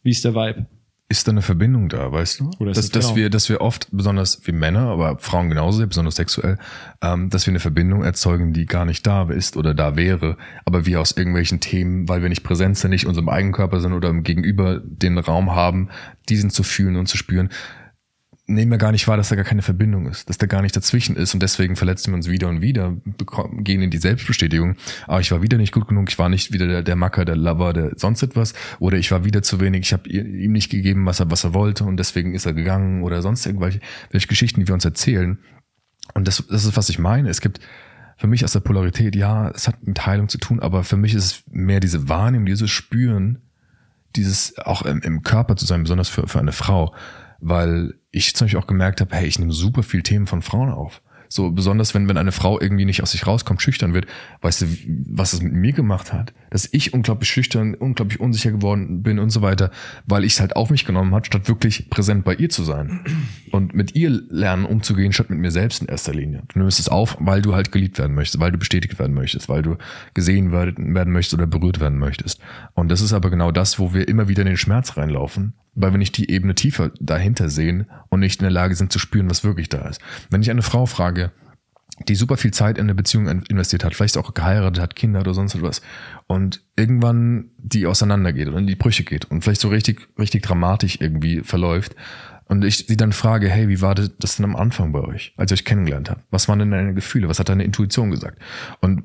Wie ist der Vibe? Ist da eine Verbindung da, weißt du? Oder dass, dass genau? wir, dass wir oft, besonders wie Männer, aber Frauen genauso, besonders sexuell, ähm, dass wir eine Verbindung erzeugen, die gar nicht da ist oder da wäre, aber wir aus irgendwelchen Themen, weil wir nicht präsent sind, nicht unserem eigenen Körper sind oder Gegenüber den Raum haben, diesen zu fühlen und zu spüren, nehmen wir gar nicht wahr, dass da gar keine Verbindung ist, dass da gar nicht dazwischen ist und deswegen verletzen wir uns wieder und wieder, gehen in die Selbstbestätigung. Aber ich war wieder nicht gut genug, ich war nicht wieder der, der Macker, der Lover, der sonst etwas oder ich war wieder zu wenig, ich habe ihm nicht gegeben, was er, was er wollte und deswegen ist er gegangen oder sonst irgendwelche welche Geschichten, die wir uns erzählen. Und das, das ist, was ich meine. Es gibt für mich aus der Polarität, ja, es hat mit Heilung zu tun, aber für mich ist es mehr diese Wahrnehmung, dieses Spüren, dieses auch im, im Körper zu sein, besonders für, für eine Frau, weil ich zum Beispiel auch gemerkt habe, hey, ich nehme super viel Themen von Frauen auf. So besonders, wenn, wenn eine Frau irgendwie nicht aus sich rauskommt, schüchtern wird, weißt du, was es mit mir gemacht hat? Dass ich unglaublich schüchtern, unglaublich unsicher geworden bin und so weiter, weil ich es halt auf mich genommen hat, statt wirklich präsent bei ihr zu sein. Und mit ihr lernen umzugehen, statt mit mir selbst in erster Linie. Du nimmst es auf, weil du halt geliebt werden möchtest, weil du bestätigt werden möchtest, weil du gesehen werden möchtest oder berührt werden möchtest. Und das ist aber genau das, wo wir immer wieder in den Schmerz reinlaufen weil wir nicht die Ebene tiefer dahinter sehen und nicht in der Lage sind zu spüren, was wirklich da ist. Wenn ich eine Frau frage, die super viel Zeit in eine Beziehung investiert hat, vielleicht auch geheiratet hat, Kinder oder sonst etwas, und irgendwann die auseinandergeht oder in die Brüche geht und vielleicht so richtig, richtig dramatisch irgendwie verläuft, und ich sie dann frage, hey, wie war das denn am Anfang bei euch, als ihr euch kennengelernt habt? Was waren denn deine Gefühle? Was hat deine Intuition gesagt? Und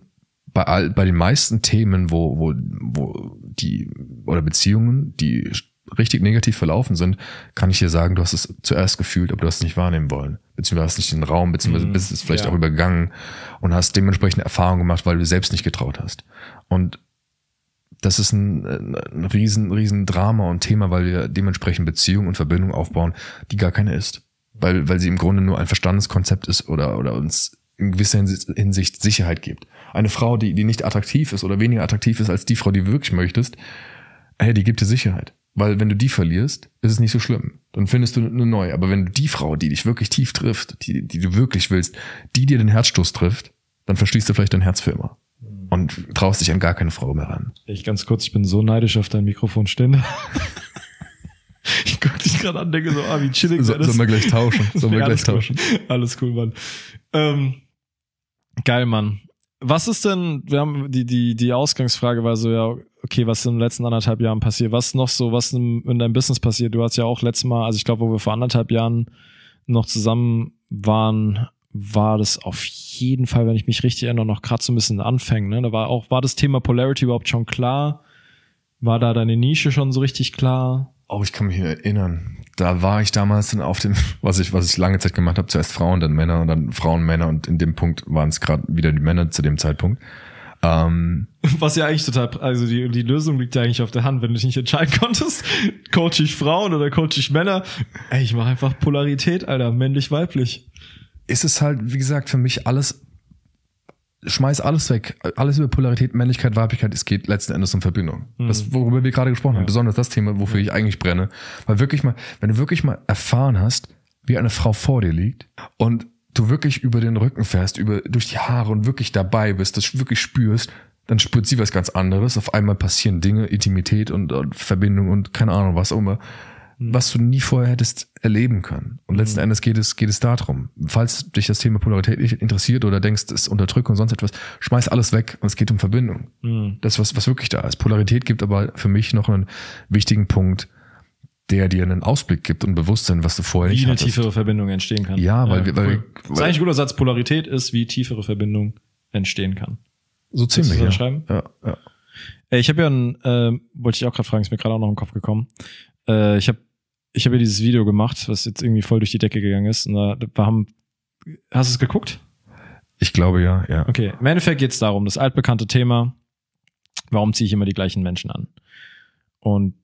bei all, bei den meisten Themen, wo, wo, wo die, oder Beziehungen, die richtig negativ verlaufen sind, kann ich dir sagen, du hast es zuerst gefühlt, aber du hast es nicht wahrnehmen wollen. Beziehungsweise hast nicht den Raum, beziehungsweise mm, bist es vielleicht ja. auch übergangen und hast dementsprechend Erfahrungen gemacht, weil du selbst nicht getraut hast. Und das ist ein, ein riesen, riesen Drama und Thema, weil wir dementsprechend Beziehungen und Verbindungen aufbauen, die gar keine ist. Weil, weil sie im Grunde nur ein Verstandeskonzept ist oder, oder uns in gewisser Hinsicht Sicherheit gibt. Eine Frau, die, die nicht attraktiv ist oder weniger attraktiv ist als die Frau, die du wirklich möchtest, hey, die gibt dir Sicherheit. Weil wenn du die verlierst, ist es nicht so schlimm. Dann findest du eine neue. Aber wenn du die Frau, die dich wirklich tief trifft, die, die du wirklich willst, die dir den Herzstoß trifft, dann verschließt du vielleicht dein Herz für immer. Und traust dich an gar keine Frau mehr ran. Ich ganz kurz, ich bin so neidisch auf dein Mikrofonständer. ich guck dich gerade an, denke so, ah, wie chillig so, Sollen wir gleich tauschen? Sollen wir gleich tauschen? Alles cool, Mann. Ähm, geil, Mann. Was ist denn, wir haben die, die, die Ausgangsfrage war so, ja, okay, was in den letzten anderthalb Jahren passiert? Was noch so, was in, in deinem Business passiert? Du hast ja auch letztes Mal, also ich glaube, wo wir vor anderthalb Jahren noch zusammen waren, war das auf jeden Fall, wenn ich mich richtig erinnere, noch gerade so ein bisschen Anfängen. Ne? Da war auch, war das Thema Polarity überhaupt schon klar? War da deine Nische schon so richtig klar? Oh, ich kann mich erinnern. Da war ich damals dann auf dem, was ich, was ich lange Zeit gemacht habe, zuerst Frauen, dann Männer und dann Frauen, Männer und in dem Punkt waren es gerade wieder die Männer zu dem Zeitpunkt. Ähm, Was ja eigentlich total, also die, die Lösung liegt ja eigentlich auf der Hand, wenn du dich nicht entscheiden konntest, coach ich Frauen oder coach ich Männer. Ey, ich mache einfach Polarität, Alter, männlich-weiblich. Ist es halt, wie gesagt, für mich alles, schmeiß alles weg. Alles über Polarität, Männlichkeit, Weiblichkeit, es geht letzten Endes um Verbindung. Mhm. Das, worüber wir gerade gesprochen ja. haben, besonders das Thema, wofür ich eigentlich brenne. Weil wirklich mal, wenn du wirklich mal erfahren hast, wie eine Frau vor dir liegt und du wirklich über den Rücken fährst, über, durch die Haare und wirklich dabei bist, das wirklich spürst, dann spürt sie was ganz anderes. Auf einmal passieren Dinge, Intimität und, und Verbindung und keine Ahnung, was auch immer, mhm. was du nie vorher hättest erleben können. Und letzten mhm. Endes geht es, geht es darum. Falls dich das Thema Polarität nicht interessiert oder denkst, es unterdrückt und sonst etwas, schmeiß alles weg und es geht um Verbindung. Mhm. Das, was, was wirklich da ist. Polarität gibt aber für mich noch einen wichtigen Punkt, der dir einen Ausblick gibt und Bewusstsein, was du vorher wie nicht Wie eine tiefere Verbindung entstehen kann. Ja, weil, ja, weil, cool. weil das ist eigentlich ein guter Satz. Polarität ist, wie tiefere Verbindung entstehen kann. So ziemlich. Ja. Schreiben? ja, ja. Ich habe ja ein, äh, wollte ich auch gerade fragen, ist mir gerade auch noch im Kopf gekommen. Äh, ich habe ich hab ja dieses Video gemacht, was jetzt irgendwie voll durch die Decke gegangen ist. Und da, da haben, hast du es geguckt? Ich glaube ja, ja. Okay, im Endeffekt geht es darum, das altbekannte Thema, warum ziehe ich immer die gleichen Menschen an? Und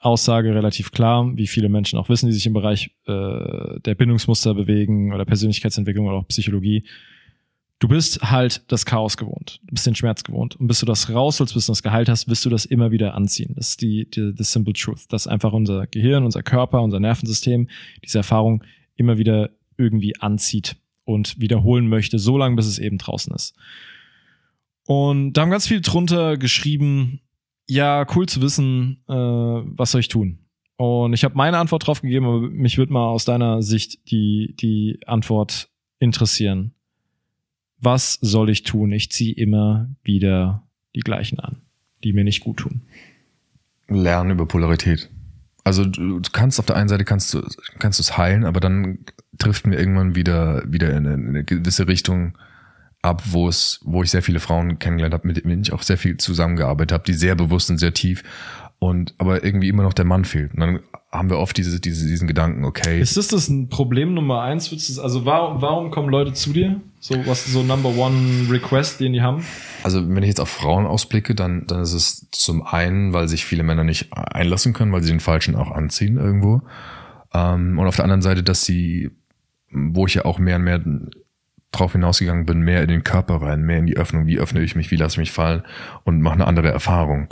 Aussage relativ klar, wie viele Menschen auch wissen, die sich im Bereich äh, der Bindungsmuster bewegen oder Persönlichkeitsentwicklung oder auch Psychologie. Du bist halt das Chaos gewohnt. Du bist den Schmerz gewohnt. Und bis du das rausholst, bis du das geheilt hast, wirst du das immer wieder anziehen. Das ist die, die, die simple truth. Dass einfach unser Gehirn, unser Körper, unser Nervensystem diese Erfahrung immer wieder irgendwie anzieht und wiederholen möchte, so lange, bis es eben draußen ist. Und da haben ganz viele drunter geschrieben, ja, cool zu wissen, äh, was soll ich tun? Und ich habe meine Antwort drauf gegeben, aber mich würde mal aus deiner Sicht die, die Antwort interessieren. Was soll ich tun? Ich ziehe immer wieder die gleichen an, die mir nicht gut tun. Lernen über Polarität. Also du kannst auf der einen Seite kannst du kannst es heilen, aber dann trifft mir irgendwann wieder wieder in eine, in eine gewisse Richtung, ab, wo es, wo ich sehr viele Frauen kennengelernt habe, mit denen ich auch sehr viel zusammengearbeitet habe, die sehr bewusst und sehr tief und aber irgendwie immer noch der Mann fehlt. Und dann haben wir oft diese, diese, diesen Gedanken, okay. Ist das das ein Problem Nummer eins? Also warum, warum kommen Leute zu dir? So, was so Number One Request, den die haben? Also, wenn ich jetzt auf Frauen ausblicke, dann, dann ist es zum einen, weil sich viele Männer nicht einlassen können, weil sie den Falschen auch anziehen irgendwo. Ähm, und auf der anderen Seite, dass sie, wo ich ja auch mehr und mehr drauf hinausgegangen bin, mehr in den Körper rein, mehr in die Öffnung, wie öffne ich mich, wie lasse ich mich fallen und mache eine andere Erfahrung.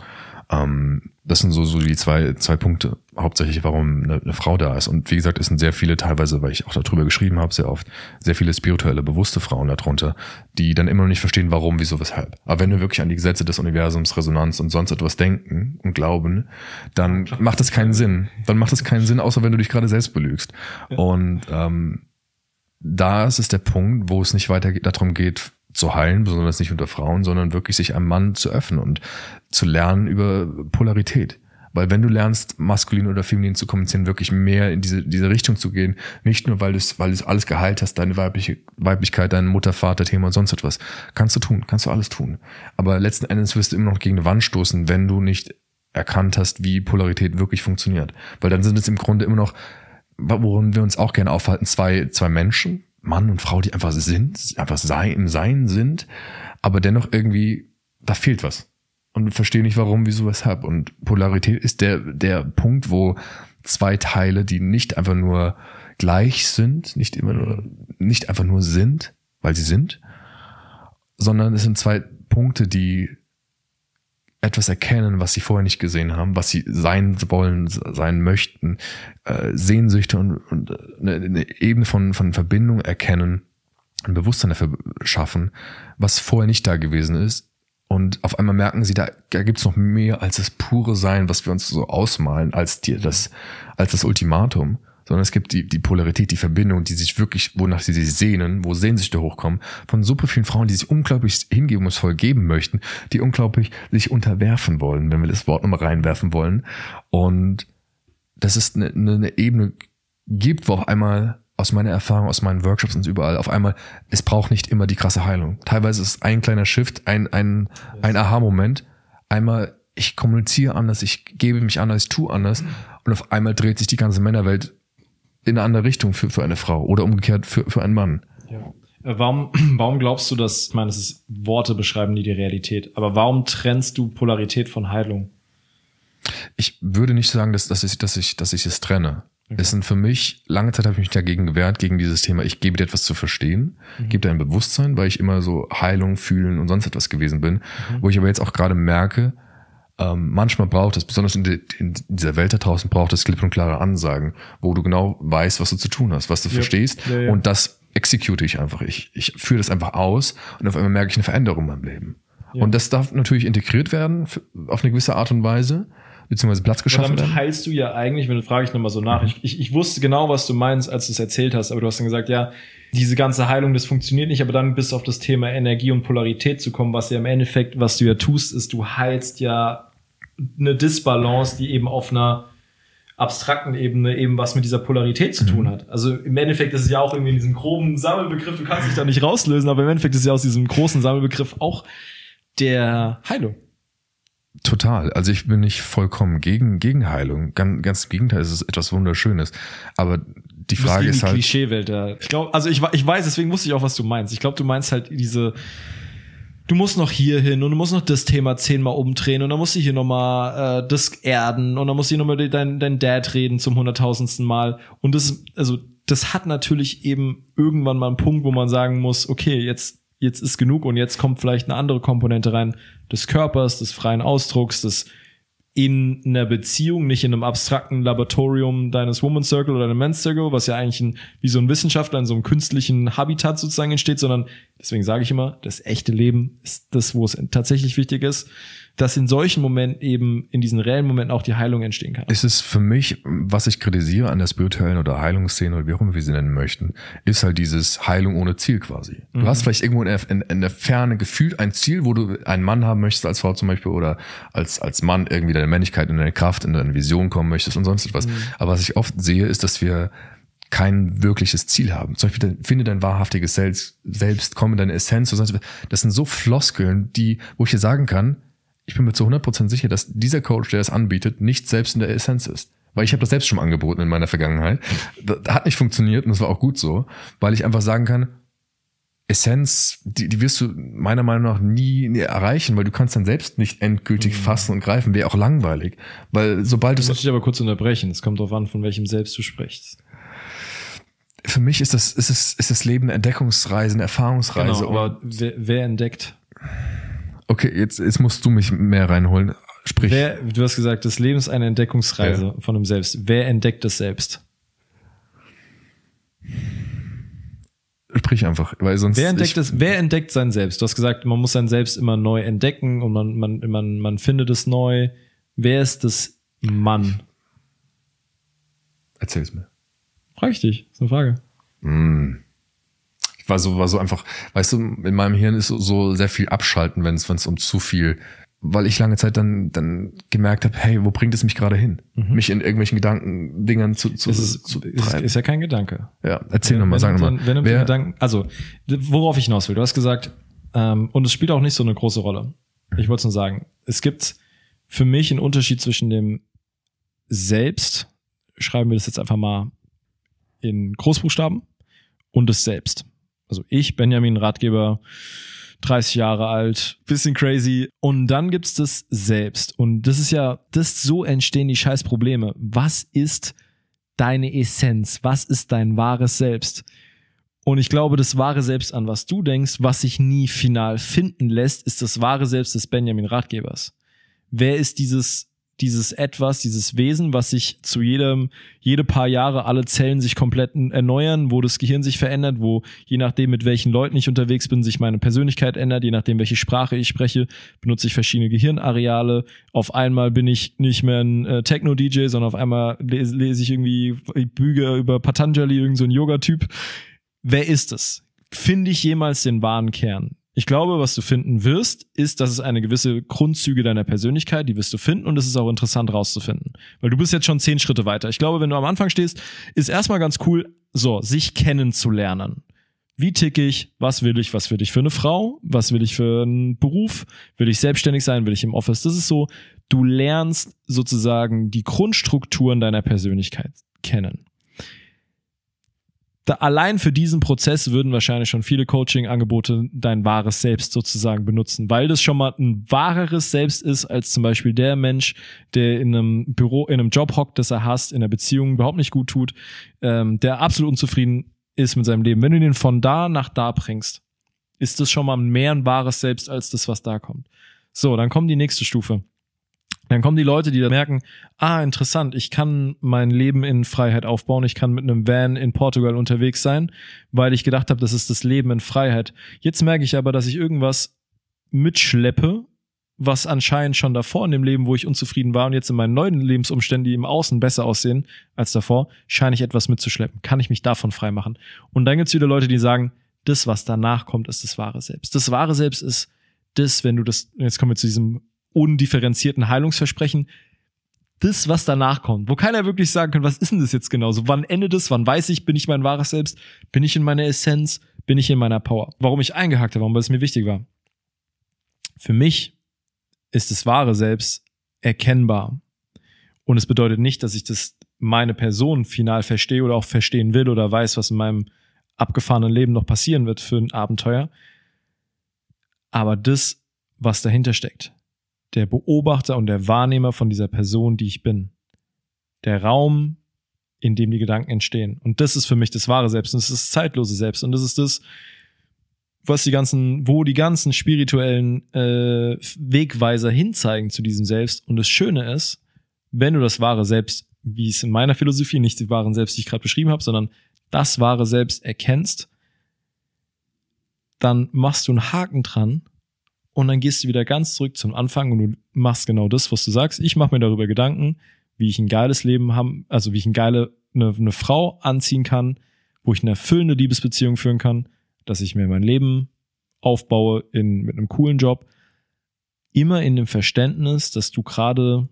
Ähm, das sind so, so die zwei, zwei Punkte, hauptsächlich, warum eine, eine Frau da ist. Und wie gesagt, es sind sehr viele, teilweise, weil ich auch darüber geschrieben habe, sehr oft, sehr viele spirituelle, bewusste Frauen darunter, die dann immer noch nicht verstehen, warum, wieso, weshalb. Aber wenn wir wirklich an die Gesetze des Universums, Resonanz und sonst etwas denken und glauben, dann macht es keinen Sinn. Dann macht es keinen Sinn, außer wenn du dich gerade selbst belügst. Und ähm, da ist es der Punkt, wo es nicht weiter darum geht, zu heilen, besonders nicht unter Frauen, sondern wirklich sich einem Mann zu öffnen und zu lernen über Polarität. Weil wenn du lernst, maskulin oder feminin zu kommunizieren, wirklich mehr in diese, diese Richtung zu gehen, nicht nur, weil du weil alles geheilt hast, deine weibliche Weiblichkeit, dein Mutter, Vater, Thema und sonst etwas, kannst du tun, kannst du alles tun. Aber letzten Endes wirst du immer noch gegen eine Wand stoßen, wenn du nicht erkannt hast, wie Polarität wirklich funktioniert. Weil dann sind es im Grunde immer noch, worin wir uns auch gerne aufhalten, zwei, zwei Menschen, Mann und Frau, die einfach sind, einfach sein, im Sein sind, aber dennoch irgendwie, da fehlt was. Und verstehe nicht warum, wieso, weshalb. Und Polarität ist der, der Punkt, wo zwei Teile, die nicht einfach nur gleich sind, nicht immer nur, nicht einfach nur sind, weil sie sind, sondern es sind zwei Punkte, die etwas erkennen, was sie vorher nicht gesehen haben, was sie sein wollen, sein möchten, äh, Sehnsüchte und, und eine, eine Ebene von, von Verbindung erkennen, ein Bewusstsein dafür schaffen, was vorher nicht da gewesen ist. Und auf einmal merken sie, da, da gibt es noch mehr als das pure Sein, was wir uns so ausmalen, als die, das, als das Ultimatum sondern es gibt die, die Polarität, die Verbindung, die sich wirklich, wonach sie sich sehnen, wo Sehnsüchte hochkommen, von super vielen Frauen, die sich unglaublich hingebungsvoll geben möchten, die unglaublich sich unterwerfen wollen, wenn wir das Wort nochmal reinwerfen wollen. Und dass es eine, eine Ebene gibt, wo auf einmal aus meiner Erfahrung, aus meinen Workshops und überall, auf einmal, es braucht nicht immer die krasse Heilung. Teilweise ist ein kleiner Shift, ein, ein, ein Aha-Moment. Einmal, ich kommuniziere anders, ich gebe mich anders, ich tue anders. Und auf einmal dreht sich die ganze Männerwelt in eine andere Richtung für, für eine Frau oder umgekehrt für, für einen Mann. Ja. Äh, warum, warum glaubst du, dass, ich meine, es ist Worte beschreiben nie die Realität, aber warum trennst du Polarität von Heilung? Ich würde nicht sagen, dass, dass, ich, dass, ich, dass ich es trenne. Okay. Es sind für mich, lange Zeit habe ich mich dagegen gewehrt, gegen dieses Thema, ich gebe dir etwas zu verstehen, mhm. gebe dir ein Bewusstsein, weil ich immer so Heilung, Fühlen und sonst etwas gewesen bin, mhm. wo ich aber jetzt auch gerade merke, ähm, manchmal braucht es, besonders in, die, in, dieser Welt da draußen, braucht es klipp und klare Ansagen, wo du genau weißt, was du zu tun hast, was du ja. verstehst. Ja, ja. Und das execute ich einfach. Ich, ich führe das einfach aus und auf einmal merke ich eine Veränderung in meinem Leben. Und das darf natürlich integriert werden auf eine gewisse Art und Weise beziehungsweise Platz geschaffen und damit heilst du ja eigentlich, wenn du frage ich nochmal so nach, mhm. ich, ich, ich wusste genau, was du meinst, als du es erzählt hast, aber du hast dann gesagt, ja, diese ganze Heilung, das funktioniert nicht, aber dann bis auf das Thema Energie und Polarität zu kommen, was ja im Endeffekt, was du ja tust, ist, du heilst ja eine Disbalance, die eben auf einer abstrakten Ebene eben was mit dieser Polarität zu tun mhm. hat. Also im Endeffekt ist es ja auch irgendwie in diesem groben Sammelbegriff, du kannst dich da nicht rauslösen, aber im Endeffekt ist es ja aus diesem großen Sammelbegriff auch der Heilung. Total. Also ich bin nicht vollkommen gegen, gegen Heilung. Ganz, ganz im Gegenteil, es ist etwas Wunderschönes. Aber die Frage ist halt. Klischeewelt, ja. Ich glaube, also ich, ich weiß, deswegen wusste ich auch, was du meinst. Ich glaube, du meinst halt diese, du musst noch hier hin und du musst noch das Thema zehnmal umdrehen und dann musst du hier nochmal äh, das erden und dann musst du hier nochmal dein, dein Dad reden zum hunderttausendsten Mal. Und das, also, das hat natürlich eben irgendwann mal einen Punkt, wo man sagen muss, okay, jetzt, jetzt ist genug und jetzt kommt vielleicht eine andere Komponente rein des Körpers, des freien Ausdrucks, des in einer Beziehung, nicht in einem abstrakten Laboratorium deines Woman Circle oder einem Men's Circle, was ja eigentlich ein, wie so ein Wissenschaftler in so einem künstlichen Habitat sozusagen entsteht, sondern deswegen sage ich immer, das echte Leben ist das, wo es tatsächlich wichtig ist dass in solchen Momenten eben, in diesen reellen Momenten auch die Heilung entstehen kann. Es ist für mich, was ich kritisiere an der spirituellen oder Heilungsszene oder wie auch immer wir sie nennen möchten, ist halt dieses Heilung ohne Ziel quasi. Du mhm. hast vielleicht irgendwo in der, in, in der Ferne gefühlt ein Ziel, wo du einen Mann haben möchtest als Frau zum Beispiel oder als, als Mann irgendwie deine Männlichkeit in deine Kraft, in deine Vision kommen möchtest und sonst etwas. Mhm. Aber was ich oft sehe, ist, dass wir kein wirkliches Ziel haben. Zum Beispiel, finde dein wahrhaftiges Selbst, selbst komm in deine Essenz. Das sind so Floskeln, die, wo ich dir sagen kann, ich bin mir zu 100% sicher, dass dieser Coach, der das anbietet, nicht selbst in der Essenz ist. Weil ich habe das selbst schon angeboten in meiner Vergangenheit. Das hat nicht funktioniert und das war auch gut so, weil ich einfach sagen kann, Essenz, die, die wirst du meiner Meinung nach nie, nie erreichen, weil du kannst dann selbst nicht endgültig Mhm. fassen und greifen. Wäre auch langweilig. Weil sobald du Das muss ich aber kurz unterbrechen. Es kommt darauf an, von welchem Selbst du sprichst. für mich ist das, ist es, ist das Leben eine Entdeckungsreise, eine Erfahrungsreise. Genau, aber wer, wer entdeckt? Okay, jetzt, jetzt musst du mich mehr reinholen. Sprich. Wer, du hast gesagt, das Leben ist eine Entdeckungsreise von einem Selbst. Wer entdeckt das Selbst? Sprich einfach, weil sonst. Wer entdeckt ich, das, wer entdeckt sein Selbst? Du hast gesagt, man muss sein Selbst immer neu entdecken und man, man, man, man findet es neu. Wer ist das Mann? Erzähl's mir. Frag ich dich. ist eine Frage. Ich war so, war so einfach, weißt du, in meinem Hirn ist so, so sehr viel abschalten, wenn es, wenn es um zu viel, weil ich lange Zeit dann, dann gemerkt habe, hey, wo bringt es mich gerade hin? Mich in irgendwelchen Gedanken, Dingern zu, zu, ist, zu ist, ist ja kein Gedanke. ja, erzähl nochmal, sag nochmal. Wenn, du Wer, Gedanken, also, worauf ich hinaus will, du hast gesagt, ähm, und es spielt auch nicht so eine große Rolle. Ich wollte es nur sagen, es gibt für mich einen Unterschied zwischen dem Selbst, schreiben wir das jetzt einfach mal in Großbuchstaben, und das Selbst. Also ich, Benjamin, Ratgeber, 30 Jahre alt, bisschen crazy. Und dann gibt's das Selbst. Und das ist ja, das so entstehen die scheiß Probleme. Was ist deine Essenz? Was ist dein wahres Selbst? Und ich glaube, das wahre Selbst, an was du denkst, was sich nie final finden lässt, ist das wahre Selbst des Benjamin Ratgebers. Wer ist dieses, dieses Etwas, dieses Wesen, was sich zu jedem, jede paar Jahre alle Zellen sich komplett erneuern, wo das Gehirn sich verändert, wo je nachdem, mit welchen Leuten ich unterwegs bin, sich meine Persönlichkeit ändert, je nachdem, welche Sprache ich spreche, benutze ich verschiedene Gehirnareale. Auf einmal bin ich nicht mehr ein äh, Techno-DJ, sondern auf einmal lese, lese ich irgendwie, büge über Patanjali, irgend so Yoga-Typ. Wer ist es? Finde ich jemals den wahren Kern? Ich glaube, was du finden wirst, ist, dass es eine gewisse Grundzüge deiner Persönlichkeit, die wirst du finden und es ist auch interessant rauszufinden. Weil du bist jetzt schon zehn Schritte weiter. Ich glaube, wenn du am Anfang stehst, ist erstmal ganz cool, so, sich kennenzulernen. Wie tick ich? Was will ich? Was will ich für eine Frau? Was will ich für einen Beruf? Will ich selbstständig sein? Will ich im Office? Das ist so, du lernst sozusagen die Grundstrukturen deiner Persönlichkeit kennen da allein für diesen Prozess würden wahrscheinlich schon viele Coaching-Angebote dein wahres Selbst sozusagen benutzen, weil das schon mal ein wahreres Selbst ist als zum Beispiel der Mensch, der in einem Büro, in einem Job hockt, das er hasst, in einer Beziehung überhaupt nicht gut tut, ähm, der absolut unzufrieden ist mit seinem Leben. Wenn du den von da nach da bringst, ist das schon mal mehr ein wahres Selbst als das, was da kommt. So, dann kommt die nächste Stufe. Dann kommen die Leute, die da merken, ah, interessant, ich kann mein Leben in Freiheit aufbauen, ich kann mit einem Van in Portugal unterwegs sein, weil ich gedacht habe, das ist das Leben in Freiheit. Jetzt merke ich aber, dass ich irgendwas mitschleppe, was anscheinend schon davor in dem Leben, wo ich unzufrieden war und jetzt in meinen neuen Lebensumständen, die im Außen besser aussehen als davor, scheine ich etwas mitzuschleppen. Kann ich mich davon freimachen? Und dann gibt's wieder Leute, die sagen, das, was danach kommt, ist das wahre Selbst. Das wahre Selbst ist das, wenn du das, jetzt kommen wir zu diesem undifferenzierten Heilungsversprechen, das, was danach kommt, wo keiner wirklich sagen kann, was ist denn das jetzt genau? So, wann endet es? Wann weiß ich, bin ich mein wahres Selbst? Bin ich in meiner Essenz? Bin ich in meiner Power? Warum ich eingehakt habe, warum es mir wichtig war. Für mich ist das wahre Selbst erkennbar. Und es bedeutet nicht, dass ich das meine Person final verstehe oder auch verstehen will oder weiß, was in meinem abgefahrenen Leben noch passieren wird für ein Abenteuer. Aber das, was dahinter steckt, der Beobachter und der Wahrnehmer von dieser Person, die ich bin. Der Raum, in dem die Gedanken entstehen. Und das ist für mich das wahre Selbst und das ist das zeitlose Selbst. Und das ist das, was die ganzen, wo die ganzen spirituellen äh, Wegweiser hinzeigen zu diesem Selbst. Und das Schöne ist, wenn du das wahre Selbst, wie es in meiner Philosophie, nicht die wahren Selbst, die ich gerade beschrieben habe, sondern das wahre Selbst erkennst, dann machst du einen Haken dran und dann gehst du wieder ganz zurück zum Anfang und du machst genau das, was du sagst. Ich mache mir darüber Gedanken, wie ich ein geiles Leben haben, also wie ich eine geile eine, eine Frau anziehen kann, wo ich eine erfüllende Liebesbeziehung führen kann, dass ich mir mein Leben aufbaue in mit einem coolen Job, immer in dem Verständnis, dass du gerade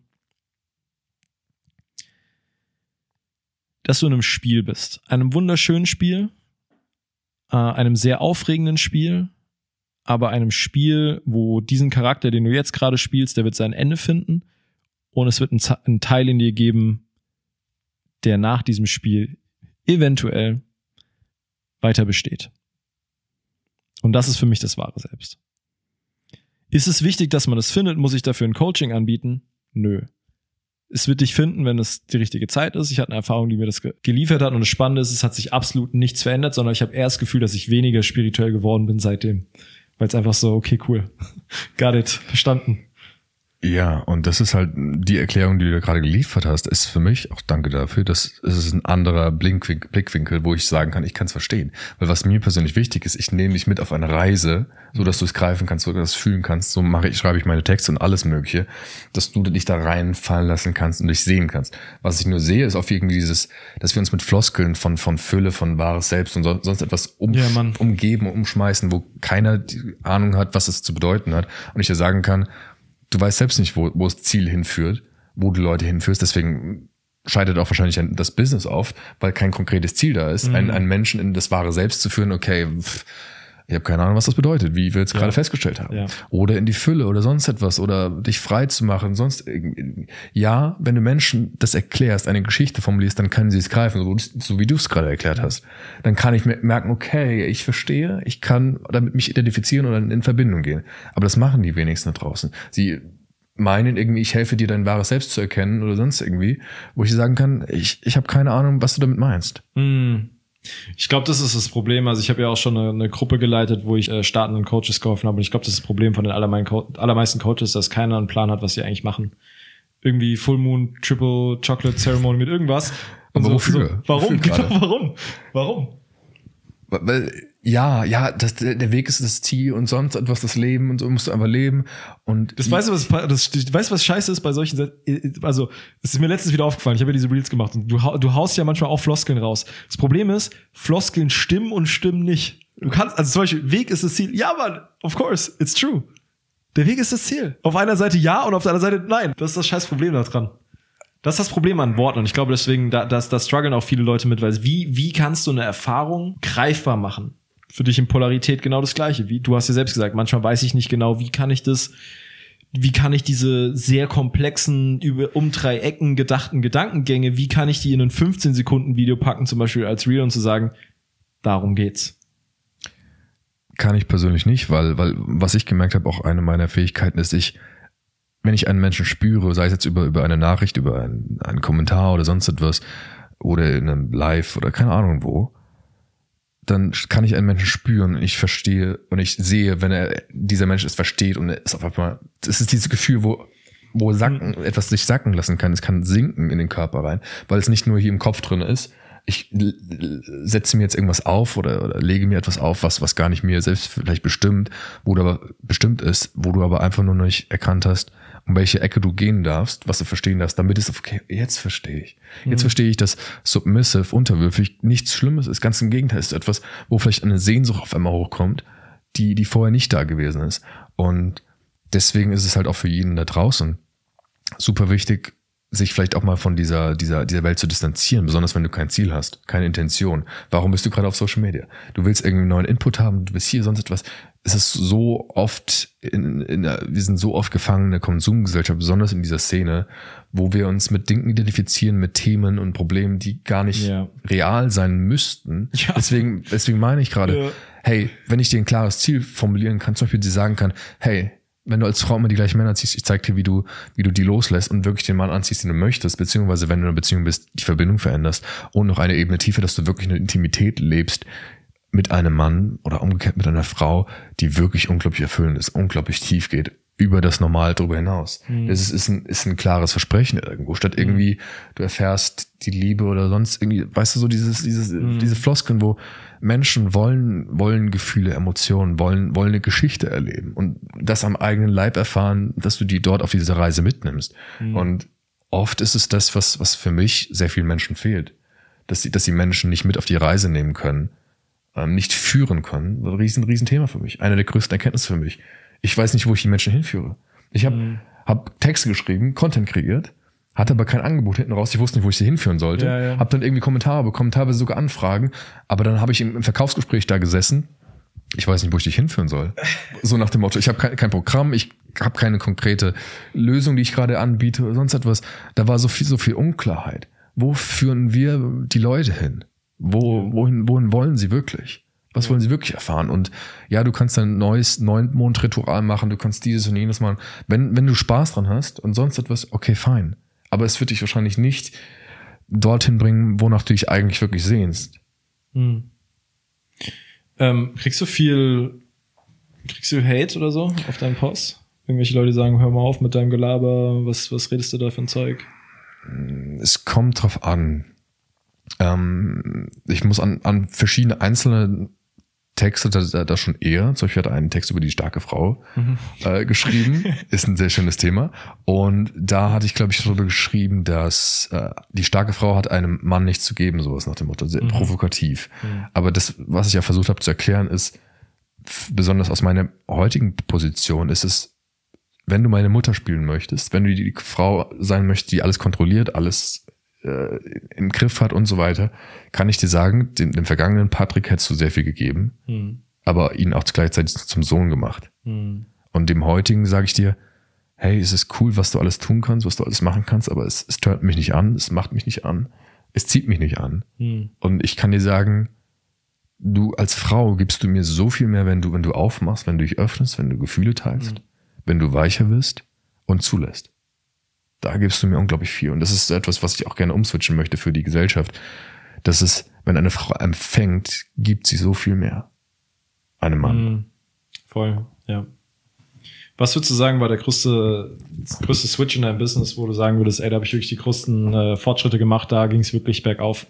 dass du in einem Spiel bist, einem wunderschönen Spiel, äh, einem sehr aufregenden Spiel, aber einem Spiel, wo diesen Charakter, den du jetzt gerade spielst, der wird sein Ende finden und es wird einen Teil in dir geben, der nach diesem Spiel eventuell weiter besteht. Und das ist für mich das wahre Selbst. Ist es wichtig, dass man das findet? Muss ich dafür ein Coaching anbieten? Nö. Es wird dich finden, wenn es die richtige Zeit ist. Ich hatte eine Erfahrung, die mir das geliefert hat. Und das Spannende ist, es hat sich absolut nichts verändert, sondern ich habe eher das Gefühl, dass ich weniger spirituell geworden bin seitdem. Weil es einfach so, okay, cool. Got it. Verstanden. Ja, und das ist halt die Erklärung, die du gerade geliefert hast, ist für mich, auch danke dafür, das ist ein anderer Blickwinkel, wo ich sagen kann, ich kann es verstehen. Weil was mir persönlich wichtig ist, ich nehme dich mit auf eine Reise, so dass du es greifen kannst, so dass du es fühlen kannst. So mache ich, schreibe ich meine Texte und alles Mögliche, dass du dich da reinfallen lassen kannst und dich sehen kannst. Was ich nur sehe, ist auf irgendwie dieses, dass wir uns mit Floskeln von, von Fülle, von wahres Selbst und sonst etwas um, ja, umgeben, umschmeißen, wo keiner die Ahnung hat, was es zu bedeuten hat. Und ich dir sagen kann, du weißt selbst nicht, wo, wo das Ziel hinführt, wo du Leute hinführst. Deswegen scheitert auch wahrscheinlich das Business oft, weil kein konkretes Ziel da ist, mhm. einen, einen Menschen in das wahre Selbst zu führen, okay, pff, ich habe keine Ahnung, was das bedeutet, wie wir jetzt ja. gerade festgestellt haben. Ja. Oder in die Fülle oder sonst etwas oder dich frei zu machen, sonst. Ja, wenn du Menschen das erklärst, eine Geschichte formulierst, dann können sie es greifen, so, so wie du es gerade erklärt hast. Dann kann ich merken, okay, ich verstehe, ich kann damit mich identifizieren oder in Verbindung gehen. Aber das machen die wenigsten da draußen. Sie meinen irgendwie, ich helfe dir dein wahres Selbst zu erkennen oder sonst irgendwie, wo ich sagen kann, ich, ich habe keine Ahnung, was du damit meinst. Mm. Ich glaube, das ist das Problem. Also ich habe ja auch schon eine, eine, Gruppe geleitet, wo ich äh, startenden Coaches geholfen habe. Und ich glaube, das ist das Problem von den allermeisten Coaches, dass keiner einen Plan hat, was sie eigentlich machen. Irgendwie Full Moon, Triple Chocolate Ceremony mit irgendwas. Und Aber so, wofür? So, warum? Wofür genau, warum? Warum? Weil, ja, ja, das, der Weg ist das Ziel und sonst etwas das Leben und so musst du einfach leben. Und das weißt du, was, das, weißt was scheiße ist bei solchen, also, es ist mir letztens wieder aufgefallen, ich habe ja diese Reels gemacht und du, du haust ja manchmal auch Floskeln raus. Das Problem ist, Floskeln stimmen und stimmen nicht. Du kannst, also zum Beispiel, Weg ist das Ziel. Ja, Mann, of course, it's true. Der Weg ist das Ziel. Auf einer Seite ja und auf der anderen Seite nein. Das ist das scheiß Problem da dran. Das ist das Problem an Worten und ich glaube deswegen, da, das, da strugglen auch viele Leute mit, weil wie, wie kannst du eine Erfahrung greifbar machen? Für dich in Polarität genau das Gleiche. Wie, du hast ja selbst gesagt, manchmal weiß ich nicht genau, wie kann ich das, wie kann ich diese sehr komplexen, über, um drei Ecken gedachten Gedankengänge, wie kann ich die in ein 15 Sekunden Video packen, zum Beispiel als Reel und zu sagen, darum geht's. Kann ich persönlich nicht, weil, weil was ich gemerkt habe, auch eine meiner Fähigkeiten ist, ich wenn ich einen Menschen spüre, sei es jetzt über, über eine Nachricht, über einen, einen Kommentar oder sonst etwas, oder in einem Live oder keine Ahnung wo, dann kann ich einen Menschen spüren, ich verstehe und ich sehe, wenn er dieser Mensch es versteht und es auf einmal, das ist dieses Gefühl, wo wo sacken, mhm. etwas sich sacken lassen kann, es kann sinken in den Körper rein, weil es nicht nur hier im Kopf drin ist. Ich setze mir jetzt irgendwas auf oder, oder lege mir etwas auf, was was gar nicht mir selbst vielleicht bestimmt, wo du aber bestimmt ist, wo du aber einfach nur nicht erkannt hast, um welche Ecke du gehen darfst, was du verstehen darfst, damit es, okay, jetzt verstehe ich. Jetzt mhm. verstehe ich, dass submissive, unterwürfig nichts Schlimmes ist. Ganz im Gegenteil, ist etwas, wo vielleicht eine Sehnsucht auf einmal hochkommt, die, die vorher nicht da gewesen ist. Und deswegen ist es halt auch für jeden da draußen super wichtig, sich vielleicht auch mal von dieser, dieser, dieser Welt zu distanzieren, besonders wenn du kein Ziel hast, keine Intention. Warum bist du gerade auf Social Media? Du willst irgendwie einen neuen Input haben, du bist hier, sonst etwas es ist so oft in, in der, wir sind so oft gefangen in der Konsumgesellschaft, besonders in dieser Szene, wo wir uns mit Dingen identifizieren, mit Themen und Problemen, die gar nicht ja. real sein müssten. Ja. Deswegen, deswegen meine ich gerade, ja. hey, wenn ich dir ein klares Ziel formulieren kann, zum Beispiel sie sagen kann, hey, wenn du als Frau immer die gleichen Männer ziehst, ich zeig dir, wie du, wie du die loslässt und wirklich den Mann anziehst, den du möchtest, beziehungsweise wenn du in einer Beziehung bist, die Verbindung veränderst und noch eine Ebene tiefer, dass du wirklich eine Intimität lebst, mit einem Mann oder umgekehrt mit einer Frau, die wirklich unglaublich erfüllend ist, unglaublich tief geht, über das Normal darüber hinaus. Mhm. Das ist, ist, ein, ist ein klares Versprechen irgendwo. Statt irgendwie, du erfährst die Liebe oder sonst irgendwie, weißt du, so dieses, dieses, mhm. diese Floskeln, wo Menschen wollen, wollen Gefühle, Emotionen, wollen, wollen eine Geschichte erleben und das am eigenen Leib erfahren, dass du die dort auf diese Reise mitnimmst. Mhm. Und oft ist es das, was, was für mich sehr vielen Menschen fehlt. Dass sie, dass sie Menschen nicht mit auf die Reise nehmen können ähm, nicht führen können, ein riesen, riesen Thema für mich. Eine der größten Erkenntnisse für mich. Ich weiß nicht, wo ich die Menschen hinführe. Ich habe mhm. hab Texte geschrieben, Content kreiert, hatte aber kein Angebot hinten raus. Ich wusste nicht, wo ich sie hinführen sollte. Ja, ja. Habe dann irgendwie Kommentare bekommen, teilweise sogar Anfragen. Aber dann habe ich im, im Verkaufsgespräch da gesessen. Ich weiß nicht, wo ich dich hinführen soll. So nach dem Motto, ich habe kein, kein Programm, ich habe keine konkrete Lösung, die ich gerade anbiete oder sonst etwas. Da war so viel, so viel Unklarheit. Wo führen wir die Leute hin? Wo, wohin, wohin wollen sie wirklich? Was wollen sie wirklich erfahren? Und ja, du kannst ein neues Neumond-Ritual machen, du kannst dieses und jenes machen. Wenn, wenn du Spaß dran hast und sonst etwas, okay, fein. Aber es wird dich wahrscheinlich nicht dorthin bringen, wonach du dich eigentlich wirklich sehnst. Hm. Ähm, kriegst du viel, kriegst du Hate oder so auf deinen Post? Irgendwelche Leute sagen, hör mal auf mit deinem Gelaber, was, was redest du da für ein Zeug? Es kommt drauf an. Ähm, ich muss an, an verschiedene einzelne Texte da, da schon eher. Zum Beispiel hat einen Text über die starke Frau mhm. äh, geschrieben. Ist ein sehr schönes Thema. Und da hatte ich, glaube ich, darüber geschrieben, dass äh, die starke Frau hat einem Mann nichts zu geben, sowas nach dem Motto. Sehr mhm. provokativ. Mhm. Aber das, was ich ja versucht habe zu erklären, ist, besonders aus meiner heutigen Position, ist es, wenn du meine Mutter spielen möchtest, wenn du die Frau sein möchtest, die alles kontrolliert, alles äh, im Griff hat und so weiter, kann ich dir sagen, dem, dem vergangenen Patrick hättest du sehr viel gegeben, mhm. aber ihn auch gleichzeitig zum Sohn gemacht. Mhm. Und dem heutigen sage ich dir, hey, es ist cool, was du alles tun kannst, was du alles machen kannst, aber es, es stört mich nicht an, es macht mich nicht an, es zieht mich nicht an. Mhm. Und ich kann dir sagen, du als Frau gibst du mir so viel mehr, wenn du, wenn du aufmachst, wenn du dich öffnest, wenn du Gefühle teilst, mhm. wenn du weicher wirst und zulässt da gibst du mir unglaublich viel. Und das ist etwas, was ich auch gerne umswitchen möchte für die Gesellschaft. Das ist, wenn eine Frau empfängt, gibt sie so viel mehr. Einem Mann. Mm, voll, ja. Was würdest du sagen, war der größte, größte Switch in deinem Business, wo du sagen würdest, ey, da habe ich wirklich die größten äh, Fortschritte gemacht, da ging es wirklich bergauf?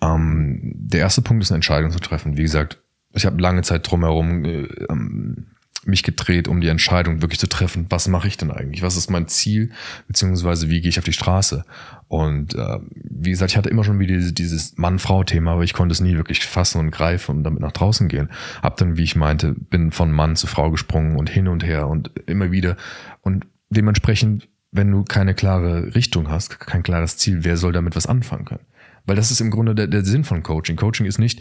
Ähm, der erste Punkt ist eine Entscheidung zu treffen. Wie gesagt, ich habe lange Zeit drumherum äh, ähm, mich gedreht, um die Entscheidung wirklich zu treffen, was mache ich denn eigentlich? Was ist mein Ziel? Beziehungsweise wie gehe ich auf die Straße? Und äh, wie gesagt, ich hatte immer schon wieder dieses, dieses Mann-Frau-Thema, aber ich konnte es nie wirklich fassen und greifen und damit nach draußen gehen. Hab dann, wie ich meinte, bin von Mann zu Frau gesprungen und hin und her und immer wieder. Und dementsprechend, wenn du keine klare Richtung hast, kein klares Ziel, wer soll damit was anfangen können? Weil das ist im Grunde der, der Sinn von Coaching. Coaching ist nicht,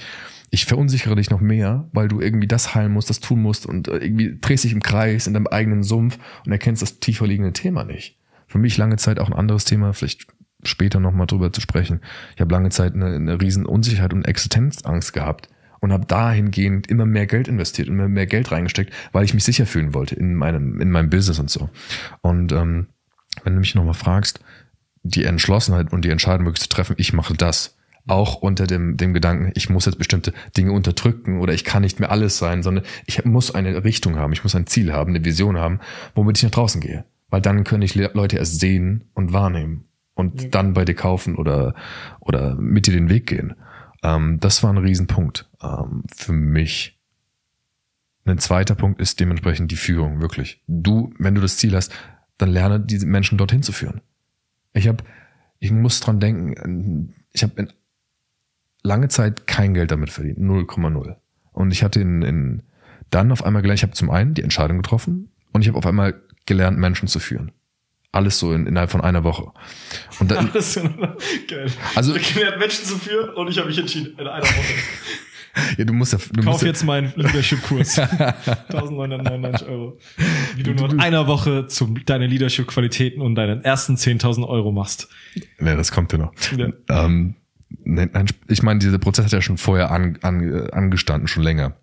ich verunsichere dich noch mehr, weil du irgendwie das heilen musst, das tun musst und äh, irgendwie drehst dich im Kreis in deinem eigenen Sumpf und erkennst das tiefer liegende Thema nicht. Für mich lange Zeit auch ein anderes Thema, vielleicht später nochmal drüber zu sprechen. Ich habe lange Zeit eine, eine riesen Unsicherheit und Existenzangst gehabt und habe dahingehend immer mehr Geld investiert, immer mehr Geld reingesteckt, weil ich mich sicher fühlen wollte in meinem, in meinem Business und so. Und ähm, wenn du mich nochmal fragst, die Entschlossenheit und die Entscheidung wirklich zu treffen, ich mache das, auch unter dem, dem Gedanken, ich muss jetzt bestimmte Dinge unterdrücken oder ich kann nicht mehr alles sein, sondern ich muss eine Richtung haben, ich muss ein Ziel haben, eine Vision haben, womit ich nach draußen gehe. Weil dann können ich Leute erst sehen und wahrnehmen und ja. dann bei dir kaufen oder, oder mit dir den Weg gehen. Ähm, das war ein Riesenpunkt ähm, für mich. Ein zweiter Punkt ist dementsprechend die Führung, wirklich. Du, wenn du das Ziel hast, dann lerne diese Menschen dorthin zu führen. Ich habe, ich muss dran denken, ich habe in lange Zeit kein Geld damit verdient, 0,0. Und ich hatte in, in dann auf einmal gelernt, ich habe zum einen die Entscheidung getroffen und ich habe auf einmal gelernt, Menschen zu führen. Alles so in, innerhalb von einer Woche. Und dann, Alles so, geil. Also ich habe gelernt, Menschen zu führen und ich habe mich entschieden in einer Woche. Ja, du musst ja. Du Kauf musst jetzt meinen Leadership-Kurs. 1999 Euro. Wie du nur in einer Woche zum, deine Leadership-Qualitäten und deinen ersten 10.000 Euro machst. Ja, das kommt ja noch. Ja. Ähm, ich meine, dieser Prozess hat ja schon vorher an, an, angestanden, schon länger.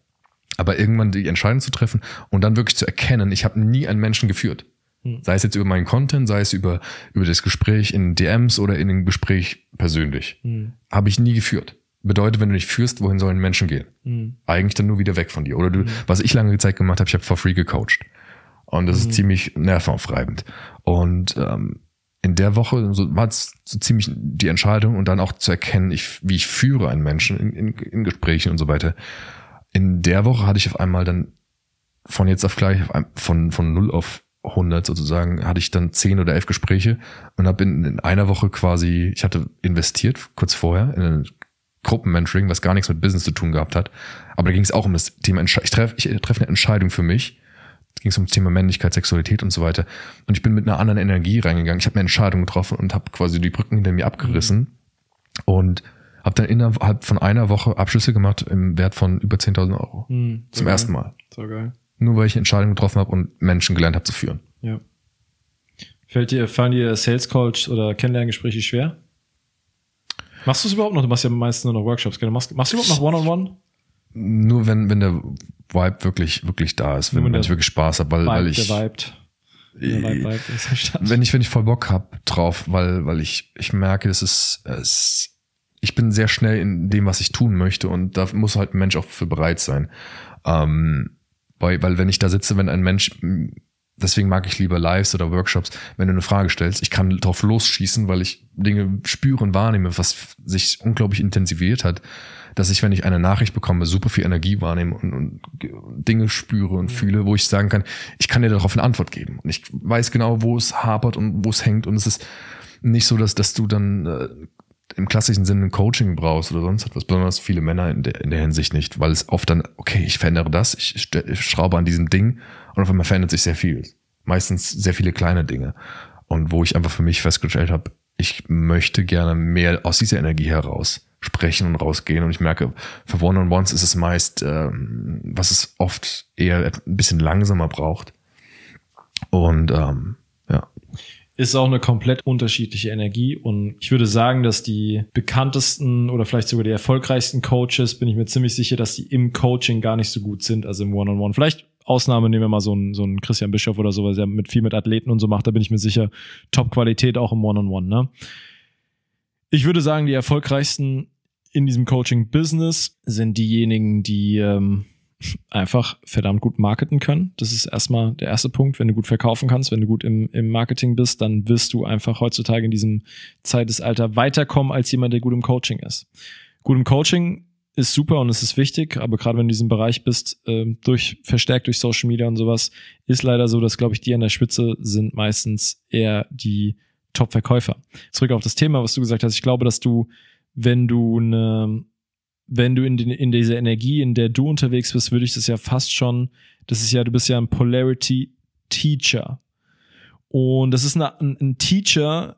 Aber irgendwann die Entscheidung zu treffen und dann wirklich zu erkennen, ich habe nie einen Menschen geführt. Hm. Sei es jetzt über meinen Content, sei es über, über das Gespräch in DMs oder in dem Gespräch persönlich. Hm. Habe ich nie geführt. Bedeutet, wenn du nicht führst, wohin sollen Menschen gehen? Hm. Eigentlich dann nur wieder weg von dir. Oder du, hm. was ich lange Zeit gemacht habe, ich habe for free gecoacht. Und das ist hm. ziemlich nervenaufreibend. Und ähm, in der Woche so, war es so ziemlich die Entscheidung und dann auch zu erkennen, ich, wie ich führe einen Menschen in, in, in Gesprächen und so weiter. In der Woche hatte ich auf einmal dann von jetzt auf gleich, von, von 0 auf 100 sozusagen, hatte ich dann 10 oder 11 Gespräche und habe in, in einer Woche quasi, ich hatte investiert kurz vorher in ein Gruppenmentoring, was gar nichts mit Business zu tun gehabt hat. Aber da ging es auch um das Thema, ich treffe ich treffe eine Entscheidung für mich ging es um das Thema Männlichkeit, Sexualität und so weiter. Und ich bin mit einer anderen Energie reingegangen. Ich habe eine Entscheidung getroffen und habe quasi die Brücken hinter mir abgerissen mhm. und habe dann innerhalb von einer Woche Abschlüsse gemacht im Wert von über 10.000 Euro. Mhm, Zum geil. ersten Mal. So geil. Nur weil ich eine Entscheidung getroffen habe und Menschen gelernt habe zu führen. Ja. Fällt dir, fallen dir Sales Coach oder Kennenlerngespräche schwer? Machst du es überhaupt noch? Du machst ja meistens nur noch Workshops. Machst, machst du überhaupt noch One-on-One? -on -One? Nur wenn, wenn der Vibe wirklich, wirklich da ist, wenn, wenn ich wirklich Spaß habe, weil, Vibe, weil ich. Der Vibe, wenn ich, wenn ich voll Bock hab drauf, weil, weil ich, ich merke, es ist, es, ich bin sehr schnell in dem, was ich tun möchte und da muss halt ein Mensch auch für bereit sein. Ähm, weil, weil wenn ich da sitze, wenn ein Mensch, deswegen mag ich lieber Lives oder Workshops, wenn du eine Frage stellst, ich kann drauf losschießen, weil ich Dinge spüre und wahrnehme, was sich unglaublich intensiviert hat, dass ich, wenn ich eine Nachricht bekomme, super viel Energie wahrnehme und, und Dinge spüre und fühle, wo ich sagen kann, ich kann dir darauf eine Antwort geben. Und ich weiß genau, wo es hapert und wo es hängt. Und es ist nicht so, dass, dass du dann äh, im klassischen Sinne ein Coaching brauchst oder sonst etwas, besonders viele Männer in der, in der Hinsicht nicht, weil es oft dann, okay, ich verändere das, ich, ich schraube an diesem Ding und auf einmal verändert sich sehr viel. Meistens sehr viele kleine Dinge. Und wo ich einfach für mich festgestellt habe, ich möchte gerne mehr aus dieser Energie heraus sprechen und rausgehen. Und ich merke, für One-on-Ones ist es meist, ähm, was es oft eher ein bisschen langsamer braucht. Und ähm, ja. Ist auch eine komplett unterschiedliche Energie. Und ich würde sagen, dass die bekanntesten oder vielleicht sogar die erfolgreichsten Coaches, bin ich mir ziemlich sicher, dass die im Coaching gar nicht so gut sind, also im One-on-One. -on -One. Vielleicht Ausnahme nehmen wir mal so einen, so einen Christian Bischof oder so, weil er mit viel mit Athleten und so macht, da bin ich mir sicher, Top-Qualität auch im One-on-One, -on -One, ne? Ich würde sagen, die erfolgreichsten in diesem Coaching-Business sind diejenigen, die ähm, einfach verdammt gut marketen können. Das ist erstmal der erste Punkt. Wenn du gut verkaufen kannst, wenn du gut im, im Marketing bist, dann wirst du einfach heutzutage in diesem Zeitalter weiterkommen als jemand, der gut im Coaching ist. Gut im Coaching ist super und es ist wichtig, aber gerade wenn du in diesem Bereich bist, äh, durch verstärkt durch Social Media und sowas, ist leider so, dass glaube ich die an der Spitze sind meistens eher die Top-Verkäufer. Zurück auf das Thema, was du gesagt hast. Ich glaube, dass du, wenn du eine, wenn du in, den, in dieser Energie, in der du unterwegs bist, würde ich das ja fast schon, das ist ja, du bist ja ein Polarity Teacher. Und das ist eine, ein, ein Teacher,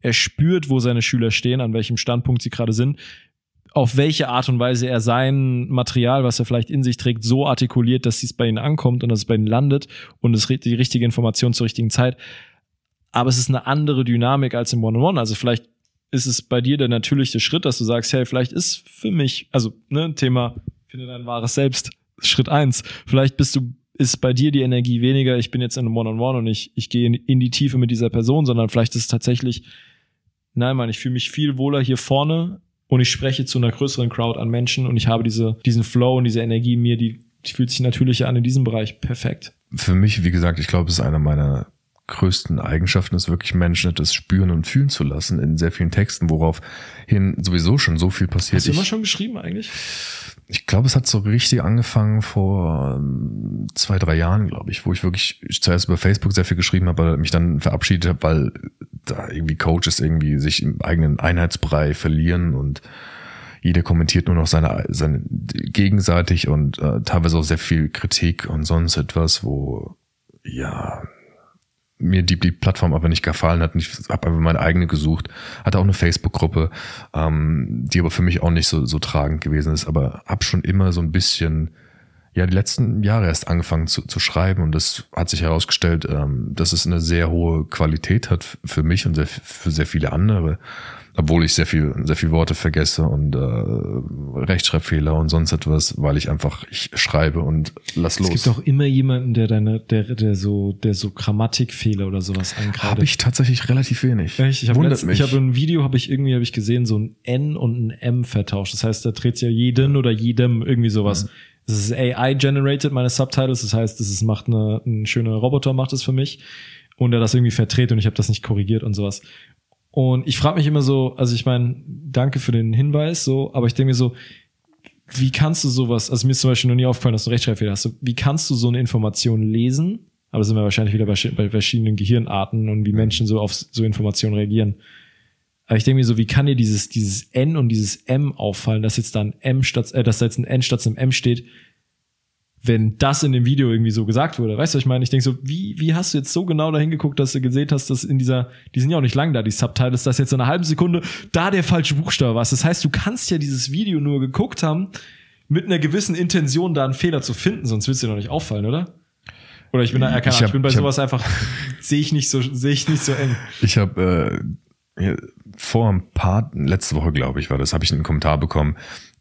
er spürt, wo seine Schüler stehen, an welchem Standpunkt sie gerade sind auf welche Art und Weise er sein Material, was er vielleicht in sich trägt, so artikuliert, dass es bei ihnen ankommt und dass es bei ihnen landet und es die richtige Information zur richtigen Zeit. Aber es ist eine andere Dynamik als im One-on-One. -on -One. Also vielleicht ist es bei dir der natürliche Schritt, dass du sagst, hey, vielleicht ist für mich, also ne, Thema, finde dein wahres Selbst, Schritt eins. Vielleicht bist du, ist bei dir die Energie weniger, ich bin jetzt in einem One-on-One -on -One und ich, ich gehe in, in die Tiefe mit dieser Person, sondern vielleicht ist es tatsächlich, nein, Mann, ich fühle mich viel wohler hier vorne und ich spreche zu einer größeren Crowd an Menschen und ich habe diese, diesen Flow und diese Energie in mir, die, die fühlt sich natürlicher an in diesem Bereich. Perfekt. Für mich, wie gesagt, ich glaube, es ist einer meiner größten Eigenschaften ist wirklich Menschen etwas spüren und fühlen zu lassen in sehr vielen Texten, worauf hin sowieso schon so viel passiert. Hast du immer schon geschrieben eigentlich? Ich glaube, es hat so richtig angefangen vor ähm, zwei, drei Jahren, glaube ich, wo ich wirklich zuerst über Facebook sehr viel geschrieben habe, aber mich dann verabschiedet habe, weil da irgendwie Coaches irgendwie sich im eigenen Einheitsbrei verlieren und jeder kommentiert nur noch seine, seine gegenseitig und äh, teilweise auch sehr viel Kritik und sonst etwas, wo ja mir die, die Plattform aber nicht gefallen hat. Ich habe einfach meine eigene gesucht. Hatte auch eine Facebook-Gruppe, ähm, die aber für mich auch nicht so, so tragend gewesen ist. Aber habe schon immer so ein bisschen, ja, die letzten Jahre erst angefangen zu, zu schreiben. Und das hat sich herausgestellt, ähm, dass es eine sehr hohe Qualität hat für mich und sehr, für sehr viele andere obwohl ich sehr viel, sehr viel Worte vergesse und äh, Rechtschreibfehler und sonst etwas, weil ich einfach ich schreibe und lass los. Es gibt auch immer jemanden, der deine, der, der so, der so Grammatikfehler oder sowas ankreidet. Habe ich tatsächlich relativ wenig. Echt? Ich habe ich habe ein Video, habe ich irgendwie, habe ich gesehen, so ein N und ein M vertauscht. Das heißt, da dreht ja jeden oder jedem irgendwie sowas. Mhm. Das ist AI generated, meine Subtitles. Das heißt, das ist, macht eine, ein schöner Roboter macht es für mich und er das irgendwie verdreht und ich habe das nicht korrigiert und sowas. Und ich frage mich immer so, also ich meine, danke für den Hinweis, so, aber ich denke mir so, wie kannst du sowas, also mir ist zum Beispiel noch nie aufgefallen, dass du Rechtschreibfehler hast, wie kannst du so eine Information lesen? Aber sind wir wahrscheinlich wieder bei, bei verschiedenen Gehirnarten und wie Menschen so auf so Informationen reagieren. Aber ich denke mir so, wie kann dir dieses, dieses N und dieses M auffallen, dass jetzt da ein M statt, äh, dass da jetzt ein N statt einem M steht, wenn das in dem Video irgendwie so gesagt wurde. Weißt du, ich meine, ich denke so, wie, wie hast du jetzt so genau dahin geguckt, dass du gesehen hast, dass in dieser, die sind ja auch nicht lang da, die Subtitles, dass jetzt in einer halben Sekunde da der falsche Buchstabe war. Das heißt, du kannst ja dieses Video nur geguckt haben, mit einer gewissen Intention da einen Fehler zu finden, sonst wird es dir noch nicht auffallen, oder? Oder ich bin da, ja, keine ich, hab, ich bin bei ich sowas hab, einfach, sehe ich nicht so, sehe ich nicht so eng. Ich habe äh, vor ein paar, letzte Woche glaube ich war das, habe ich einen Kommentar bekommen,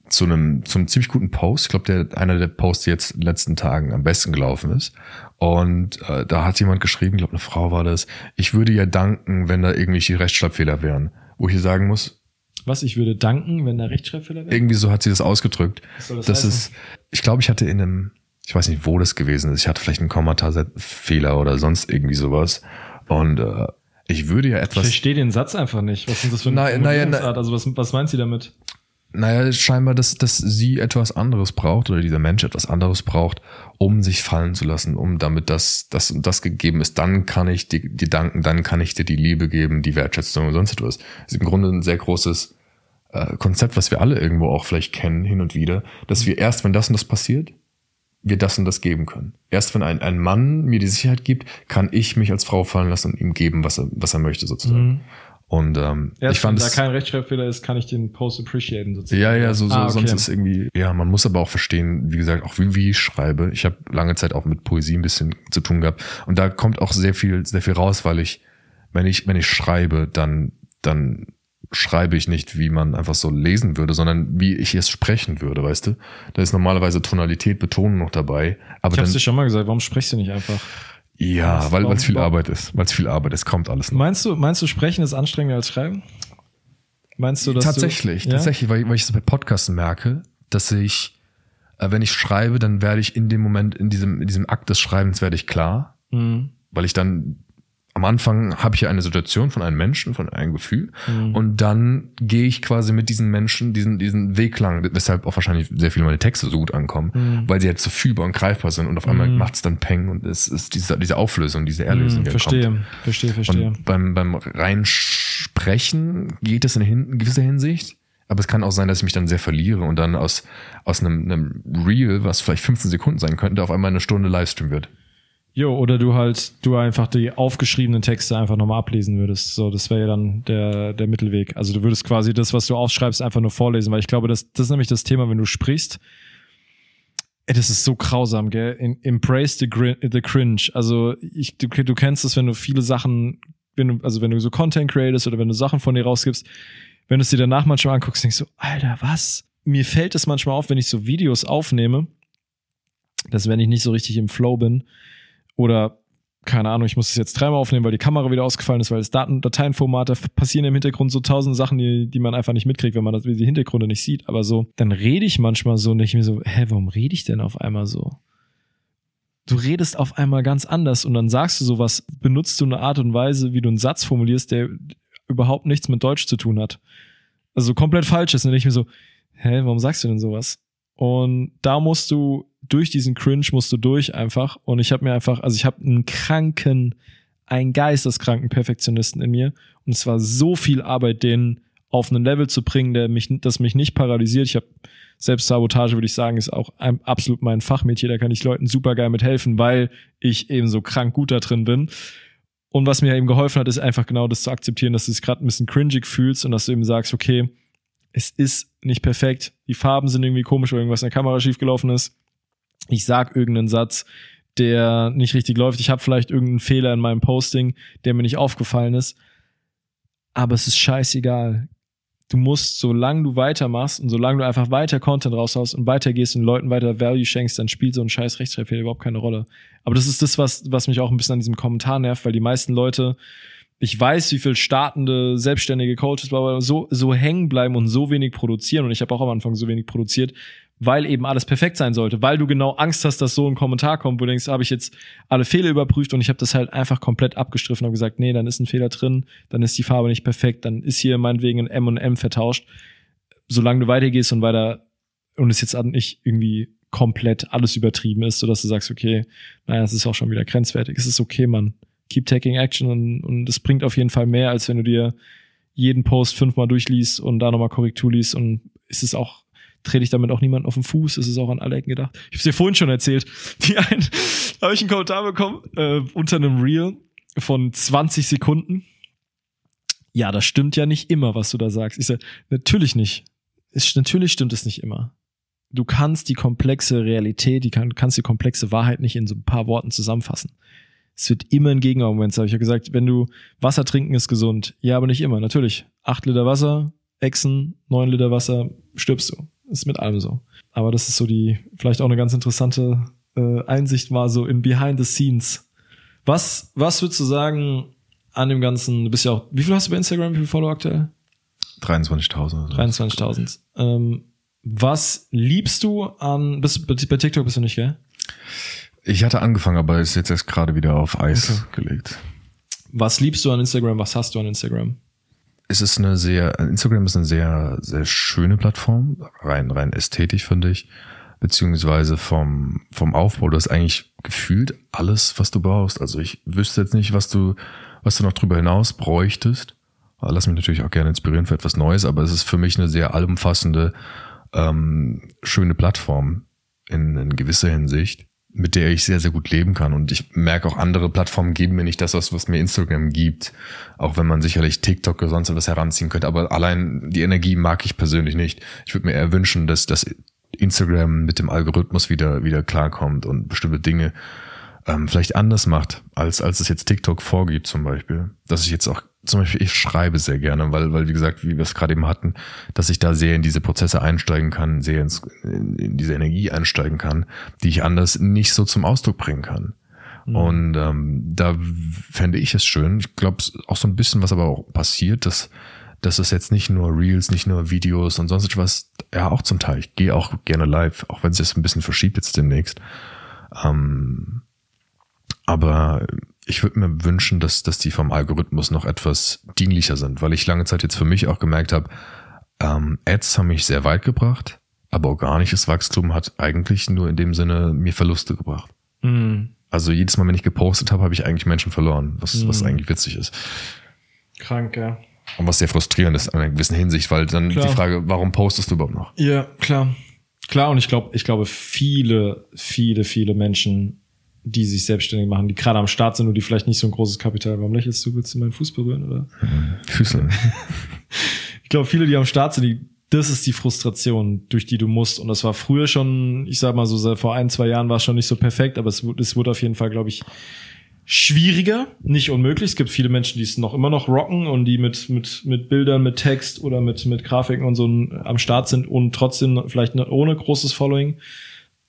zu einem, zu einem ziemlich guten Post. Ich glaube, der einer der Posts, die jetzt in den letzten Tagen am besten gelaufen ist. Und äh, da hat jemand geschrieben, ich glaube, eine Frau war das, ich würde ja danken, wenn da irgendwelche Rechtschreibfehler wären. Wo ich hier sagen muss, was, ich würde danken, wenn da Rechtschreibfehler wären? irgendwie so hat sie das ausgedrückt. Was soll das Das heißen? ist, ich glaube, ich hatte in einem, ich weiß nicht, wo das gewesen ist. Ich hatte vielleicht einen Kommatarfehler oder sonst irgendwie sowas. Und äh, ich würde ja Ich etwas. verstehe den Satz einfach nicht. Was ist das für eine Nein, naja, Formulierungsart? Also was, was meint sie damit? Naja, scheinbar, dass, dass sie etwas anderes braucht oder dieser Mensch etwas anderes braucht, um sich fallen zu lassen, um damit das, das und das gegeben ist. Dann kann ich dir, dir danken, dann kann ich dir die Liebe geben, die Wertschätzung und sonst etwas. Das ist im Grunde ein sehr großes äh, Konzept, was wir alle irgendwo auch vielleicht kennen, hin und wieder, dass wir erst, wenn das und das passiert, wir das und das geben können. Erst wenn ein, ein Mann mir die Sicherheit gibt, kann ich mich als Frau fallen lassen und ihm geben, was er, was er möchte, sozusagen. Und ähm, Erst ich fand wenn da kein Rechtschreibfehler ist, kann ich den Post appreciaten sozusagen. Ja, ja, so, so Ah, okay. sonst ist irgendwie, ja, man muss aber auch verstehen, wie gesagt, auch wie, wie ich schreibe. Ich habe lange Zeit auch mit Poesie ein bisschen zu tun gehabt. Und da kommt auch sehr viel, sehr viel raus, weil ich, wenn ich, wenn ich schreibe, dann, dann schreibe ich nicht, wie man einfach so lesen würde, sondern wie ich es sprechen würde, weißt du? Da ist normalerweise Tonalität, Betonung noch dabei. Aber Ich hab's dann, dir schon mal gesagt, warum sprichst du nicht einfach? Ja, weil es viel Arbeit ist. Weil es viel Arbeit ist, kommt alles noch. Meinst du, meinst du, sprechen ist anstrengender als schreiben? Meinst du, dass tatsächlich, du, ja? tatsächlich, weil, weil ich es bei Podcasten merke, dass ich, äh, wenn ich schreibe, dann werde ich in dem Moment, in diesem, in diesem Akt des Schreibens werde ich klar, Mhm. weil ich dann am Anfang habe ich ja eine Situation von einem Menschen, von einem Gefühl und dann gehe ich quasi mit diesen Menschen diesen, diesen Weg lang, weshalb auch wahrscheinlich sehr viele meine Texte so gut ankommen, weil sie halt so fühlbar und greifbar sind und auf einmal macht es dann Peng und es ist diese, diese Auflösung, diese Erlösung, Mhm, die dann kommt. verstehe, verstehe, verstehe. Und beim, beim Reinsprechen geht es in gewisser Hinsicht. Aber es kann auch sein, dass ich mich dann sehr verliere und dann aus, aus einem, einem Reel, was vielleicht 15 Sekunden sein könnte, auf einmal eine Stunde Livestream wird. Jo, oder du halt, du einfach die aufgeschriebenen Texte einfach nochmal ablesen würdest. So, das wäre ja dann der, der Mittelweg. Also du würdest quasi das, was du aufschreibst, einfach nur vorlesen, weil ich glaube, das, das ist nämlich das Thema, wenn du sprichst. Ey, das ist so grausam, gell? In, embrace the, the cringe. Also ich, du, du kennst es, wenn du viele Sachen, wenn du, also wenn du so Content createst oder wenn du Sachen von dir rausgibst, wenn du es dir danach manchmal anguckst, denkst du, Alter, was? Mir fällt es manchmal auf, wenn ich so Videos aufnehme, dass wenn ich nicht so richtig im Flow bin, oder keine Ahnung, ich muss es jetzt dreimal aufnehmen, weil die Kamera wieder ausgefallen ist, weil das Daten Dateienformat, da passieren im Hintergrund so tausend Sachen, die, die man einfach nicht mitkriegt, wenn man das, die Hintergründe nicht sieht. Aber so, dann rede ich manchmal so ich mir so, hä, warum rede ich denn auf einmal so? Du redest auf einmal ganz anders und dann sagst du sowas, benutzt du eine Art und Weise, wie du einen Satz formulierst, der überhaupt nichts mit Deutsch zu tun hat. Also komplett falsch ist. Und ich so, hä, warum sagst du denn sowas? Und da musst du durch diesen Cringe musst du durch einfach. Und ich habe mir einfach, also ich habe einen kranken, einen geisteskranken Perfektionisten in mir. Und es war so viel Arbeit, den auf einen Level zu bringen, der mich, das mich nicht paralysiert. Ich habe Selbstsabotage, würde ich sagen, ist auch ein, absolut mein Fachmädchen. Da kann ich Leuten super geil mithelfen, weil ich eben so krank gut da drin bin. Und was mir eben geholfen hat, ist einfach genau das zu akzeptieren, dass du es gerade ein bisschen cringig fühlst und dass du eben sagst, okay, es ist nicht perfekt, die Farben sind irgendwie komisch, weil irgendwas in der Kamera schiefgelaufen ist. Ich sag irgendeinen Satz, der nicht richtig läuft. Ich habe vielleicht irgendeinen Fehler in meinem Posting, der mir nicht aufgefallen ist. Aber es ist scheißegal. Du musst, solange du weitermachst und solange du einfach weiter Content raushaust und weitergehst und Leuten weiter Value schenkst, dann spielt so ein scheiß Rechtschreibfehler überhaupt keine Rolle. Aber das ist das, was, was mich auch ein bisschen an diesem Kommentar nervt, weil die meisten Leute, ich weiß, wie viel startende, selbstständige Coaches so, so hängen bleiben und so wenig produzieren. Und ich habe auch am Anfang so wenig produziert, weil eben alles perfekt sein sollte, weil du genau Angst hast, dass so ein Kommentar kommt, wo du denkst, habe ich jetzt alle Fehler überprüft und ich habe das halt einfach komplett abgestriffen und gesagt, nee, dann ist ein Fehler drin, dann ist die Farbe nicht perfekt, dann ist hier meinetwegen ein M und M vertauscht. Solange du weitergehst und weiter und es jetzt nicht irgendwie komplett alles übertrieben ist, sodass du sagst, okay, naja, es ist auch schon wieder grenzwertig. Es ist okay, Mann. Keep taking action und, und es bringt auf jeden Fall mehr, als wenn du dir jeden Post fünfmal durchliest und da nochmal Korrektur liest und es ist auch trete ich damit auch niemanden auf den Fuß. Es ist auch an alle Ecken gedacht. Ich habe dir vorhin schon erzählt. Die einen, habe ich einen Kommentar bekommen äh, unter einem Reel von 20 Sekunden. Ja, das stimmt ja nicht immer, was du da sagst. Ich sage, natürlich nicht. Ist, natürlich stimmt es nicht immer. Du kannst die komplexe Realität, die kann, kannst die komplexe Wahrheit nicht in so ein paar Worten zusammenfassen. Es wird immer ein Gegenargument. Habe ich ja gesagt, wenn du Wasser trinken ist gesund. Ja, aber nicht immer. Natürlich. Acht Liter Wasser, Echsen, neun Liter Wasser, stirbst du. Ist mit allem so. Aber das ist so die, vielleicht auch eine ganz interessante äh, Einsicht war so in Behind the Scenes. Was, was würdest du sagen an dem Ganzen? Du bist ja auch, wie viel hast du bei Instagram? Wie viel Follower aktuell? 23.000. 23.000. Ähm, was liebst du an, bist, bei TikTok bist du nicht, gell? Ich hatte angefangen, aber ist jetzt erst gerade wieder auf Eis okay. gelegt. Was liebst du an Instagram? Was hast du an Instagram? Es ist eine sehr, Instagram ist eine sehr, sehr schöne Plattform, rein, rein ästhetisch finde ich, beziehungsweise vom, vom Aufbau. Du hast eigentlich gefühlt alles, was du brauchst. Also ich wüsste jetzt nicht, was du, was du noch drüber hinaus bräuchtest. Lass mich natürlich auch gerne inspirieren für etwas Neues, aber es ist für mich eine sehr allumfassende, ähm, schöne Plattform in, in gewisser Hinsicht mit der ich sehr, sehr gut leben kann. Und ich merke auch, andere Plattformen geben mir nicht das, was, was mir Instagram gibt. Auch wenn man sicherlich TikTok oder sonst was heranziehen könnte. Aber allein die Energie mag ich persönlich nicht. Ich würde mir eher wünschen, dass, dass Instagram mit dem Algorithmus wieder, wieder klarkommt und bestimmte Dinge ähm, vielleicht anders macht, als, als es jetzt TikTok vorgibt zum Beispiel. Dass ich jetzt auch, zum Beispiel, ich schreibe sehr gerne, weil, weil wie gesagt, wie wir es gerade eben hatten, dass ich da sehr in diese Prozesse einsteigen kann, sehr ins, in, in diese Energie einsteigen kann, die ich anders nicht so zum Ausdruck bringen kann. Mhm. Und ähm, da fände ich es schön. Ich glaube, auch so ein bisschen, was aber auch passiert, dass dass es jetzt nicht nur Reels, nicht nur Videos und sonst etwas, ja auch zum Teil. Ich gehe auch gerne live, auch wenn es jetzt ein bisschen verschiebt jetzt demnächst. Ähm, aber ich würde mir wünschen, dass, dass die vom Algorithmus noch etwas dienlicher sind, weil ich lange Zeit jetzt für mich auch gemerkt habe, ähm, Ads haben mich sehr weit gebracht, aber organisches Wachstum hat eigentlich nur in dem Sinne mir Verluste gebracht. Mhm. Also jedes Mal, wenn ich gepostet habe, habe ich eigentlich Menschen verloren, was, mhm. was eigentlich witzig ist. Krank, ja. Und was sehr frustrierend ist in einer gewissen Hinsicht, weil dann klar. die Frage, warum postest du überhaupt noch? Ja, klar. Klar, und ich glaube, ich glaube, viele, viele, viele Menschen die sich selbstständig machen, die gerade am Start sind und die vielleicht nicht so ein großes Kapital. Warum lächelst du? Willst du meinen Fuß berühren, oder? Füße. ich glaube, viele, die am Start sind, die, das ist die Frustration, durch die du musst. Und das war früher schon, ich sag mal so, vor ein, zwei Jahren war es schon nicht so perfekt, aber es, es wurde auf jeden Fall, glaube ich, schwieriger, nicht unmöglich. Es gibt viele Menschen, die es noch immer noch rocken und die mit, mit, mit Bildern, mit Text oder mit, mit Grafiken und so am Start sind und trotzdem vielleicht ohne großes Following.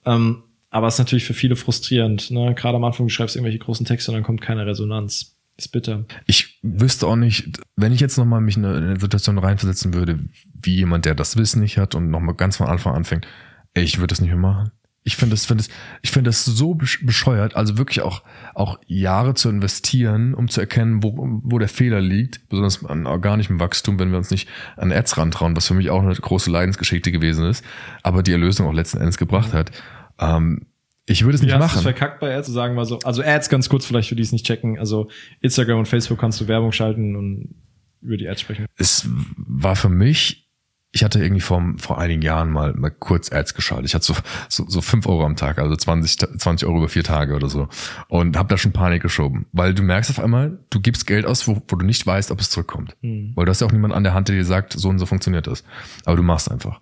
Ähm, aber es ist natürlich für viele frustrierend. Ne? Gerade am Anfang, du schreibst irgendwelche großen Texte und dann kommt keine Resonanz. Ist bitter. Ich wüsste auch nicht, wenn ich jetzt nochmal mich in eine Situation reinversetzen würde, wie jemand, der das Wissen nicht hat und nochmal ganz von Anfang anfängt, ey, ich würde das nicht mehr machen. Ich finde das, finde das, ich finde das so bescheuert, also wirklich auch, auch Jahre zu investieren, um zu erkennen, wo, wo der Fehler liegt, besonders an organischem Wachstum, wenn wir uns nicht an Ads rantrauen, was für mich auch eine große Leidensgeschichte gewesen ist, aber die Erlösung auch letzten Endes gebracht hat. Ähm, ich würde es nicht Wie machen. Hast verkackt bei Ads, sagen wir so. Also Ads ganz kurz vielleicht für die es nicht checken. Also Instagram und Facebook kannst du Werbung schalten und über die Ads sprechen. Es war für mich, ich hatte irgendwie vor, vor einigen Jahren mal, mal kurz Ads geschaltet. Ich hatte so, so, so fünf Euro am Tag, also 20, 20 Euro über vier Tage oder so. Und habe da schon Panik geschoben. Weil du merkst auf einmal, du gibst Geld aus, wo, wo du nicht weißt, ob es zurückkommt. Hm. Weil du hast ja auch niemand an der Hand, der dir sagt, so und so funktioniert das. Aber du machst einfach.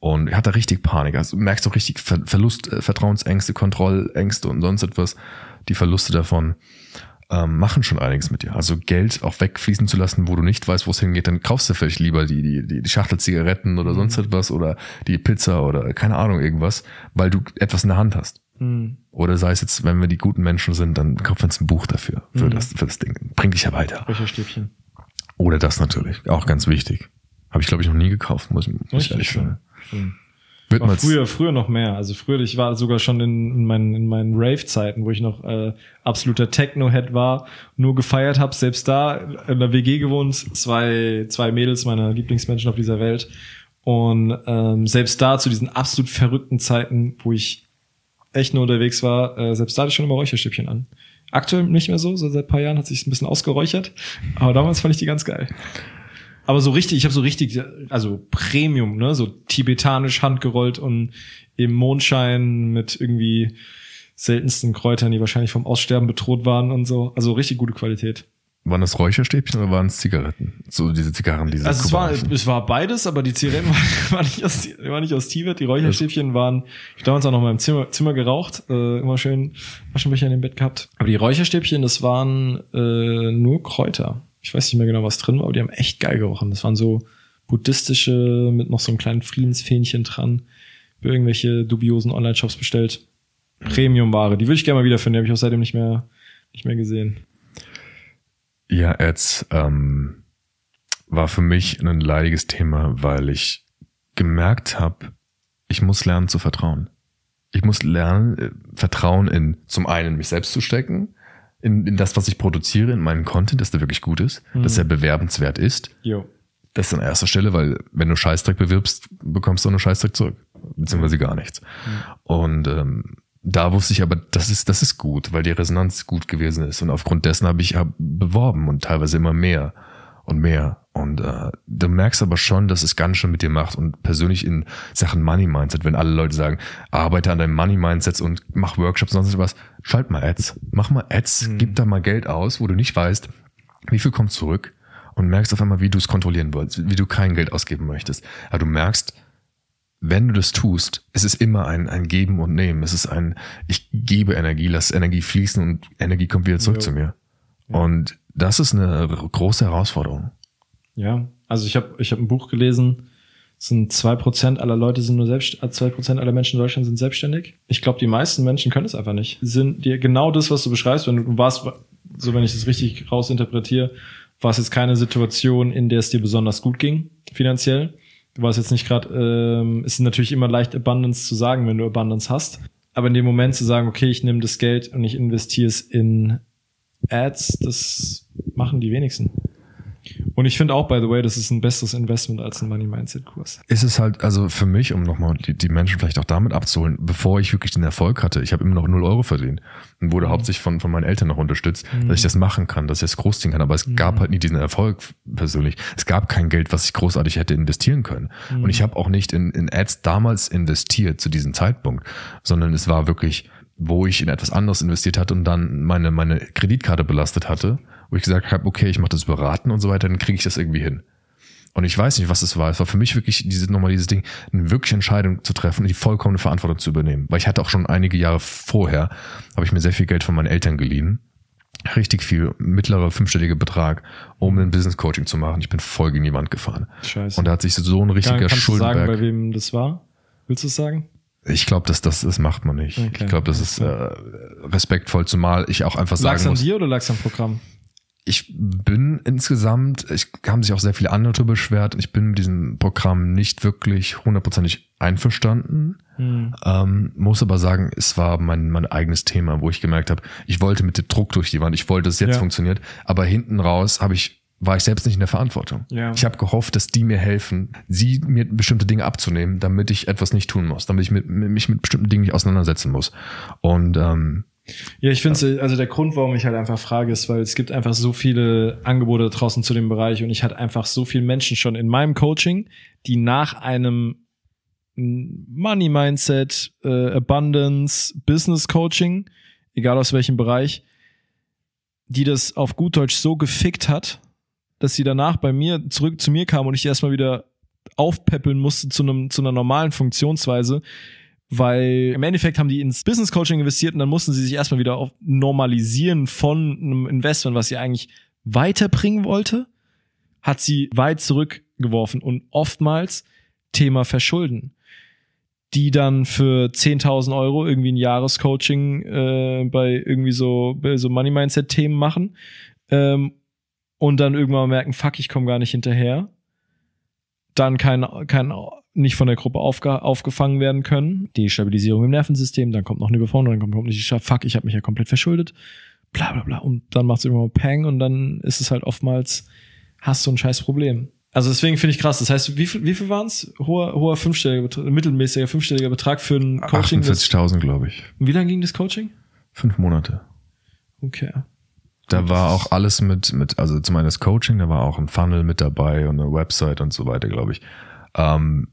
Und er hatte richtig Panik. Also du merkst auch richtig Ver Verlust, äh, Vertrauensängste, Kontrollängste und sonst etwas. Die Verluste davon ähm, machen schon einiges mit dir. Also Geld auch wegfließen zu lassen, wo du nicht weißt, wo es hingeht, dann kaufst du vielleicht lieber die, die, die, die Schachtel Zigaretten oder sonst mhm. etwas oder die Pizza oder keine Ahnung irgendwas, weil du etwas in der Hand hast. Mhm. Oder sei es jetzt, wenn wir die guten Menschen sind, dann kaufen wir uns ein Buch dafür, für, mhm. das, für das Ding. Bringt dich ja weiter. Räucherstäbchen. Oder das natürlich, auch ganz wichtig. Habe ich, glaube ich, noch nie gekauft, muss, muss ich ehrlich sagen. Wird war früher, früher noch mehr. Also früher, ich war sogar schon in, in meinen, in meinen Rave-Zeiten, wo ich noch äh, absoluter Techno-Head war, nur gefeiert habe, selbst da in der WG gewohnt, zwei, zwei Mädels, meine Lieblingsmenschen auf dieser Welt. Und ähm, selbst da zu diesen absolut verrückten Zeiten, wo ich echt nur unterwegs war, äh, selbst da hatte ich schon immer Räucherstäbchen an. Aktuell nicht mehr so, so seit paar Jahren hat sich ein bisschen ausgeräuchert, aber damals fand ich die ganz geil. Aber so richtig, ich habe so richtig, also Premium, ne, so tibetanisch handgerollt und im Mondschein mit irgendwie seltensten Kräutern, die wahrscheinlich vom Aussterben bedroht waren und so. Also richtig gute Qualität. Waren das Räucherstäbchen oder waren es Zigaretten? So diese Zigarren, diese Also es war, es war beides, aber die Zigaretten waren, waren, nicht, aus, waren nicht aus Tibet. Die Räucherstäbchen waren, ich damals auch noch mal im Zimmer, Zimmer geraucht, äh, immer schön Aschenbecher in dem Bett gehabt. Aber die Räucherstäbchen, das waren äh, nur Kräuter ich weiß nicht mehr genau, was drin war, aber die haben echt geil gerochen. Das waren so buddhistische mit noch so einem kleinen Friedensfähnchen dran. Für irgendwelche dubiosen Online-Shops bestellt. Premium-Ware. Die würde ich gerne mal wiederfinden. Die habe ich auch seitdem nicht mehr, nicht mehr gesehen. Ja, Ads ähm, war für mich ein leidiges Thema, weil ich gemerkt habe, ich muss lernen zu vertrauen. Ich muss lernen, äh, Vertrauen in zum einen mich selbst zu stecken, in, in das, was ich produziere, in meinen Content, dass der wirklich gut ist, mhm. dass er bewerbenswert ist. Jo. Das ist an erster Stelle, weil wenn du Scheißdreck bewirbst, bekommst du nur Scheißdreck zurück, beziehungsweise gar nichts. Mhm. Und ähm, da wusste ich aber, das ist, das ist gut, weil die Resonanz gut gewesen ist. Und aufgrund dessen habe ich beworben und teilweise immer mehr und mehr. Und äh, du merkst aber schon, dass es ganz schön mit dir macht. Und persönlich in Sachen Money Mindset, wenn alle Leute sagen, arbeite an deinem Money Mindset und mach Workshops und sonst was, schalt mal Ads. Mach mal Ads, mhm. gib da mal Geld aus, wo du nicht weißt, wie viel kommt zurück und merkst auf einmal, wie du es kontrollieren willst, wie du kein Geld ausgeben möchtest. Aber du merkst, wenn du das tust, es ist immer ein, ein Geben und Nehmen. Es ist ein, ich gebe Energie, lass Energie fließen und Energie kommt wieder zurück jo. zu mir. Und das ist eine große Herausforderung. Ja, also ich habe ich hab ein Buch gelesen, es sind zwei Prozent aller Leute sind nur selbst, äh, zwei Prozent aller Menschen in Deutschland sind selbstständig. Ich glaube, die meisten Menschen können es einfach nicht. Sind dir genau das, was du beschreibst, wenn du warst, so wenn ich das richtig rausinterpretiere, war es jetzt keine Situation, in der es dir besonders gut ging, finanziell. Du warst jetzt nicht gerade, ähm, ist natürlich immer leicht Abundance zu sagen, wenn du Abundance hast. Aber in dem Moment zu sagen, okay, ich nehme das Geld und ich investiere es in Ads, das machen die wenigsten. Und ich finde auch, by the way, das ist ein besseres Investment als ein Money Mindset Kurs. Ist es halt, also für mich, um nochmal die, die Menschen vielleicht auch damit abzuholen, bevor ich wirklich den Erfolg hatte, ich habe immer noch 0 Euro verdient und wurde mhm. hauptsächlich von, von meinen Eltern noch unterstützt, mhm. dass ich das machen kann, dass ich das großziehen kann. Aber es mhm. gab halt nie diesen Erfolg persönlich. Es gab kein Geld, was ich großartig hätte investieren können. Und ich habe auch nicht in, in Ads damals investiert zu diesem Zeitpunkt, sondern es war wirklich wo ich in etwas anderes investiert hatte und dann meine, meine Kreditkarte belastet hatte, wo ich gesagt habe, okay, ich mache das beraten und so weiter, dann kriege ich das irgendwie hin. Und ich weiß nicht, was es war. Es war für mich wirklich dieses, nochmal dieses Ding, eine wirkliche Entscheidung zu treffen und die vollkommene Verantwortung zu übernehmen. Weil ich hatte auch schon einige Jahre vorher, habe ich mir sehr viel Geld von meinen Eltern geliehen. Richtig viel, mittlerer fünfstelliger Betrag, um ein Business Coaching zu machen. Ich bin voll gegen die Wand gefahren. Scheiße. Und da hat sich so ein richtiger Kann, Schuldenberg. Kannst du sagen, bei wem das war? Willst du es sagen? Ich glaube, das, das, das macht man nicht. Okay. Ich glaube, das ist äh, respektvoll, zumal ich auch einfach sagen lag's muss. an dir oder lag's am Programm? Ich bin insgesamt, ich haben sich auch sehr viele andere beschwert, ich bin mit diesem Programm nicht wirklich hundertprozentig einverstanden. Hm. Ähm, muss aber sagen, es war mein, mein eigenes Thema, wo ich gemerkt habe, ich wollte mit dem Druck durch die Wand, ich wollte, dass es jetzt ja. funktioniert, aber hinten raus habe ich war ich selbst nicht in der Verantwortung. Ja. Ich habe gehofft, dass die mir helfen, sie mir bestimmte Dinge abzunehmen, damit ich etwas nicht tun muss, damit ich mit, mich mit bestimmten Dingen nicht auseinandersetzen muss. Und ähm, ja, ich finde, ja. also der Grund, warum ich halt einfach frage, ist, weil es gibt einfach so viele Angebote draußen zu dem Bereich und ich hatte einfach so viele Menschen schon in meinem Coaching, die nach einem Money Mindset, äh, Abundance, Business Coaching, egal aus welchem Bereich, die das auf gut Deutsch so gefickt hat, dass sie danach bei mir zurück zu mir kam und ich erstmal wieder aufpäppeln musste zu, einem, zu einer normalen Funktionsweise, weil im Endeffekt haben die ins Business Coaching investiert und dann mussten sie sich erstmal wieder auf normalisieren von einem Investment, was sie eigentlich weiterbringen wollte, hat sie weit zurückgeworfen und oftmals Thema Verschulden, die dann für 10.000 Euro irgendwie ein Jahrescoaching äh, bei irgendwie so, so Money Mindset Themen machen ähm, und dann irgendwann merken, fuck, ich komme gar nicht hinterher, dann kein, kein nicht von der Gruppe aufge, aufgefangen werden können, die Stabilisierung im Nervensystem, dann kommt noch eine Überforderung, dann kommt überhaupt nicht die fuck, ich habe mich ja komplett verschuldet, bla bla bla und dann macht es irgendwann Pang und dann ist es halt oftmals, hast du ein scheiß Problem. Also deswegen finde ich krass. Das heißt, wie viel, wie viel waren es? Hoher, hoher fünfstelliger, Betrag, mittelmäßiger fünfstelliger Betrag für ein Coaching. 48.000, glaube ich. Wie lange ging das Coaching? Fünf Monate. Okay. Da war auch alles mit, mit, also zum einen das Coaching, da war auch ein Funnel mit dabei und eine Website und so weiter, glaube ich. Ähm,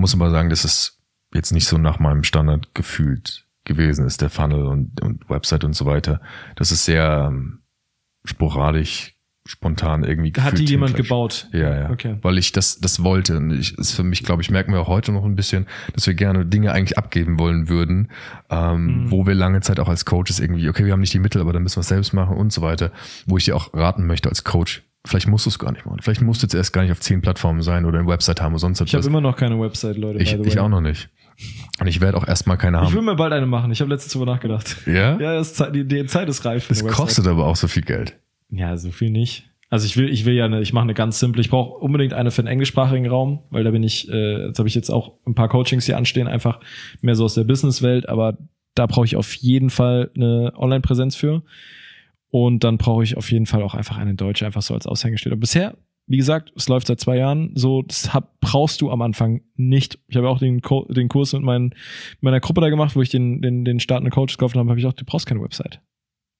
muss aber sagen, dass es jetzt nicht so nach meinem Standard gefühlt gewesen ist, der Funnel und, und Website und so weiter. Das ist sehr ähm, sporadisch spontan irgendwie Hat die jemand gebaut? Ja, ja. Okay. Weil ich das, das wollte. Und ich, ist für mich, glaube ich, merken wir auch heute noch ein bisschen, dass wir gerne Dinge eigentlich abgeben wollen würden, ähm, mhm. wo wir lange Zeit auch als Coaches irgendwie, okay, wir haben nicht die Mittel, aber dann müssen wir es selbst machen und so weiter. Wo ich dir auch raten möchte als Coach, Vielleicht musst du es gar nicht machen. Vielleicht musst du jetzt erst gar nicht auf zehn Plattformen sein oder eine Website haben oder sonst etwas. Ich habe immer noch keine Website, Leute. Ich, ich auch noch nicht. Und ich werde auch erstmal keine haben. Ich will mir bald eine machen. Ich habe letztens drüber nachgedacht. Ja? Ja, das, die, die Zeit ist reif. Das kostet aber auch so viel Geld. Ja, so viel nicht. Also ich will, ich will ja eine, ich mache eine ganz simple. Ich brauche unbedingt eine für den englischsprachigen Raum, weil da bin ich, äh, jetzt habe ich jetzt auch ein paar Coachings hier anstehen, einfach mehr so aus der Businesswelt, aber da brauche ich auf jeden Fall eine Online-Präsenz für. Und dann brauche ich auf jeden Fall auch einfach eine deutsche, einfach so als Aushängeschild. Und bisher, wie gesagt, es läuft seit zwei Jahren, so, das hab, brauchst du am Anfang nicht. Ich habe auch den, Co den Kurs mit meinen, meiner Gruppe da gemacht, wo ich den, den, den startenden Coaches gekauft habe, habe ich auch, du brauchst keine Website.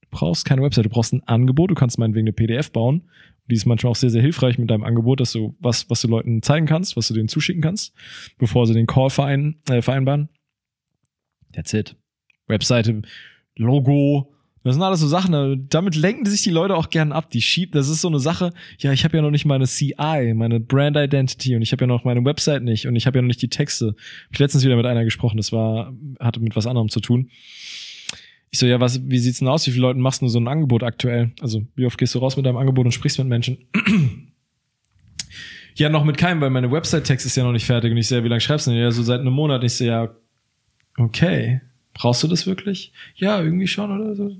Du brauchst keine Website, du brauchst ein Angebot, du kannst meinetwegen eine PDF bauen. Die ist manchmal auch sehr, sehr hilfreich mit deinem Angebot, dass du was, was du Leuten zeigen kannst, was du denen zuschicken kannst, bevor sie den Call verein, äh, vereinbaren. That's it. Webseite, Logo, das sind alles so Sachen, damit lenken sich die Leute auch gern ab. Die schieben, das ist so eine Sache, ja, ich habe ja noch nicht meine CI, meine Brand Identity und ich habe ja noch meine Website nicht und ich habe ja noch nicht die Texte. Hab ich letztens wieder mit einer gesprochen, das war, hatte mit was anderem zu tun. Ich so, ja, was, wie sieht's denn aus? Wie viele Leuten machst du so ein Angebot aktuell? Also, wie oft gehst du raus mit deinem Angebot und sprichst mit Menschen? ja, noch mit keinem, weil meine Website-Text ist ja noch nicht fertig und ich sehe, wie lange schreibst du denn? Ja, so seit einem Monat. Ich so, ja, okay. Brauchst du das wirklich? Ja, irgendwie schon oder so.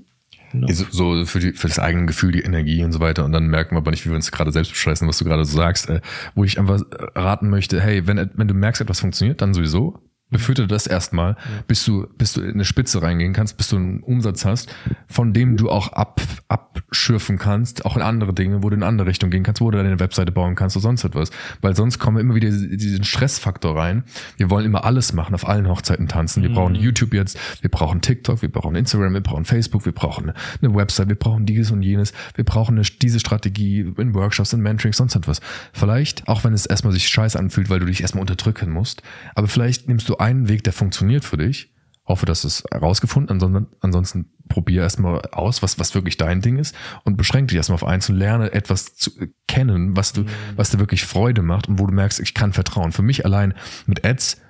No. So für, die, für das eigene Gefühl, die Energie und so weiter. Und dann merken wir aber nicht, wie wir uns gerade selbst bescheißen, was du gerade so sagst. Äh, wo ich einfach raten möchte, hey, wenn, wenn du merkst, etwas funktioniert, dann sowieso. Befütter das erstmal, ja. bis du, bis du in eine Spitze reingehen kannst, bis du einen Umsatz hast, von dem du auch ab, abschürfen kannst, auch in andere Dinge, wo du in eine andere Richtung gehen kannst, wo du deine Webseite bauen kannst oder sonst etwas. Weil sonst kommen wir immer wieder diesen Stressfaktor rein. Wir wollen immer alles machen, auf allen Hochzeiten tanzen. Wir mhm. brauchen YouTube jetzt, wir brauchen TikTok, wir brauchen Instagram, wir brauchen Facebook, wir brauchen eine Website, wir brauchen dieses und jenes, wir brauchen eine, diese Strategie in Workshops, in Mentoring, sonst etwas. Vielleicht, auch wenn es erstmal sich scheiße anfühlt, weil du dich erstmal unterdrücken musst, aber vielleicht nimmst du einen Weg, der funktioniert für dich. Hoffe, dass es herausgefunden. Ansonsten, ansonsten probier erstmal aus, was, was wirklich dein Ding ist und beschränk dich erstmal auf eins und lerne etwas zu kennen, was du, mhm. was dir wirklich Freude macht und wo du merkst, ich kann vertrauen. Für mich allein mit Ads,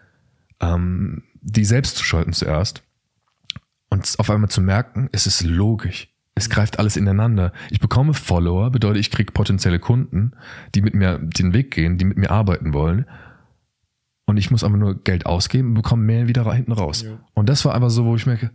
ähm, die selbst zu schalten zuerst und auf einmal zu merken, es ist logisch. Es mhm. greift alles ineinander. Ich bekomme Follower, bedeutet, ich kriege potenzielle Kunden, die mit mir den Weg gehen, die mit mir arbeiten wollen und ich muss einfach nur Geld ausgeben und bekomme mehr wieder hinten raus. Ja. Und das war einfach so, wo ich merke,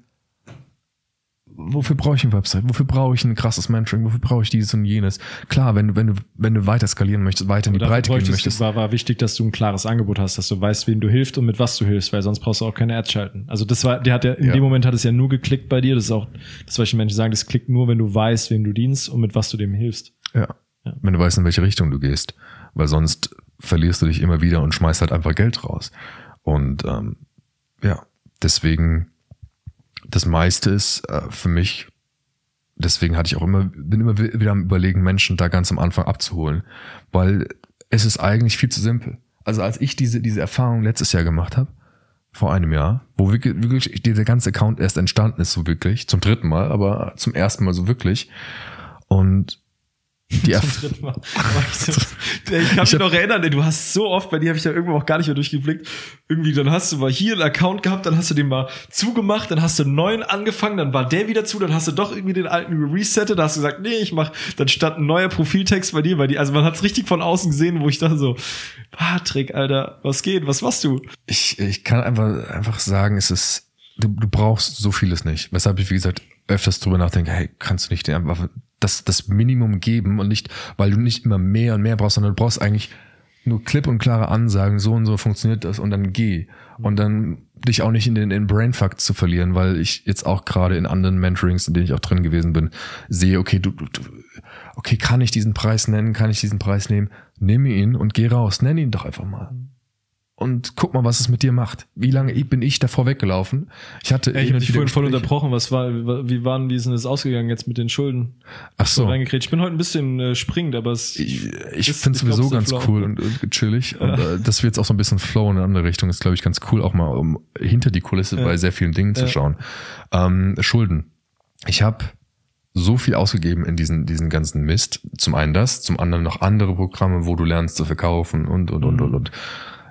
wofür brauche ich eine Website? Wofür brauche ich ein krasses Mentoring? Wofür brauche ich dieses und jenes? Klar, wenn du, wenn du, wenn du weiter skalieren möchtest, weiter in die Breite gehen möchtest. War, war wichtig, dass du ein klares Angebot hast, dass du weißt, wem du hilfst und mit was du hilfst, weil sonst brauchst du auch keine Ads schalten. Also das war, der hat ja, in ja. dem Moment hat es ja nur geklickt bei dir. Das ist auch, das was Menschen sagen, das klickt nur, wenn du weißt, wem du dienst und mit was du dem hilfst. Ja. ja. Wenn du weißt, in welche Richtung du gehst. Weil sonst verlierst du dich immer wieder und schmeißt halt einfach Geld raus. Und ähm, ja, deswegen, das meiste ist äh, für mich, deswegen hatte ich auch immer, bin immer wieder am überlegen, Menschen da ganz am Anfang abzuholen, weil es ist eigentlich viel zu simpel. Also als ich diese, diese Erfahrung letztes Jahr gemacht habe, vor einem Jahr, wo wirklich, wirklich dieser ganze Account erst entstanden ist, so wirklich, zum dritten Mal, aber zum ersten Mal so wirklich. Und die Zum dritten Mal. Ich kann mich noch erinnern, du hast so oft, bei dir habe ich ja irgendwo auch gar nicht mehr durchgeblickt. Irgendwie, dann hast du mal hier einen Account gehabt, dann hast du den mal zugemacht, dann hast du einen neuen angefangen, dann war der wieder zu, dann hast du doch irgendwie den alten resettet, da hast du gesagt, nee, ich mach, dann stand ein neuer Profiltext bei dir, bei dir. Also man hat es richtig von außen gesehen, wo ich dachte so, Patrick, Alter, was geht, was machst du? Ich, ich kann einfach, einfach sagen, es ist, du, du brauchst so vieles nicht. Weshalb ich, wie gesagt, öfters drüber nachdenke, hey, kannst du nicht einfach das, das Minimum geben und nicht, weil du nicht immer mehr und mehr brauchst, sondern du brauchst eigentlich nur klipp und klare Ansagen, so und so funktioniert das und dann geh. Und dann dich auch nicht in den in Brainfuck zu verlieren, weil ich jetzt auch gerade in anderen Mentorings, in denen ich auch drin gewesen bin, sehe, okay, du, du, okay, kann ich diesen Preis nennen, kann ich diesen Preis nehmen? Nimm ihn und geh raus, nenn ihn doch einfach mal und guck mal, was es mit dir macht. Wie lange bin ich davor weggelaufen? Ich hatte ja, ich habe dich vorhin voll unterbrochen. Was war, wie waren, wie ist denn das ausgegangen jetzt mit den Schulden? Ach so. Ich bin heute ein bisschen äh, springend, aber es ich, ich finde sowieso ganz flow. cool und, und chillig. Und äh, dass wir jetzt auch so ein bisschen flow in eine andere Richtung ist, glaube ich, ganz cool, auch mal um hinter die Kulisse ja. bei sehr vielen Dingen zu schauen. Ähm, Schulden. Ich habe so viel ausgegeben in diesen, diesen ganzen Mist. Zum einen das, zum anderen noch andere Programme, wo du lernst zu verkaufen und, und, und, mhm. und, und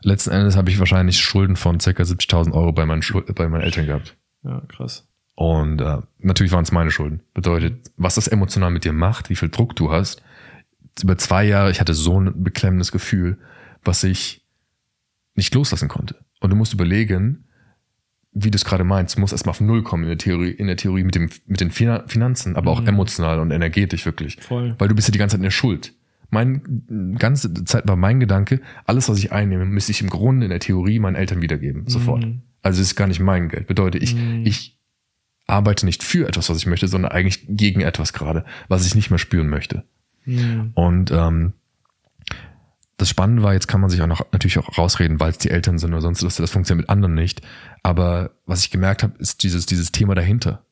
letzten Endes habe ich wahrscheinlich Schulden von ca. 70.000 Euro bei meinen, bei meinen Eltern gehabt. Ja, krass. Und äh, natürlich waren es meine Schulden. Bedeutet, was das emotional mit dir macht, wie viel Druck du hast, über zwei Jahre, ich hatte so ein beklemmendes Gefühl, was ich nicht loslassen konnte. Und du musst überlegen, wie du es gerade meinst, du musst erstmal auf Null kommen in der Theorie, in der Theorie mit, dem, mit den Finanzen, aber auch mhm. emotional und energetisch wirklich. Voll. Weil du bist ja die ganze Zeit in der Schuld. Mein ganze Zeit war mein Gedanke, alles, was ich einnehme, müsste ich im Grunde in der Theorie meinen Eltern wiedergeben, sofort. Mhm. Also es ist gar nicht mein Geld. Bedeutet, ich, mhm. ich arbeite nicht für etwas, was ich möchte, sondern eigentlich gegen etwas gerade, was ich nicht mehr spüren möchte. Mhm. Und ähm, das Spannende war, jetzt kann man sich auch noch natürlich auch rausreden, weil es die Eltern sind oder sonst was, das funktioniert mit anderen nicht. Aber was ich gemerkt habe, ist dieses, dieses Thema dahinter.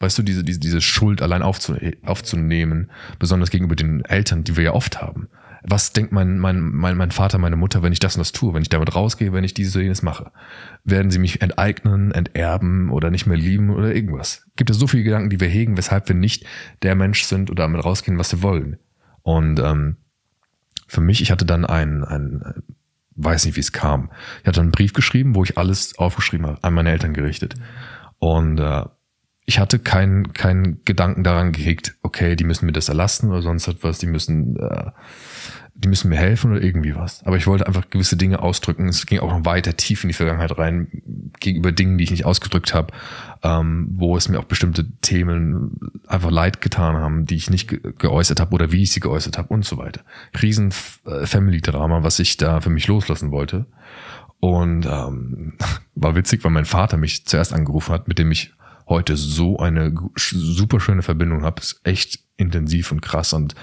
Weißt du, diese, diese, diese Schuld allein aufzunehmen, besonders gegenüber den Eltern, die wir ja oft haben. Was denkt mein, mein, mein, mein Vater, meine Mutter, wenn ich das und das tue, wenn ich damit rausgehe, wenn ich dieses oder jenes mache? Werden sie mich enteignen, enterben oder nicht mehr lieben oder irgendwas? Gibt es so viele Gedanken, die wir hegen, weshalb wir nicht der Mensch sind oder damit rausgehen, was wir wollen? Und ähm, für mich, ich hatte dann ein, ein weiß nicht, wie es kam. Ich hatte einen Brief geschrieben, wo ich alles aufgeschrieben habe, an meine Eltern gerichtet. Und äh, ich hatte keinen keinen Gedanken daran gehegt, okay, die müssen mir das erlassen oder sonst etwas, die müssen äh, die müssen mir helfen oder irgendwie was. Aber ich wollte einfach gewisse Dinge ausdrücken. Es ging auch noch weiter tief in die Vergangenheit rein, gegenüber Dingen, die ich nicht ausgedrückt habe, ähm, wo es mir auch bestimmte Themen einfach leid getan haben, die ich nicht ge geäußert habe oder wie ich sie geäußert habe und so weiter. Riesen äh, Family-Drama, was ich da für mich loslassen wollte. Und ähm, war witzig, weil mein Vater mich zuerst angerufen hat, mit dem ich heute so eine super schöne Verbindung habe. Ist echt intensiv und krass und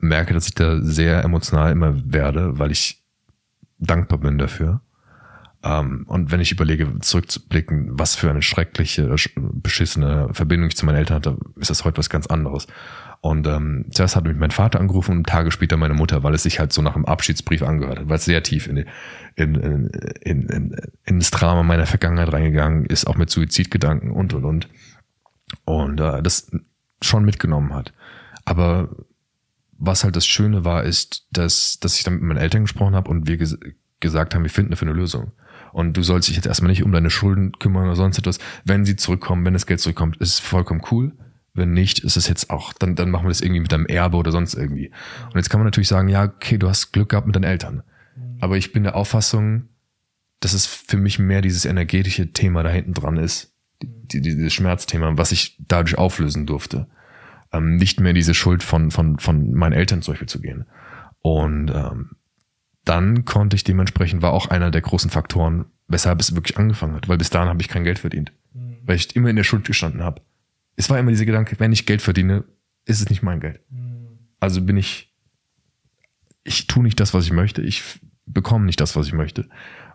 merke, dass ich da sehr emotional immer werde, weil ich dankbar bin dafür. Ähm, und wenn ich überlege, zurückzublicken, was für eine schreckliche, beschissene Verbindung ich zu meinen Eltern hatte, ist das heute was ganz anderes. Und ähm, zuerst hat mich mein Vater angerufen und Tage später meine Mutter, weil es sich halt so nach einem Abschiedsbrief angehört hat, weil es sehr tief in, in, in, in, in, in das Drama meiner Vergangenheit reingegangen ist, auch mit Suizidgedanken und und und. Und äh, das schon mitgenommen hat. Aber was halt das Schöne war, ist, dass, dass ich dann mit meinen Eltern gesprochen habe und wir ges gesagt haben, wir finden dafür eine Lösung. Und du sollst dich jetzt erstmal nicht um deine Schulden kümmern oder sonst etwas. Wenn sie zurückkommen, wenn das Geld zurückkommt, ist es vollkommen cool. Wenn nicht, ist es jetzt auch, dann, dann machen wir das irgendwie mit deinem Erbe oder sonst irgendwie. Und jetzt kann man natürlich sagen, ja, okay, du hast Glück gehabt mit deinen Eltern. Aber ich bin der Auffassung, dass es für mich mehr dieses energetische Thema da hinten dran ist. Die, dieses Schmerzthema, was ich dadurch auflösen durfte ähm, nicht mehr diese Schuld von, von, von meinen Eltern zum Beispiel zu gehen. Und ähm, dann konnte ich dementsprechend, war auch einer der großen Faktoren, weshalb es wirklich angefangen hat, weil bis dahin habe ich kein Geld verdient, mhm. weil ich immer in der Schuld gestanden habe. Es war immer dieser Gedanke, wenn ich Geld verdiene, ist es nicht mein Geld. Mhm. Also bin ich, ich tue nicht das, was ich möchte, ich bekomme nicht das, was ich möchte.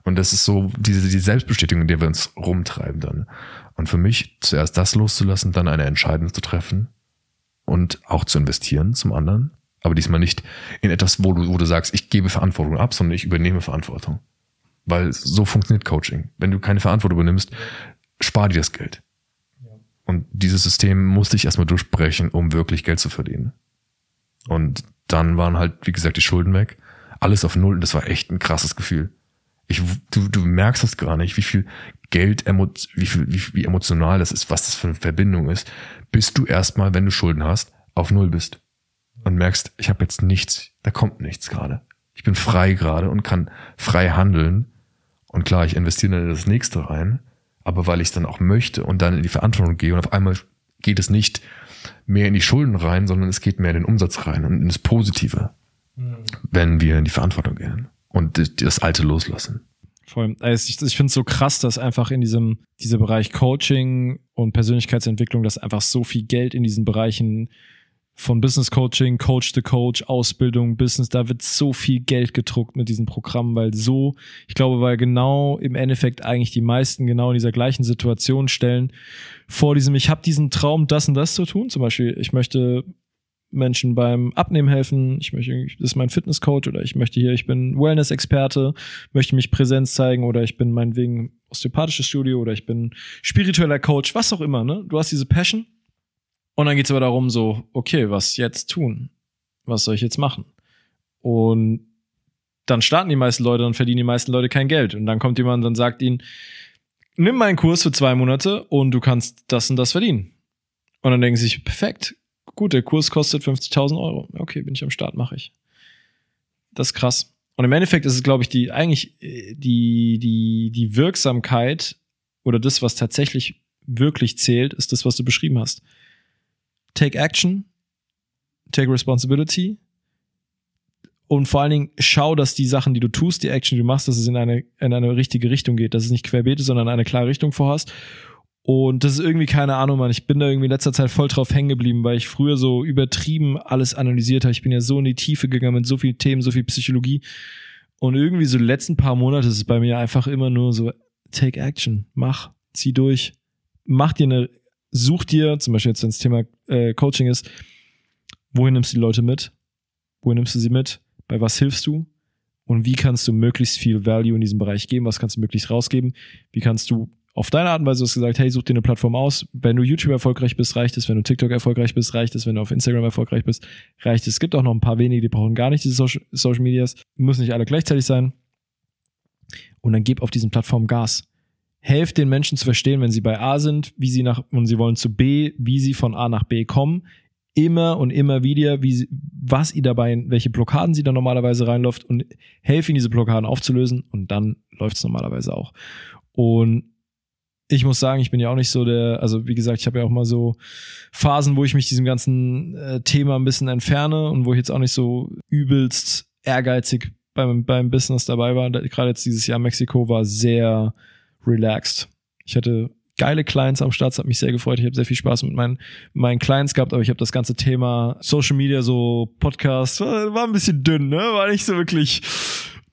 Und das ist so diese, die Selbstbestätigung, in der wir uns rumtreiben dann. Und für mich zuerst das loszulassen, dann eine Entscheidung zu treffen und auch zu investieren zum anderen. Aber diesmal nicht in etwas, wo du, wo du sagst, ich gebe Verantwortung ab, sondern ich übernehme Verantwortung. Weil so funktioniert Coaching. Wenn du keine Verantwortung übernimmst, spar dir das Geld. Und dieses System musste ich erstmal durchbrechen, um wirklich Geld zu verdienen. Und dann waren halt, wie gesagt, die Schulden weg. Alles auf Null. Und das war echt ein krasses Gefühl. Ich, du, du merkst das gar nicht, wie viel Geld, wie, viel, wie, wie emotional das ist, was das für eine Verbindung ist, bis du erstmal, wenn du Schulden hast, auf Null bist und merkst, ich habe jetzt nichts, da kommt nichts gerade. Ich bin frei gerade und kann frei handeln. Und klar, ich investiere in das nächste rein, aber weil ich es dann auch möchte und dann in die Verantwortung gehe und auf einmal geht es nicht mehr in die Schulden rein, sondern es geht mehr in den Umsatz rein und in das Positive, mhm. wenn wir in die Verantwortung gehen und das Alte loslassen. Voll. Also ich, ich finde es so krass, dass einfach in diesem dieser Bereich Coaching und Persönlichkeitsentwicklung, dass einfach so viel Geld in diesen Bereichen von Business Coaching, Coach to Coach, Ausbildung, Business, da wird so viel Geld gedruckt mit diesen Programmen, weil so, ich glaube, weil genau im Endeffekt eigentlich die meisten genau in dieser gleichen Situation stellen, vor diesem, ich habe diesen Traum, das und das zu tun, zum Beispiel, ich möchte Menschen beim Abnehmen helfen, ich möchte, das ist mein Fitnesscoach oder ich möchte hier, ich bin Wellness-Experte, möchte mich Präsenz zeigen oder ich bin meinetwegen osteopathisches Studio oder ich bin spiritueller Coach, was auch immer, ne? Du hast diese Passion und dann geht's aber darum so, okay, was jetzt tun? Was soll ich jetzt machen? Und dann starten die meisten Leute und verdienen die meisten Leute kein Geld. Und dann kommt jemand und sagt ihnen, nimm meinen Kurs für zwei Monate und du kannst das und das verdienen. Und dann denken sie sich, perfekt, gut, der Kurs kostet 50.000 Euro. Okay, bin ich am Start, mache ich. Das ist krass. Und im Endeffekt ist es, glaube ich, die eigentlich äh, die, die, die Wirksamkeit oder das, was tatsächlich wirklich zählt, ist das, was du beschrieben hast. Take action, take responsibility und vor allen Dingen schau, dass die Sachen, die du tust, die Action, die du machst, dass es in eine, in eine richtige Richtung geht, dass es nicht querbeet ist, sondern eine klare Richtung vorhast. Und das ist irgendwie keine Ahnung, Mann. Ich bin da irgendwie in letzter Zeit voll drauf hängen geblieben, weil ich früher so übertrieben alles analysiert habe. Ich bin ja so in die Tiefe gegangen mit so vielen Themen, so viel Psychologie. Und irgendwie so die letzten paar Monate ist es bei mir einfach immer nur so, take action, mach, zieh durch, mach dir eine, such dir, zum Beispiel jetzt, wenn das Thema äh, Coaching ist, wohin nimmst du die Leute mit? Wohin nimmst du sie mit? Bei was hilfst du? Und wie kannst du möglichst viel Value in diesem Bereich geben? Was kannst du möglichst rausgeben? Wie kannst du auf deine Art und Weise hast gesagt, hey, such dir eine Plattform aus. Wenn du YouTube erfolgreich bist, reicht es. Wenn du TikTok erfolgreich bist, reicht es. Wenn du auf Instagram erfolgreich bist, reicht es. Es gibt auch noch ein paar wenige, die brauchen gar nicht diese Social, Social Medias. Müssen nicht alle gleichzeitig sein. Und dann gib auf diesen Plattformen Gas. Helft den Menschen zu verstehen, wenn sie bei A sind, wie sie nach, und sie wollen zu B, wie sie von A nach B kommen. Immer und immer wieder, wie sie, was ihr dabei, welche Blockaden sie da normalerweise reinläuft und helft ihnen diese Blockaden aufzulösen und dann läuft es normalerweise auch. Und ich muss sagen, ich bin ja auch nicht so der, also wie gesagt, ich habe ja auch mal so Phasen, wo ich mich diesem ganzen äh, Thema ein bisschen entferne und wo ich jetzt auch nicht so übelst ehrgeizig beim, beim Business dabei war. Gerade jetzt dieses Jahr Mexiko war sehr relaxed. Ich hatte geile Clients am Start, das hat mich sehr gefreut. Ich habe sehr viel Spaß mit meinen, meinen Clients gehabt, aber ich habe das ganze Thema Social Media, so Podcast, war, ein bisschen dünn, ne? War nicht so wirklich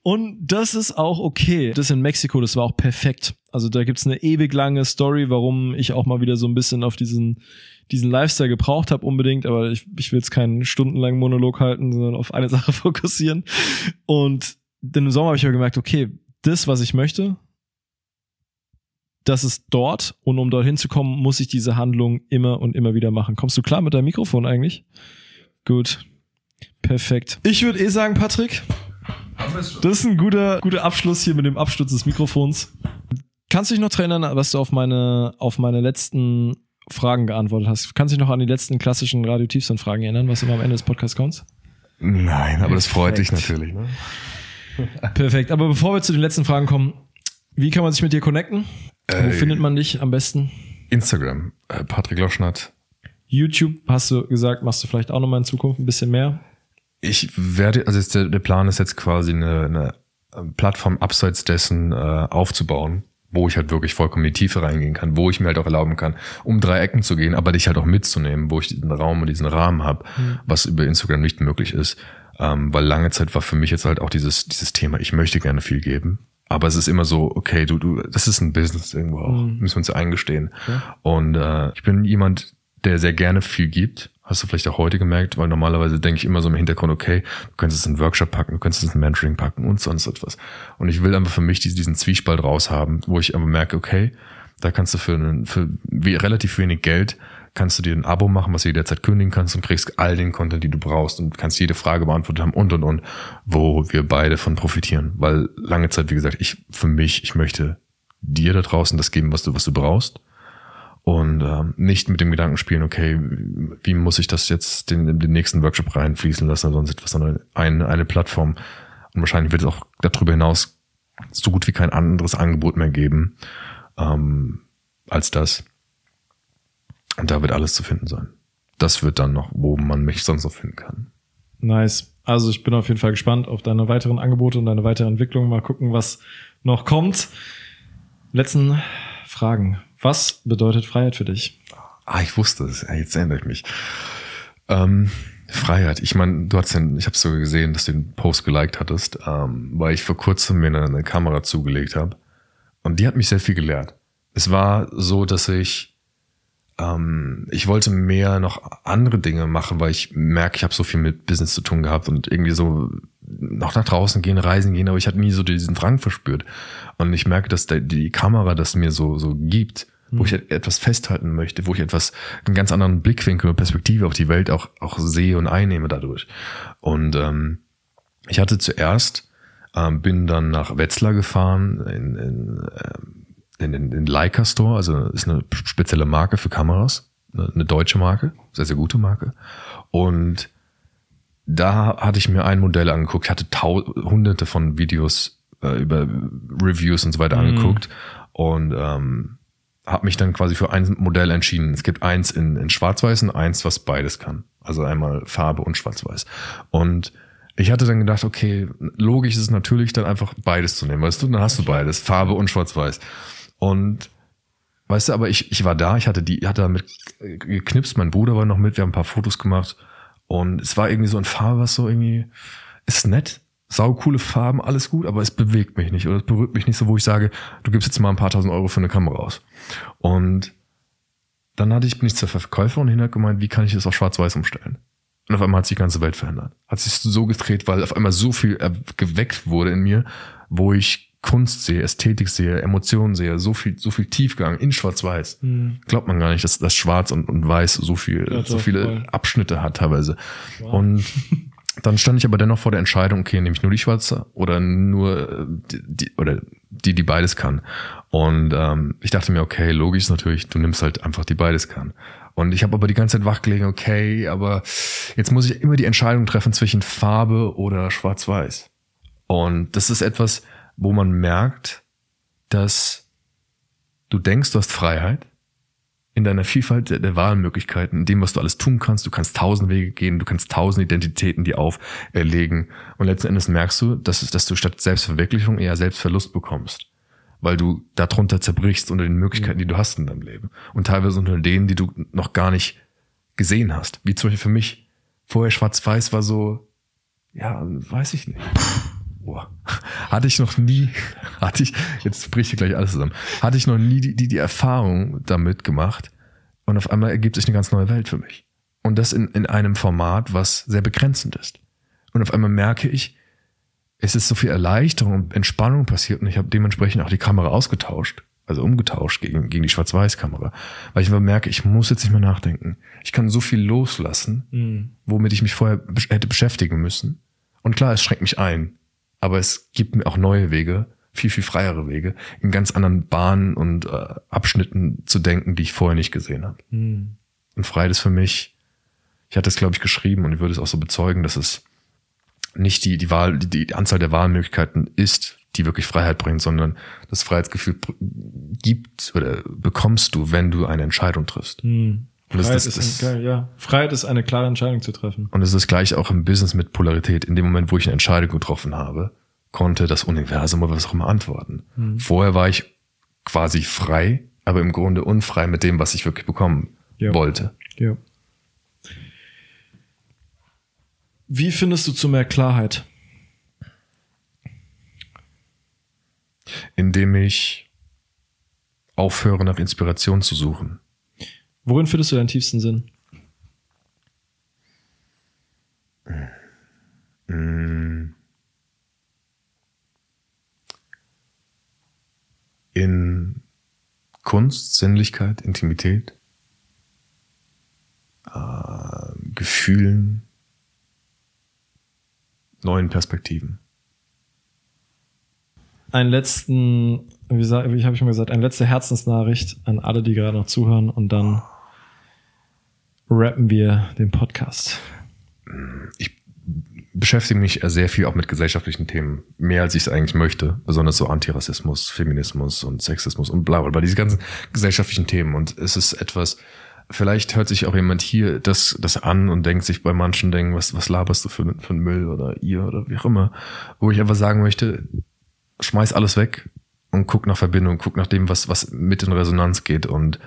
und das ist auch okay. Das in Mexiko, das war auch perfekt. Also da gibt's eine ewig lange Story, warum ich auch mal wieder so ein bisschen auf diesen, diesen Lifestyle gebraucht habe unbedingt, aber ich, ich will jetzt keinen stundenlangen Monolog halten, sondern auf eine Sache fokussieren. Und denn im Sommer habe ich aber gemerkt, okay, das, was ich möchte, das ist dort und um dorthin zu kommen, muss ich diese Handlung immer und immer wieder machen. Kommst du klar mit deinem Mikrofon eigentlich? Gut. Perfekt. Ich würde eh sagen, Patrick, das ist ein guter, guter Abschluss hier mit dem Absturz des Mikrofons. Kannst du dich noch daran erinnern, was du auf meine, auf meine letzten Fragen geantwortet hast? Kannst du dich noch an die letzten klassischen Radio Tiefsinn-Fragen erinnern, was immer am Ende des Podcasts kommt? Nein, aber Perfekt. das freut dich natürlich. Ne? Perfekt. Aber bevor wir zu den letzten Fragen kommen, wie kann man sich mit dir connecten? Äh, Wo findet man dich am besten? Instagram, äh, Patrick Loschnatt. YouTube, hast du gesagt, machst du vielleicht auch nochmal in Zukunft ein bisschen mehr? Ich werde, also der, der Plan ist jetzt quasi eine, eine Plattform abseits dessen äh, aufzubauen, wo ich halt wirklich vollkommen in die Tiefe reingehen kann, wo ich mir halt auch erlauben kann, um drei Ecken zu gehen, aber dich halt auch mitzunehmen, wo ich diesen Raum und diesen Rahmen habe, mhm. was über Instagram nicht möglich ist. Ähm, weil lange Zeit war für mich jetzt halt auch dieses, dieses Thema, ich möchte gerne viel geben. Aber es ist immer so, okay, du, du, das ist ein Business irgendwo auch, mhm. müssen wir uns eingestehen. Okay. Und äh, ich bin jemand, der sehr gerne viel gibt Hast du vielleicht auch heute gemerkt, weil normalerweise denke ich immer so im Hintergrund, okay, du könntest es in einen Workshop packen, du könntest es in ein Mentoring packen und sonst etwas. Und ich will einfach für mich diesen Zwiespalt raushaben, wo ich aber merke, okay, da kannst du für, einen, für relativ wenig Geld kannst du dir ein Abo machen, was du jederzeit kündigen kannst und kriegst all den Content, die du brauchst und kannst jede Frage beantwortet haben und und und, wo wir beide von profitieren. Weil lange Zeit, wie gesagt, ich für mich, ich möchte dir da draußen das geben, was du, was du brauchst und ähm, nicht mit dem Gedanken spielen, okay, wie muss ich das jetzt den, den nächsten Workshop reinfließen lassen oder sonst etwas, sondern eine, eine Plattform. Und wahrscheinlich wird es auch darüber hinaus so gut wie kein anderes Angebot mehr geben ähm, als das. Und da wird alles zu finden sein. Das wird dann noch, wo man mich sonst noch finden kann. Nice. Also ich bin auf jeden Fall gespannt auf deine weiteren Angebote und deine weitere Entwicklung. Mal gucken, was noch kommt. Letzten Fragen. Was bedeutet Freiheit für dich? Ah, ich wusste es. Jetzt erinnere ich mich. Ähm, Freiheit. Ich meine, du hast den, ich habe so gesehen, dass du den Post geliked hattest, ähm, weil ich vor kurzem mir eine, eine Kamera zugelegt habe. Und die hat mich sehr viel gelehrt. Es war so, dass ich ähm, ich wollte mehr noch andere Dinge machen, weil ich merke, ich habe so viel mit Business zu tun gehabt und irgendwie so noch nach draußen gehen, reisen gehen, aber ich hatte nie so diesen Drang verspürt. Und ich merke, dass der, die Kamera das mir so, so gibt, wo ich hm. etwas festhalten möchte, wo ich etwas, einen ganz anderen Blickwinkel und Perspektive auf die Welt auch, auch sehe und einnehme dadurch. Und ähm, ich hatte zuerst, ähm, bin dann nach Wetzlar gefahren, in, in, ähm, in, in Leica Store, also ist eine spezielle Marke für Kameras. eine deutsche Marke, sehr, sehr gute Marke. Und da hatte ich mir ein Modell angeguckt, hatte hunderte von Videos äh, über Reviews und so weiter mhm. angeguckt und ähm, habe mich dann quasi für ein Modell entschieden. Es gibt eins in, in Schwarz-Weiß und eins, was beides kann. Also einmal Farbe und Schwarz-Weiß. Und ich hatte dann gedacht, okay, logisch ist es natürlich, dann einfach beides zu nehmen, weißt du, dann hast du beides, Farbe und Schwarz-Weiß. Und weißt du, aber ich, ich war da, ich hatte die, hatte damit geknipst, mein Bruder war noch mit, wir haben ein paar Fotos gemacht und es war irgendwie so ein Farbe, was so irgendwie, ist nett, sau coole Farben, alles gut, aber es bewegt mich nicht oder es berührt mich nicht so, wo ich sage, du gibst jetzt mal ein paar tausend Euro für eine Kamera aus. Und dann hatte ich, bin ich zur Verkäuferin und gemeint, wie kann ich das auf schwarz-weiß umstellen? Und auf einmal hat sich die ganze Welt verändert. Hat sich so gedreht, weil auf einmal so viel geweckt wurde in mir, wo ich Kunst sehe, Ästhetik sehe, Emotionen sehe, so viel, so viel Tiefgang in Schwarz-Weiß. Mhm. Glaubt man gar nicht, dass das Schwarz und, und Weiß so viel, ja, so viele voll. Abschnitte hat teilweise. Wow. Und Dann stand ich aber dennoch vor der Entscheidung, okay, nehme ich nur die schwarze oder nur die, die oder die, die beides kann. Und ähm, ich dachte mir, okay, logisch natürlich, du nimmst halt einfach die beides kann. Und ich habe aber die ganze Zeit wachgelegen, okay, aber jetzt muss ich immer die Entscheidung treffen zwischen Farbe oder Schwarz-Weiß. Und das ist etwas, wo man merkt, dass du denkst, du hast Freiheit, in deiner Vielfalt der, der Wahlmöglichkeiten, in dem, was du alles tun kannst. Du kannst tausend Wege gehen, du kannst tausend Identitäten die auferlegen. Und letzten Endes merkst du, dass, dass du statt Selbstverwirklichung eher Selbstverlust bekommst. Weil du darunter zerbrichst unter den Möglichkeiten, die du hast in deinem Leben. Und teilweise unter denen, die du noch gar nicht gesehen hast. Wie zum Beispiel für mich. Vorher Schwarz-Weiß war so, ja, weiß ich nicht. Boah. Hatte ich noch nie, hatte ich, jetzt bricht hier gleich alles zusammen, hatte ich noch nie die, die, die Erfahrung damit gemacht und auf einmal ergibt sich eine ganz neue Welt für mich. Und das in, in einem Format, was sehr begrenzend ist. Und auf einmal merke ich, es ist so viel Erleichterung und Entspannung passiert und ich habe dementsprechend auch die Kamera ausgetauscht, also umgetauscht gegen, gegen die Schwarz-Weiß-Kamera, weil ich merke, ich muss jetzt nicht mehr nachdenken. Ich kann so viel loslassen, mhm. womit ich mich vorher hätte beschäftigen müssen. Und klar, es schränkt mich ein aber es gibt mir auch neue Wege, viel, viel freiere Wege, in ganz anderen Bahnen und äh, Abschnitten zu denken, die ich vorher nicht gesehen habe. Mhm. Und Freiheit ist für mich, ich hatte es, glaube ich, geschrieben und ich würde es auch so bezeugen, dass es nicht die, die Wahl, die, die Anzahl der Wahlmöglichkeiten ist, die wirklich Freiheit bringt, sondern das Freiheitsgefühl gibt oder bekommst du, wenn du eine Entscheidung triffst. Mhm. Freiheit, das, das, ist ein, geil, ja. Freiheit ist eine klare Entscheidung zu treffen. Und es ist gleich auch im Business mit Polarität. In dem Moment, wo ich eine Entscheidung getroffen habe, konnte das Universum oder was auch immer antworten. Mhm. Vorher war ich quasi frei, aber im Grunde unfrei mit dem, was ich wirklich bekommen ja. wollte. Ja. Wie findest du zu mehr Klarheit? Indem ich aufhöre, nach Inspiration zu suchen. Worin findest du deinen tiefsten Sinn? In Kunst, Sinnlichkeit, Intimität, äh, Gefühlen, neuen Perspektiven. Einen letzten, wie, wie habe ich schon gesagt, eine letzte Herzensnachricht an alle, die gerade noch zuhören und dann rappen wir den Podcast? Ich beschäftige mich sehr viel auch mit gesellschaftlichen Themen, mehr als ich es eigentlich möchte, besonders so Antirassismus, Feminismus und Sexismus und bla bla bla, diese ganzen gesellschaftlichen Themen. Und es ist etwas, vielleicht hört sich auch jemand hier das, das an und denkt sich bei manchen denken, was, was laberst du für, für Müll oder ihr oder wie auch immer, wo ich einfach sagen möchte, schmeiß alles weg und guck nach Verbindung, guck nach dem, was, was mit in Resonanz geht und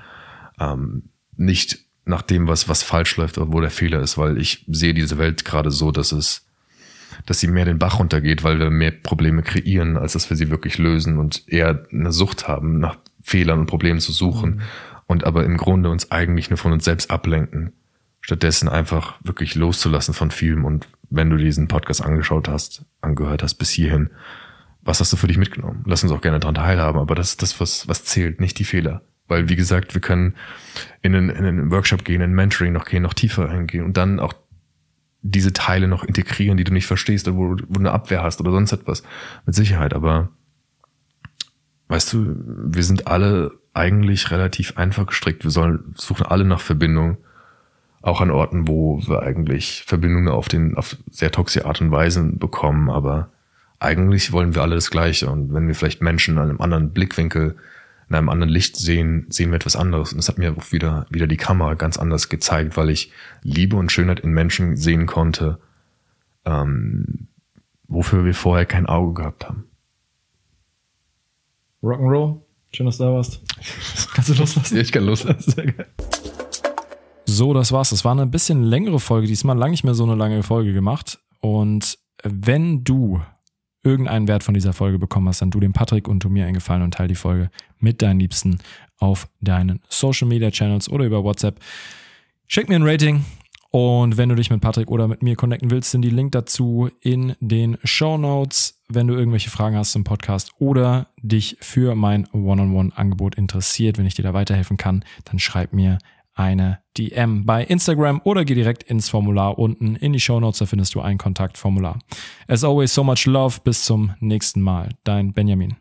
ähm, nicht nach dem, was, was falsch läuft oder wo der Fehler ist, weil ich sehe diese Welt gerade so, dass es, dass sie mehr den Bach runtergeht, weil wir mehr Probleme kreieren, als dass wir sie wirklich lösen und eher eine Sucht haben, nach Fehlern und Problemen zu suchen mhm. und aber im Grunde uns eigentlich nur von uns selbst ablenken, stattdessen einfach wirklich loszulassen von vielem und wenn du diesen Podcast angeschaut hast, angehört hast bis hierhin, was hast du für dich mitgenommen? Lass uns auch gerne daran teilhaben, aber das ist das, was, was zählt, nicht die Fehler. Weil, wie gesagt, wir können in einen, in einen Workshop gehen, in ein Mentoring noch gehen, noch tiefer eingehen und dann auch diese Teile noch integrieren, die du nicht verstehst oder wo, wo du eine Abwehr hast oder sonst etwas. Mit Sicherheit. Aber weißt du, wir sind alle eigentlich relativ einfach gestrickt. Wir sollen suchen alle nach Verbindung, auch an Orten, wo wir eigentlich Verbindungen auf den auf sehr toxische Art und Weise bekommen, aber eigentlich wollen wir alle das Gleiche. Und wenn wir vielleicht Menschen an einem anderen Blickwinkel, in einem anderen Licht sehen, sehen wir etwas anderes. Und das hat mir auch wieder, wieder die Kamera ganz anders gezeigt, weil ich Liebe und Schönheit in Menschen sehen konnte, ähm, wofür wir vorher kein Auge gehabt haben. Rock'n'Roll. Schön, dass du da warst. Kannst du loslassen? ja, ich kann loslassen. Sehr geil. So, das war's. Das war eine bisschen längere Folge. Diesmal lang nicht mehr so eine lange Folge gemacht. Und wenn du irgendeinen Wert von dieser Folge bekommen hast, dann du dem Patrick und du mir einen Gefallen und teile die Folge mit deinen Liebsten auf deinen Social Media Channels oder über WhatsApp. Schick mir ein Rating und wenn du dich mit Patrick oder mit mir connecten willst, sind die Link dazu in den Show Notes. Wenn du irgendwelche Fragen hast zum Podcast oder dich für mein One-on-One-Angebot interessiert, wenn ich dir da weiterhelfen kann, dann schreib mir eine DM bei Instagram oder geh direkt ins Formular unten in die Show Notes, da findest du ein Kontaktformular. As always, so much love. Bis zum nächsten Mal. Dein Benjamin.